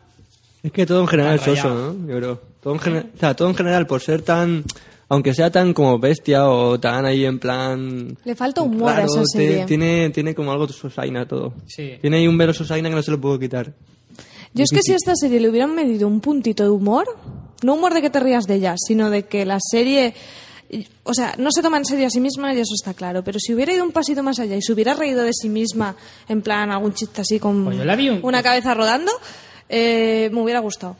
Es que todo en general es soso. ¿no? Yo creo. Todo en, gener- o sea, todo en general, por ser tan. Aunque sea tan como bestia o tan ahí en plan. Le falta humor a raro, esa serie. tiene, tiene como algo de sosaina todo. Sí. Tiene ahí un velo sosaina que no se lo puedo quitar. Yo es que si a esta serie le hubieran medido un puntito de humor, no humor de que te rías de ella, sino de que la serie, o sea, no se toma en serio a sí misma y eso está claro, pero si hubiera ido un pasito más allá y se hubiera reído de sí misma, en plan algún chiste así con Pues un- una cabeza rodando, eh, me hubiera gustado.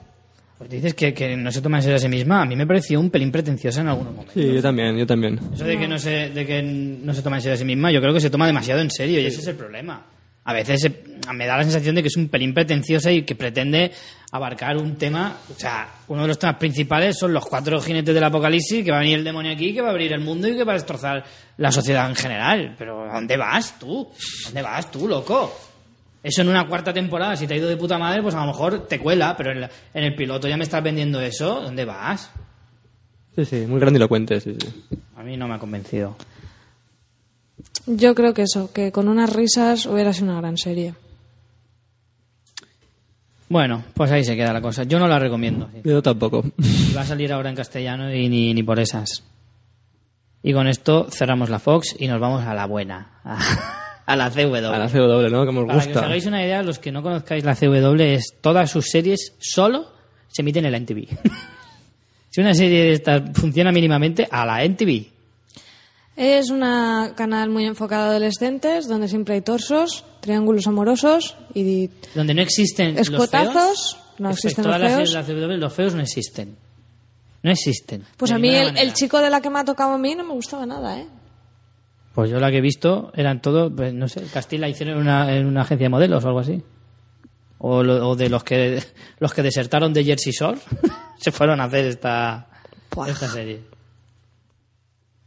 Pues dices que, que no se toma en serio a sí misma. A mí me pareció un pelín pretenciosa en algunos momentos. Sí, yo también, yo también. Eso de que, no se, de que no se toma en serio a sí misma, yo creo que se toma demasiado en serio y ese es el problema. A veces me da la sensación de que es un pelín pretenciosa y que pretende abarcar un tema. O sea, uno de los temas principales son los cuatro jinetes del apocalipsis, que va a venir el demonio aquí, que va a abrir el mundo y que va a destrozar la sociedad en general. Pero ¿a dónde vas tú? ¿A ¿Dónde vas tú, loco? Eso en una cuarta temporada, si te ha ido de puta madre, pues a lo mejor te cuela, pero en, la- en el piloto ya me estás vendiendo eso. ¿Dónde vas? Sí, sí, muy grandilocuente, sí, sí. A mí no me ha convencido. Yo creo que eso, que con unas risas hubiera sido una gran serie. Bueno, pues ahí se queda la cosa. Yo no la recomiendo. Yo tampoco. Y va a salir ahora en castellano y ni, ni por esas. Y con esto cerramos la Fox y nos vamos a la buena. A, a la CW. A la CW, ¿no? Que nos Para que os gusta. hagáis una idea, los que no conozcáis la CW, es todas sus series solo se emiten en la NTV. si una serie de estas funciona mínimamente, a la NTV. Es un canal muy enfocado a adolescentes, donde siempre hay torsos, triángulos amorosos y Donde no existen los Escotazos, feos. no existen los las feos. de la CW, los feos no existen. No existen. Pues a mí el, chico de la que me ha tocado a mí no me gustaba nada, ¿eh? Pues yo la que he visto eran todo, pues, no sé, Castilla la hicieron en una, en una agencia de modelos o algo así. O, lo- o de los que los que desertaron de Jersey Shore se fueron a hacer esta, Buah. esta serie.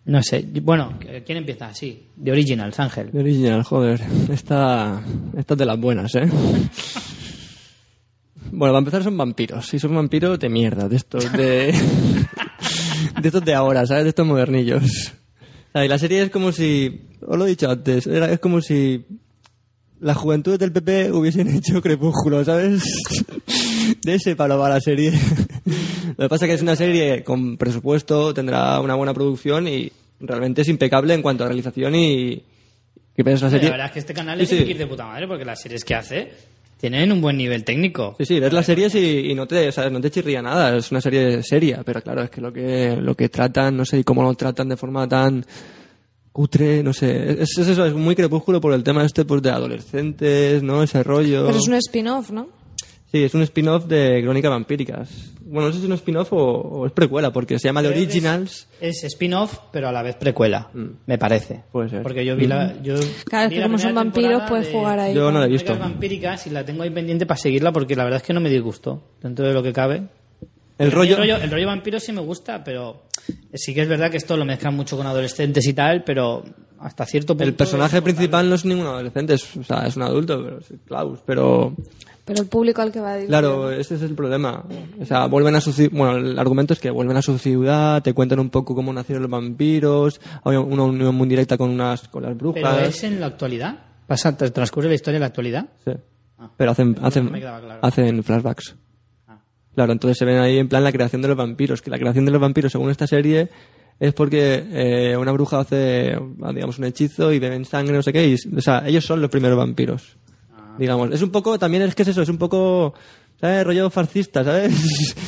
No sé, bueno, ¿quién empieza? Sí, de Originals, Ángel. The Original, joder. Esta, esta es de las buenas, ¿eh? Bueno, para empezar son vampiros. Y son vampiros de mierda, de estos de... de estos de ahora, ¿sabes? De estos modernillos. O sea, y la serie es como si... Os lo he dicho antes. era- es como si... Las juventudes del PP hubiesen hecho crepúsculo, ¿sabes? De ese palo va la serie. Lo que pasa es que es una serie con presupuesto, tendrá una buena producción y realmente es impecable en cuanto a realización y... ¿Qué ves la La serie? verdad es que este canal Sí, tiene sí. que ir de puta madre porque las series que hace tienen un buen nivel técnico. Sí, sí, ves las series y, y no te, o sea, no te chirría nada, es una serie seria, pero claro, es que lo que, lo que tratan, no sé, y cómo lo tratan de forma tan cutre, no sé, es, es eso, es muy crepúsculo por el tema este, pues, de adolescentes, ¿no? Ese rollo. Pero es un spin-off, ¿no? Sí, es un spin-off de Crónicas Vampíricas. Bueno, no sé si es un spin-off o, o es precuela, porque se llama The que Originals. Es, es spin-off, pero a la vez precuela, me parece. Mm. Puede ser. Mm. Porque yo vi la. Yo Claro, es vi que la como son vampiros, puedes de- jugar ahí. Yo no la he visto. vampíricas y la tengo ahí pendiente para seguirla porque la verdad es que no me disgustó dentro de lo que cabe. El A rollo, El rollo, el rollo vampiro sí me gusta, pero sí que es verdad que esto lo mezclan mucho con adolescentes y tal, pero hasta cierto punto. el personaje principal no es ningún adolescente, es, o sea, es un adulto, pero es Klaus, pero Pero el público al que va dirigido. Claro, ese es el problema. O sea, vuelven a su ci- bueno, el argumento es que vuelven a su ciudad, te cuentan un poco cómo nacieron los vampiros, hay una unión muy directa con unas con las brujas. Pero es en la actualidad. Pasa, transcurre la historia en la actualidad. Sí. Pero hacen hacen me quedaba claro. hacen flashbacks. Ah. Claro, entonces se ven ahí en plan la creación de los vampiros, que la creación de los vampiros según esta serie es porque eh, una bruja hace digamos un hechizo y beben sangre, no sé qué, y, o sea, ellos son los primeros vampiros. digamos. Es un poco, también es que es eso, es un poco, ¿sabes? Rollo fascista, ¿sabes?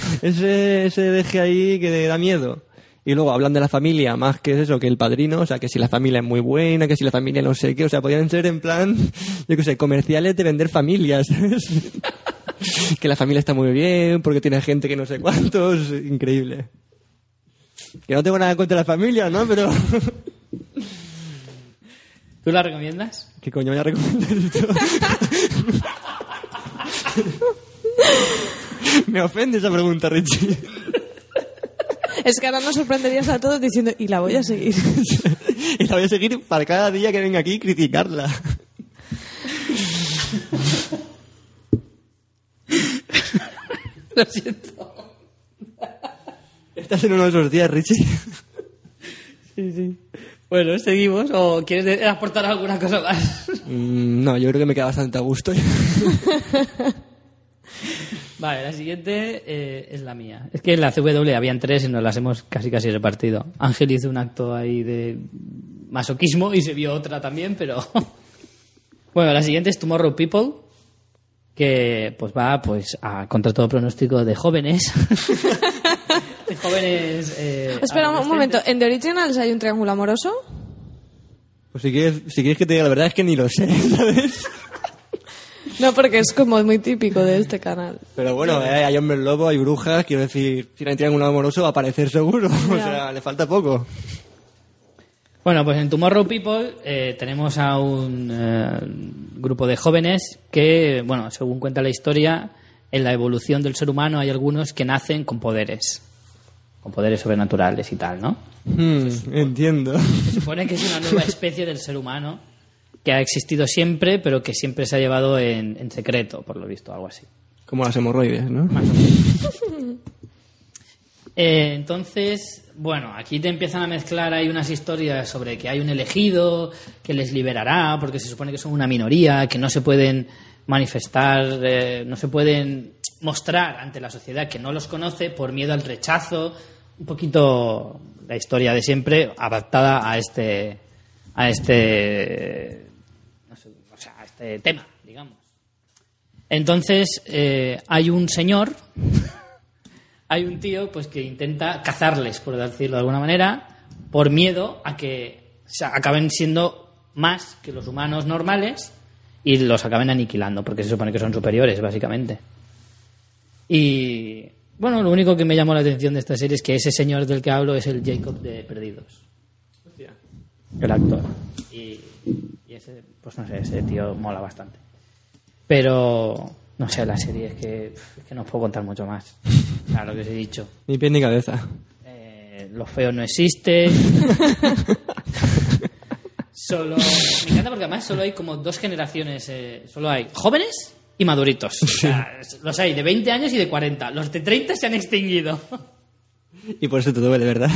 ese, ese deje ahí que da miedo. Y luego hablan de la familia más que eso, que el padrino, o sea, que si la familia es muy buena, que si la familia no sé qué, o sea, podrían ser en plan, yo qué sé, comerciales de vender familias, ¿sabes? que la familia está muy bien, porque tiene gente que no sé cuántos, increíble. Que no tengo nada contra la familia, ¿no? Pero... ¿Tú la recomiendas? ¿Qué coño voy a recomendar esto? Me ofende esa pregunta, Richie. Es que ahora nos sorprenderías a todos diciendo, y la voy a seguir. y la voy a seguir para cada día que venga aquí criticarla. Lo siento. Estás en uno de esos días, Richie. Sí, sí. Bueno, seguimos. ¿O quieres aportar alguna cosa más? Mm, no, yo creo que me queda bastante a gusto. Vale, la siguiente eh, es la mía. Es que en la CW habían tres y nos las hemos casi casi repartido. Ángel hizo un acto ahí de masoquismo y se vio otra también, pero... bueno, la siguiente es Tomorrow People, que pues va pues a contra todo pronóstico de jóvenes. de jóvenes... eh, Espera un momento, ¿en The Originals hay un triángulo amoroso? Pues si quieres, si quieres que te diga la verdad es que ni lo sé, ¿sabes? No, porque es como muy típico de este canal. Pero bueno, eh, hay hombres lobo, hay brujas, quiero decir, si no hay triángulo amoroso va a aparecer seguro. O sea, le falta poco. Bueno, pues en Tomorrow People eh, tenemos a un eh, grupo de jóvenes que, bueno, según cuenta la historia, en la evolución del ser humano hay algunos que nacen con poderes, con poderes sobrenaturales y tal, ¿no? Hmm, entiendo. Se supone que es una nueva especie del ser humano que ha existido siempre, pero que siempre se ha llevado en, en secreto, por lo visto, algo así. Como las hemorroides, ¿no? Eh, entonces, bueno, aquí te empiezan a mezclar hay unas historias sobre que hay un elegido que les liberará, porque se supone que son una minoría, que no se pueden manifestar, eh, no se pueden mostrar ante la sociedad que no los conoce por miedo al rechazo. Un poquito la historia de siempre adaptada a este, a este, no sé, o sea, a este tema, digamos. Entonces, eh, hay un señor hay un tío pues que intenta cazarles, por decirlo de alguna manera, por miedo a que o sea, acaben siendo más que los humanos normales y los acaben aniquilando, porque se supone que son superiores, básicamente. Y bueno, lo único que me llamó la atención de esta serie es que ese señor del que hablo es el Jacob de Perdidos. El actor. Y, y ese, pues no sé, ese tío mola bastante. Pero, no sé, la serie es que, es que no os puedo contar mucho más. Sea, lo que os he dicho. Ni pie ni cabeza. Eh, lo feo no existe. solo. Me encanta porque además solo hay como dos generaciones. eh, solo hay jóvenes y maduritos. O sea, los hay de 20 años y de 40. Los de 30 se han extinguido. Y por eso te duele, ¿verdad?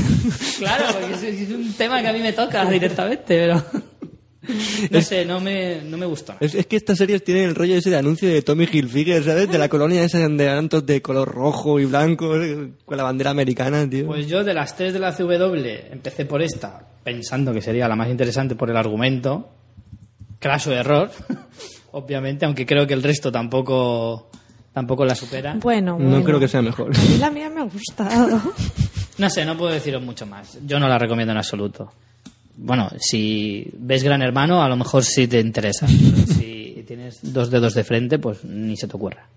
claro, porque es, es un tema que a mí me toca directamente, pero. No sé, no me, no me gustó. Es, es que estas series tienen el rollo ese de anuncio de Tommy Hilfiger, ¿sabes? De la colonia esa de tantos de color rojo y blanco, eh, con la bandera americana, tío. Pues yo de las tres de la CW empecé por esta, pensando que sería la más interesante por el argumento. Craso error, obviamente, aunque creo que el resto tampoco, tampoco la supera. Bueno, no bueno. creo que sea mejor. La mía me ha gustado. No sé, no puedo deciros mucho más. Yo no la recomiendo en absoluto. Bueno, si ves Gran Hermano, a lo mejor sí te interesa. Pero si tienes dos dedos de frente, pues ni se te ocurra.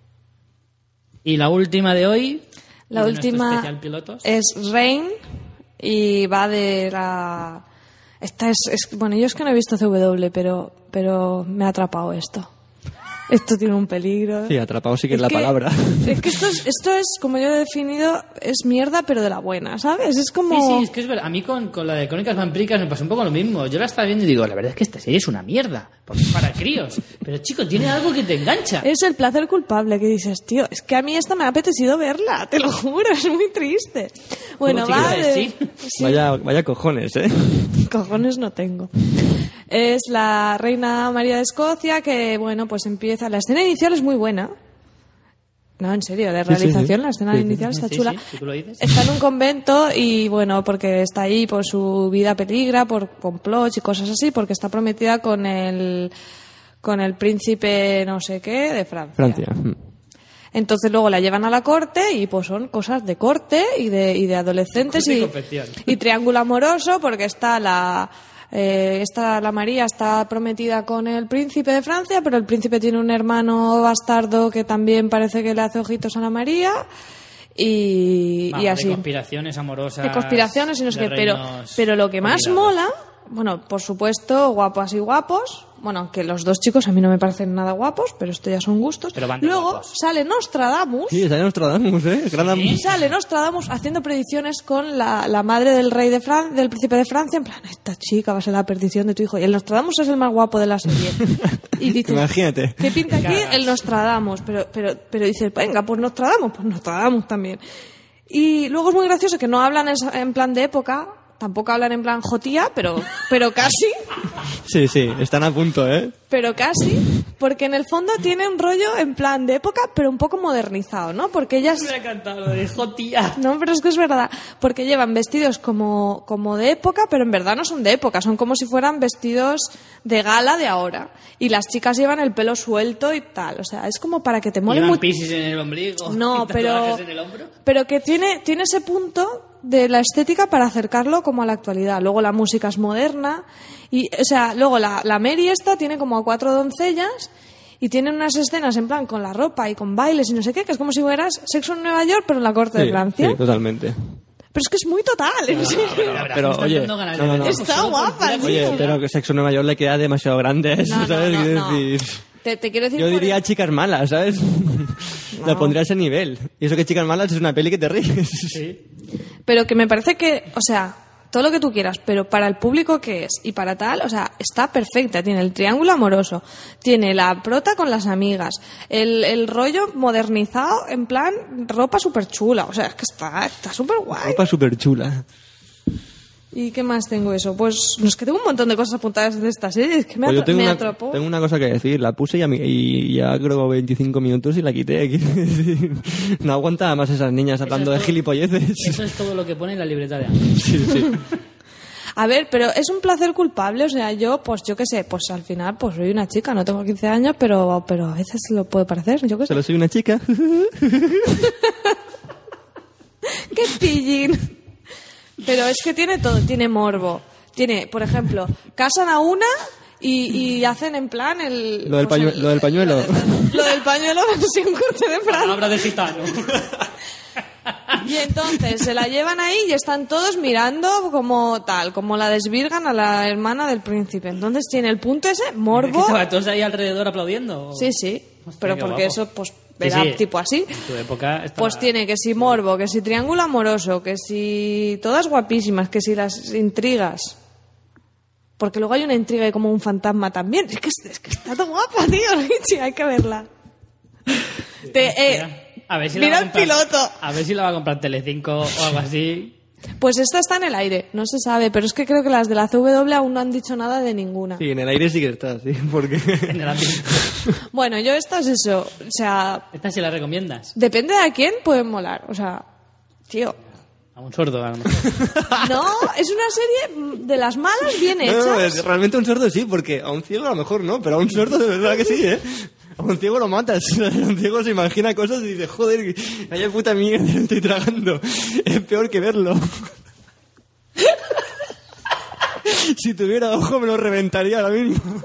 Y la última de hoy. La de última es Rain y va de la... Esta es, es- Bueno, yo es que no he visto CW, pero, pero me ha atrapado esto. Esto tiene un peligro. Sí, atrapado sí que es, la que- palabra. Es que esto es, esto es, como yo lo he definido, es mierda, pero de la buena, ¿sabes? Es como... Sí, sí, es que es verdad. A mí con, con la de Crónicas Vampíricas me pasó un poco lo mismo. Yo la estaba viendo y digo, la verdad es que esta serie es una mierda. Porque es para críos. Pero chico, tiene algo que te engancha. Es el placer culpable que dices, tío, es que a mí esta me ha apetecido verla, te lo juro, es muy triste. Bueno, ¿Cómo va te de... sí? Sí, Vaya, vaya cojones, ¿eh? cojones no tengo. Es la reina María de Escocia que, bueno, pues empieza... La escena inicial es muy buena. No, en serio, de Sí, sí, sí. realización, la escena inicial está chula. Está en un convento y, bueno, porque está ahí por su vida peligra, por complots y cosas así, porque está prometida con el, con el príncipe no sé qué de Francia. Francia. Entonces luego la llevan a la corte y pues son cosas de corte y de, y de adolescentes y y triángulo amoroso porque está la eh, esta, la María está prometida con el príncipe de Francia, pero el príncipe tiene un hermano bastardo que también parece que le hace ojitos a la María y, Vamos, y así De conspiraciones amorosas. de conspiraciones y no sé qué, pero, pero lo que más mola, bueno, por supuesto, guapas y guapos, bueno, que los dos chicos a mí no me parecen nada guapos, pero esto ya son gustos. Pero van de Luego guapos. sale Nostradamus. Sí, sale Nostradamus, ¿eh? Gran Y sale Nostradamus haciendo predicciones con la, la madre del rey de Fran del príncipe de Francia, en plan, esta chica va a ser la perdición de tu hijo. Y el Nostradamus es el más guapo de la serie. Y dices, Imagínate. ¿qué pinta aquí el Nostradamus? Pero, pero, pero dices, venga, pues Nostradamus, pues Nostradamus también. Y luego es muy gracioso que no hablan en plan de época, tampoco hablan en plan jotía, pero, pero casi. Sí, sí, están a punto, ¿eh? Pero casi, porque en el fondo tiene un rollo en plan de época, pero un poco modernizado, ¿no? Porque ellas... Me ha encantado lo de jotía. No, pero es que es verdad, porque llevan vestidos como, como de época, pero en verdad no son de época, son como si fueran vestidos de gala de ahora. Y las chicas llevan el pelo suelto y tal, o sea, es como para que te mole mucho. en el ombligo. No, pero, en el hombro. pero que tiene, tiene ese punto de la estética para acercarlo como a la actualidad. Luego la música es moderna y, o sea, luego la, la Mary esta tiene como a cuatro doncellas y tienen unas escenas en plan con la ropa y con bailes y no sé qué, que es como si fueras sexo en Nueva York pero en la corte de Sí, Francia. sí, totalmente. Pero es que es muy total, en Pero, oye, no, de no, no. eso Está solo por guapa. Oye, pero que Sexo Nueva York le queda demasiado grande ¿sabes? decir... Te, te quiero decir Yo diría chicas malas, ¿sabes? La pondría a ese nivel. Y eso que chicas malas es una peli que te ríes. Sí. Pero que me parece que, o sea, todo lo que tú quieras, pero para el público que es y para tal, o sea, está perfecta. Tiene el triángulo amoroso, tiene la prota con las amigas, el, el rollo modernizado en plan ropa súper chula. O sea, es que está está súper guay. Ropa súper chula. ¿Y qué más tengo eso? Pues no es que tengo un montón de cosas apuntadas de esta serie, es que me, Pues yo atra- tengo me una, atrapó. tengo una cosa que decir. La puse y, a mí- y ya creo 25 minutos y la quité. decir. No aguantaba más esas niñas hablando de todo- gilipolleces. Eso es todo lo que pone en la libreta de Ángel. Sí, sí. A ver, pero es un placer culpable, o sea, yo, pues yo qué sé, pues al final, pues soy una chica, no tengo 15 años, pero, pero a veces lo puede parecer, yo qué sé. Solo soy una chica. ¡Qué pillín! Pero es que tiene todo, tiene morbo. Tiene, por ejemplo, casan a una y, y hacen en plan el... Lo del, lo del pañuelo. Lo del pañuelo versión corte de Fran. Palabra de gitano. Y entonces se la llevan ahí y están todos mirando como tal, como la desvirgan a la hermana del príncipe. Entonces tiene el punto ese, ¿Que morbo. estaban todos ahí alrededor aplaudiendo? Sí, sí. Hostia, Pero porque guapo. eso, pues, Sí, era sí. tipo así. En tu época estaba- Pues tiene que si morbo, que si triángulo amoroso, que si todas guapísimas, que si las intrigas. Porque luego hay una intriga y como un fantasma también. Es que, es que está tan guapa, tío, Richie, hay que verla. Te- eh, A ver si mira la va a el piloto. A ver si la va a comprar Telecinco o algo así. Pues esta está en el aire, no se sabe, pero es que creo que las de la CW aún no han dicho nada de ninguna. Sí, en el aire sí que está, sí. Porque... En el ámbito. Bueno, yo esta es eso, o sea, ¿Esta sí la recomiendas? depende de a quién pueden molar, o sea, tío. A un sordo, a lo mejor. No, es una serie de las malas bien No, no, hechas. es- realmente un sordo sí, porque a un ciego a lo mejor no, pero a un sordo de verdad que sí, ¿eh? Un ciego lo matas. Un ciego se imagina cosas y dice, joder, vaya puta mierda me estoy tragando. Es peor que verlo. si tuviera ojo me lo reventaría ahora mismo.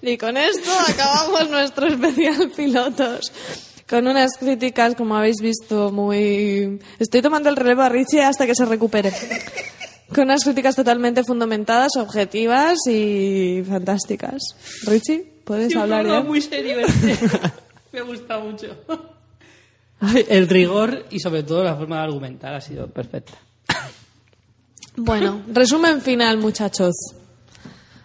Y con esto acabamos nuestro especial pilotos. Con unas críticas, como habéis visto, muy... Estoy tomando el relevo a Richie hasta que se recupere. Con unas críticas totalmente fundamentadas, objetivas y fantásticas. Richie, ¿puedes hablar ya? muy serio este. Me gusta mucho. Ay, el rigor y sobre todo la forma de argumentar ha sido perfecta. Bueno, resumen final, muchachos.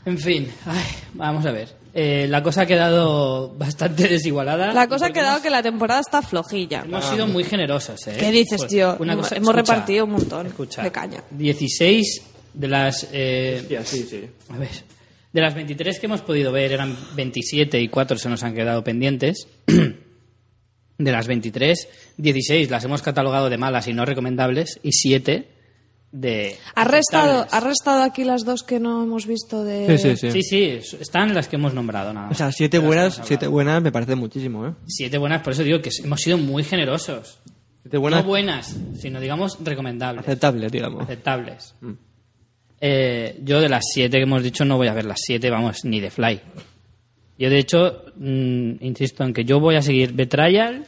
En fin, ay, vamos a ver. Eh, la cosa ha quedado bastante desigualada. La cosa ha quedado hemos- que la temporada está flojilla. Hemos sido muy generosos, ¿eh? ¿Qué dices, Pues, tío? Una cosa, Hemos escucha, repartido un montón escucha, de caña. 16 de las... eh, sí, sí. a ver, de las 23 que hemos podido ver eran 27 y 4 se nos han quedado pendientes. De las 23, 16 las hemos catalogado de malas y no recomendables y 7 de... ¿Has restado, aceptables. has restado aquí las dos que no hemos visto de... Sí, sí, sí. Sí, sí, están las que hemos nombrado nada O más. sea, siete las buenas, siete buenas me parece muchísimo, ¿eh? Siete buenas, por eso digo que hemos sido muy generosos. Siete buenas No buenas, sino digamos recomendables. aceptables, digamos. aceptables. Eh, yo de las siete que hemos dicho no voy a ver las siete, vamos, ni de Fly. Yo de hecho, mm, insisto en que yo voy a seguir Betrayal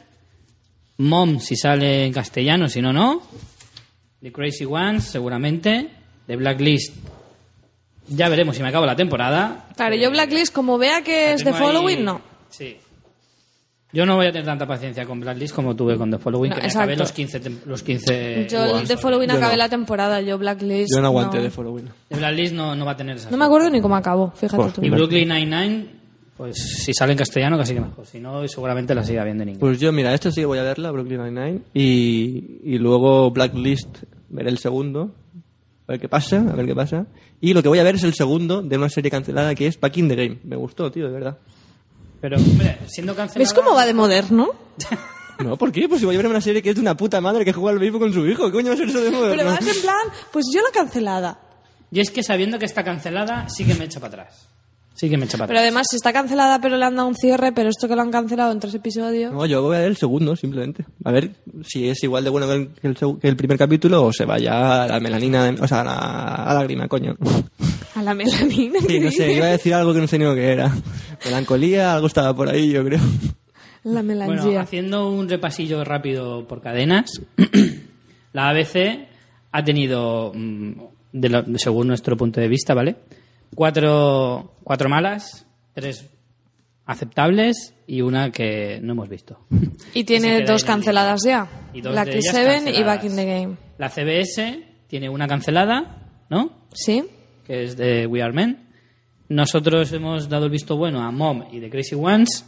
Mom, si sale en castellano, si no, no. The Crazy Ones, seguramente. The Blacklist, ya veremos si me acabo la temporada. Claro, yo Blacklist, como vea que es ahí- Following, no. Sí. Yo no voy a tener tanta paciencia con Blacklist como tuve con The Following, No, que me acabé exacto. los 15, tem- los 15 Yo el de Following Yo acabé no. la temporada, yo Blacklist. Yo no aguanté de Following. The Blacklist no, no va a tener esa No me acuerdo ni cómo acabó, fíjate Buah. tú. Y Brooklyn Nine-Nine, pues si sale en castellano casi que mejor. Si no, seguramente la siga viendo en inglés. Pues yo, mira, esta sí que voy a verla, Brooklyn Nine-Nine, y, y luego Blacklist, veré el segundo, a ver qué pasa, a ver qué pasa. Y lo que voy a ver es el segundo de una serie cancelada que es Back in the Game. Me gustó, tío, de verdad. Pero, hombre, siendo cancelada... ¿Ves cómo va de moderno? No, ¿por qué? Pues si voy a ver una serie que es de una puta madre que juega al béisbol con su hijo. ¿Qué coño va a ser eso de moderno? Pero vas en plan, pues yo la cancelada. Y es que sabiendo que está cancelada, sí que me echa para atrás. Sí que me echa para Pero atrás. además, si está cancelada, pero le han dado un cierre, pero esto que lo han cancelado en tres episodios. No, yo voy a ver el segundo, simplemente. A ver si es igual de bueno que el, que el seg- que el primer capítulo o se vaya a la melanina, de- o sea, a la, a la lágrima, coño. A la melanina. Sí, no sé, iba a decir algo que no sé ni lo que era. Melancolía, algo estaba por ahí, yo creo. La Bueno, melanía. haciendo un repasillo rápido por cadenas, la ABC ha tenido, mm, de lo- según nuestro punto de vista, ¿vale? Cuatro, cuatro malas, tres aceptables y una que no hemos visto. y tiene dos canceladas ya. Y dos Seven y. Back in the Game. La CBS tiene una cancelada, ¿no? ¿Sí? Que es de We Are Men. Nosotros hemos dado el visto bueno a Mom y The Crazy Ones.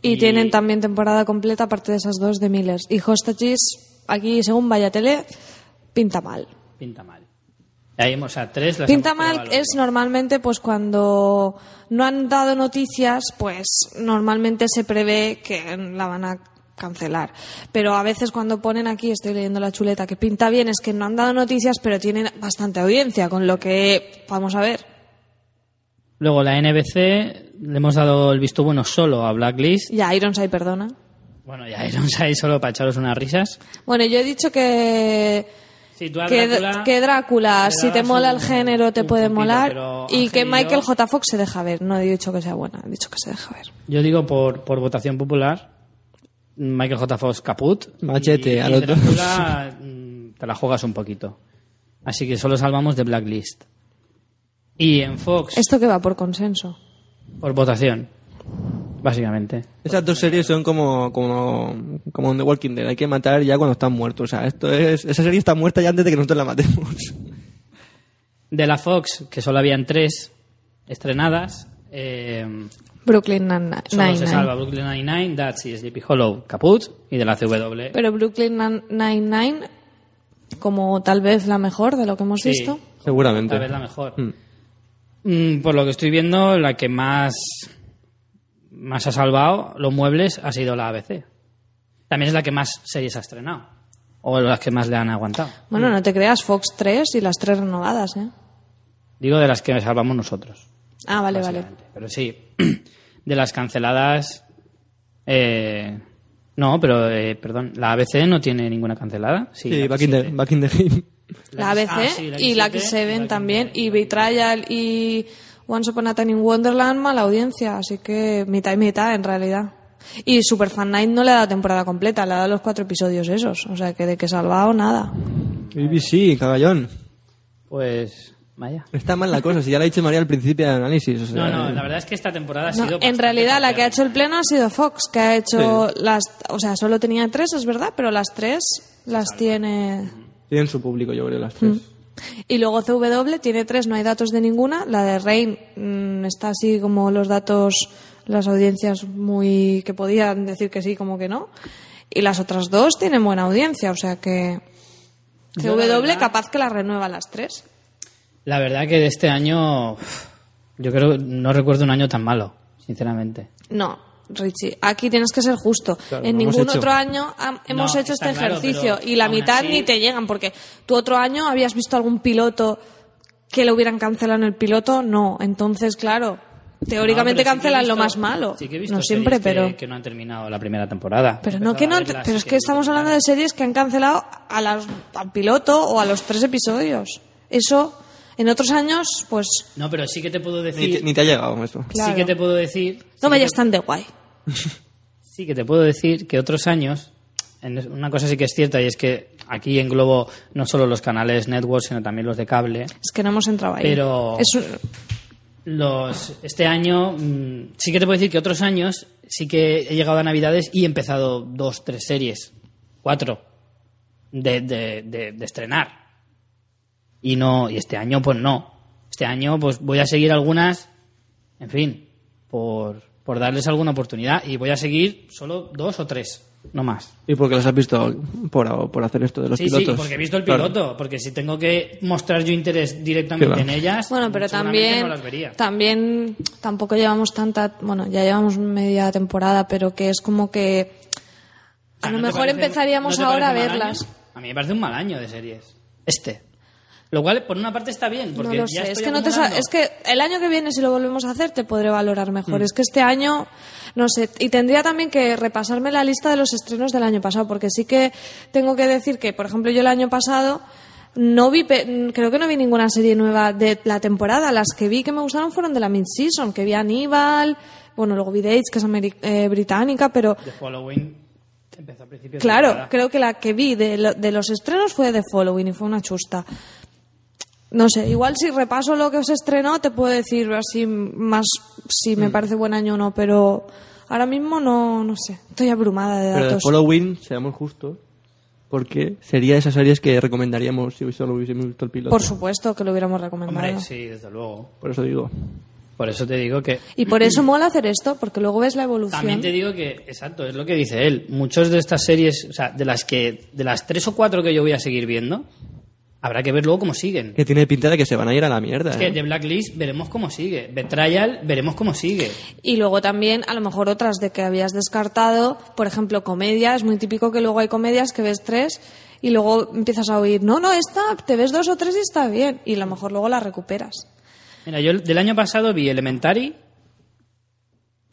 Y, Y- tienen también temporada completa, aparte de esas dos de Millers. Y Hostages, aquí, según vaya tele, pinta mal. Pinta mal. Ahí hemos a tres. las Pinta mal es normalmente pues cuando no han dado noticias, pues normalmente se prevé que la van a cancelar. Pero a veces cuando ponen aquí, estoy leyendo la chuleta, que pinta bien es que no han dado noticias, pero tienen bastante audiencia, con lo que vamos a ver. Luego la NBC le hemos dado el visto bueno solo a Blacklist. Ya, Ironside perdona. Bueno, ya iremos ahí solo para echaros unas risas. Bueno, yo he dicho que Sí, tú a que Drácula- que Drácula, le si te mola un- el género, te puede puntito, molar. Y que Michael yo- J. Fox se deja ver. No he dicho que sea buena, he dicho que se deja ver. Yo digo por, por votación popular, Michael J. Fox caput. Machete y, al y otro. Drácula, mm, te la juegas un poquito. Así que solo salvamos de Blacklist. Y en Fox, Esto que va por consenso. por votación, básicamente. Esas dos series son como, como, como en The Walking Dead. Hay que matar ya cuando están muertos. O sea, esto es, esa serie está muerta ya antes de que nosotros la matemos. De la Fox, que solo habían tres estrenadas, eh, Brooklyn Nine- solo se Nine-Nine. salva Brooklyn Nine-Nine, Datsy, Sleepy Hollow, Caput y de la CW. Pero Brooklyn Nine-Nine, como tal vez la mejor de lo que hemos Sí. visto. Seguramente. Tal vez la mejor. Mm. Mm, por lo que estoy viendo, la que más, más ha salvado los muebles ha sido la ABC. También es la que más series ha estrenado. O las que más le han aguantado. Bueno, no te creas, Fox 3 y las tres renovadas, ¿eh? Digo de las que salvamos nosotros. Ah, vale, vale. Pero sí, de las canceladas. eh, no, pero, eh, perdón, la ABC no tiene ninguna cancelada. Sí, Sí, la back in, the, X7. back in the Game. La ABC Ah, sí, y la X7, X7 la también. X7, Y Betrayal y Once Upon a Time in Wonderland, mala audiencia. Así que mitad y mitad, en realidad. Y Superfan Night no le ha dado temporada completa, le ha dado los cuatro episodios esos. O sea que de que salvado, nada. BBC, cagallón. Pues, vaya. Está mal la cosa, si ya la ha dicho María al principio del análisis. O sea, No, no, la verdad es que esta temporada ha No, sido. en realidad la que ha hecho el pleno ha sido Fox, que ha hecho las... O sea, solo tenía tres, es verdad, pero las tres las tiene... Tienen su público, yo creo, las tres. Y luego CW tiene tres, no hay datos de ninguna. La de Rain mm, está así como los datos, las audiencias muy que podían decir que sí, como que no. Y las otras dos tienen buena audiencia, o sea que CW verdad- capaz que la renueva las tres. La verdad que de este año. Yo creo no recuerdo un año tan malo, sinceramente. No, Richie, aquí tienes que ser justo. Claro, en ningún otro año ha- hemos No, hecho este claro, ejercicio y la mitad así- ni te llegan, porque tú otro año habías visto algún piloto que lo hubieran cancelado en el piloto, no. Entonces, claro, teóricamente No, sí cancelan lo más malo. sí que he visto no siempre, que- pero... Que, no han terminado la primera temporada. Pero no que no, pero es que estamos hablando de series que han cancelado a las, al piloto o a los tres episodios. Eso, en otros años, pues No, pero sí que te puedo Ni, decir. te, ni te ha llegado eso. claro. Sí que te puedo decir. no sí te- tan de guay. Sí que te puedo decir que otros años una cosa sí que es cierta y es que aquí englobo no solo los canales network, sino también los de cable. Es que no hemos entrado ahí. Pero- Los, este año, mm, sí que te puedo decir que otros años sí que he llegado a Navidades y he empezado dos, tres series, cuatro, de, de, de- de estrenar. Y no, y este año pues no. Este año pues voy a seguir algunas, en fin, por, por darles alguna oportunidad y voy a seguir solo dos o tres, no más. ¿Y por qué las has visto por, por hacer esto de los sí, pilotos? sí, porque he visto el Claro. piloto, porque si tengo que mostrar yo interés directamente Claro. en ellas, Bueno, pero también, no las vería. también tampoco llevamos tanta, bueno, ya llevamos media temporada, pero que es como que a Ah, lo ¿no te mejor parece- empezaríamos no ahora a verlas. año? A mí me parece un mal año de series. Este. Lo cual, por una parte, está bien, porque No lo ya sé, es estoy que, no te sa- acumulando. es que el año que viene, si lo volvemos a hacer, te podré valorar mejor. Mm. Es que este año, no sé, y tendría también que repasarme la lista de los estrenos del año pasado, porque sí que tengo que decir que, por ejemplo, yo el año pasado no vi, creo que no vi ninguna serie nueva de la temporada. Las que vi que me gustaron fueron de la mid-season, que vi Aníbal, bueno, luego vi Dates, que es eh, británica, pero The Following empezó a principios Claro, creo que la que vi de, lo- de los estrenos fue The Following y fue una chusta. No sé, igual si repaso lo que se estrenó te puedo decir así más si Mm. me parece buen año o no, pero ahora mismo no, no sé, estoy abrumada de Pero de datos. Following, seamos justos, porque sería de esas series que recomendaríamos si solo hubiésemos visto el piloto. Por supuesto que lo hubiéramos recomendado. Hombre, sí, desde luego. Por eso digo. Por eso te digo que... Y por eso mola hacer esto, porque luego ves la evolución. También te digo que, exacto, es lo que dice él. Muchos de estas series, o sea, de las que, de las tres o cuatro que yo voy a seguir viendo, habrá que ver luego cómo siguen. Que tiene pinta de que se van a ir a la mierda. Es que ¿eh? de Blacklist veremos cómo sigue. Betrayal veremos cómo sigue. Y luego también, a lo mejor otras de que habías descartado, por ejemplo, comedia. Es muy típico que luego hay comedias que ves tres y luego empiezas a oír, no, no, esta, te ves dos o tres y está bien. Y a lo mejor luego la recuperas. Mira, yo del año pasado vi Elementary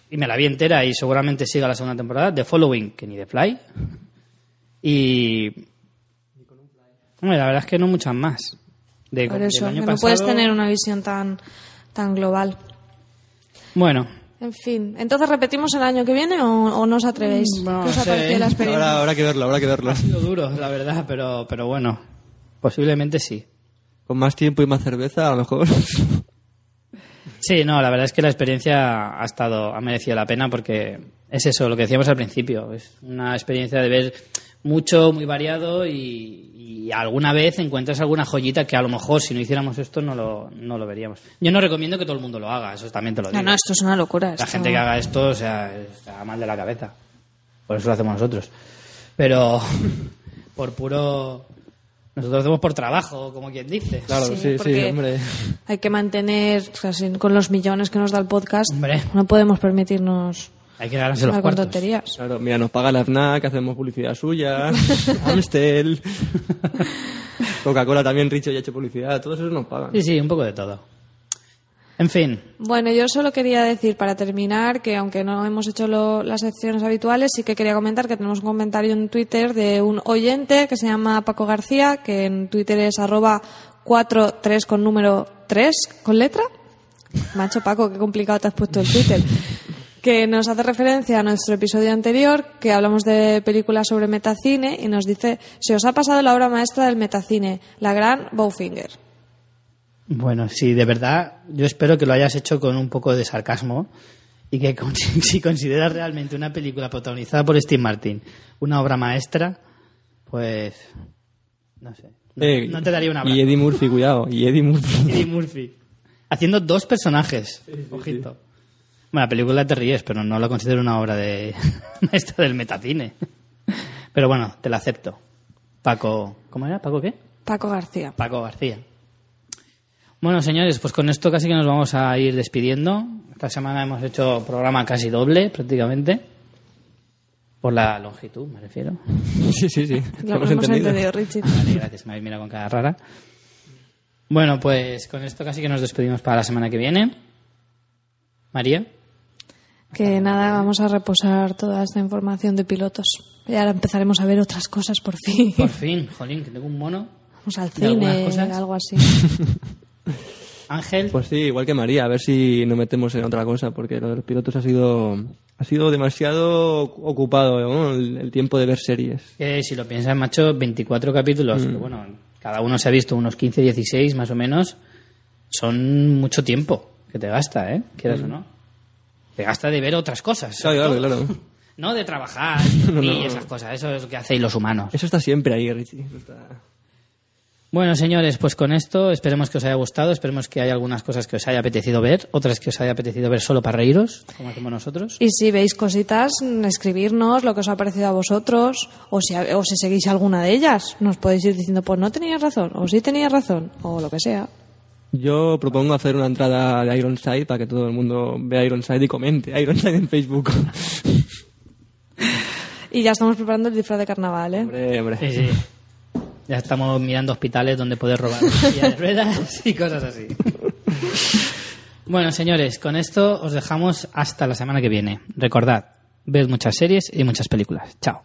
y me la vi entera y seguramente siga la segunda temporada. The Following, que ni The Fly. Y. Hombre, la verdad es que no muchas más. De, Por del eso, año que no puedes tener una visión tan, tan global. Bueno, En fin, ¿entonces repetimos el año que viene o, o no os atrevéis? No ¿Qué os ha sé. parecido la experiencia? Ahora habrá que verlo, habrá que verlo. ha sido duro, la verdad, pero, pero bueno. Posiblemente sí. Con más tiempo y más cerveza, a lo mejor. Sí, no, la verdad es que la experiencia ha estado, ha merecido la pena porque es eso, lo que decíamos al principio. Es una experiencia de ver mucho, muy variado y, y alguna vez encuentras alguna joyita que a lo mejor si no hiciéramos esto no lo, no lo veríamos. Yo no recomiendo que todo el mundo lo haga, eso también te lo digo. No, no, esto es una locura. La esto- gente que haga esto, o sea, está mal de la cabeza. Por eso lo hacemos nosotros. Pero por puro... Nosotros lo hacemos por trabajo, como quien dice. Claro, Sí, sí, hombre. Hay que mantener, o sea, con los millones que nos da el podcast, Hombre. no podemos permitirnos Hay que ganarse los cuartos. tonterías. Claro, mira, nos paga la FNAC, hacemos publicidad suya, Amstel, Coca-Cola también, Richo ya ha hecho publicidad, todos esos nos pagan. Sí, sí, un poco de todo. En fin, Bueno, yo solo quería decir para terminar que aunque no hemos hecho lo- las secciones habituales, sí que quería comentar que tenemos un comentario en Twitter de un oyente que se llama Paco García, que en Twitter es arroba 43 con número 3 con letra. Macho Paco, qué complicado te has puesto el Twitter. Que nos hace referencia a nuestro episodio anterior, que hablamos de películas sobre metacine, y nos dice, se os ha pasado la obra maestra del metacine, la gran Bowfinger. Bueno, sí, de verdad, yo espero que lo hayas hecho con un poco de sarcasmo y que con- si consideras realmente una película protagonizada por Steve Martin una obra maestra, pues no sé, no, Eh, no te daría una Y Eddie Murphy, cuidado, y Eddie Murphy. Eddie Murphy haciendo dos personajes, ojito. Bueno, la película te ríes, pero no la considero una obra de maestra del metacine. Pero bueno, te la acepto. Paco, ¿cómo era? ¿Paco qué? Paco García. Paco García. Bueno, señores, pues con esto casi que nos vamos a ir despidiendo. Esta semana hemos hecho programa casi doble, prácticamente. Por la longitud, me refiero. Sí, sí, sí. Lo hemos hemos entendido. entendido, Richie. Vale, gracias, me habéis mirado con cara rara. Bueno, pues con esto casi que nos despedimos para la semana que viene. María. Que nada, vamos a reposar toda esta información de pilotos. Y ahora empezaremos a ver otras cosas por fin. Por fin, jolín, que tengo un mono. Vamos al ¿De algunas cine, cosas? algo así. Ángel, Pues sí, igual que María, a ver si nos metemos en otra cosa, porque lo de los pilotos ha sido, ha sido demasiado ocupado ¿no? el, el tiempo de ver series. si lo piensas, macho, 24 capítulos, Mm. bueno, cada uno se ha visto unos 15, 16 más o menos, son mucho tiempo que te gasta, ¿eh? Quieras o no. Te gasta de ver otras cosas. Claro, claro, claro. No de trabajar No, y no. esas cosas, eso es lo que hacéis los humanos. Eso está siempre ahí, Richie. Está- Bueno, señores, pues con esto esperemos que os haya gustado, esperemos que haya algunas cosas que os haya apetecido ver, otras que os haya apetecido ver solo para reíros, como hacemos nosotros. Y si veis cositas, escribirnos lo que os ha parecido a vosotros, o si, o si seguís alguna de ellas. Nos podéis ir diciendo, pues no tenías razón, o sí tenías razón, o lo que sea. Yo propongo hacer una entrada de Ironside para que todo el mundo vea Ironside y comente Ironside en Facebook. Y ya estamos preparando el disfraz de carnaval, ¿eh? hombre, hombre. Sí, sí. Ya estamos mirando hospitales donde poder robar de ruedas y cosas así. Bueno, señores, con esto os dejamos hasta la semana que viene. Recordad, ved muchas series y muchas películas. Chao.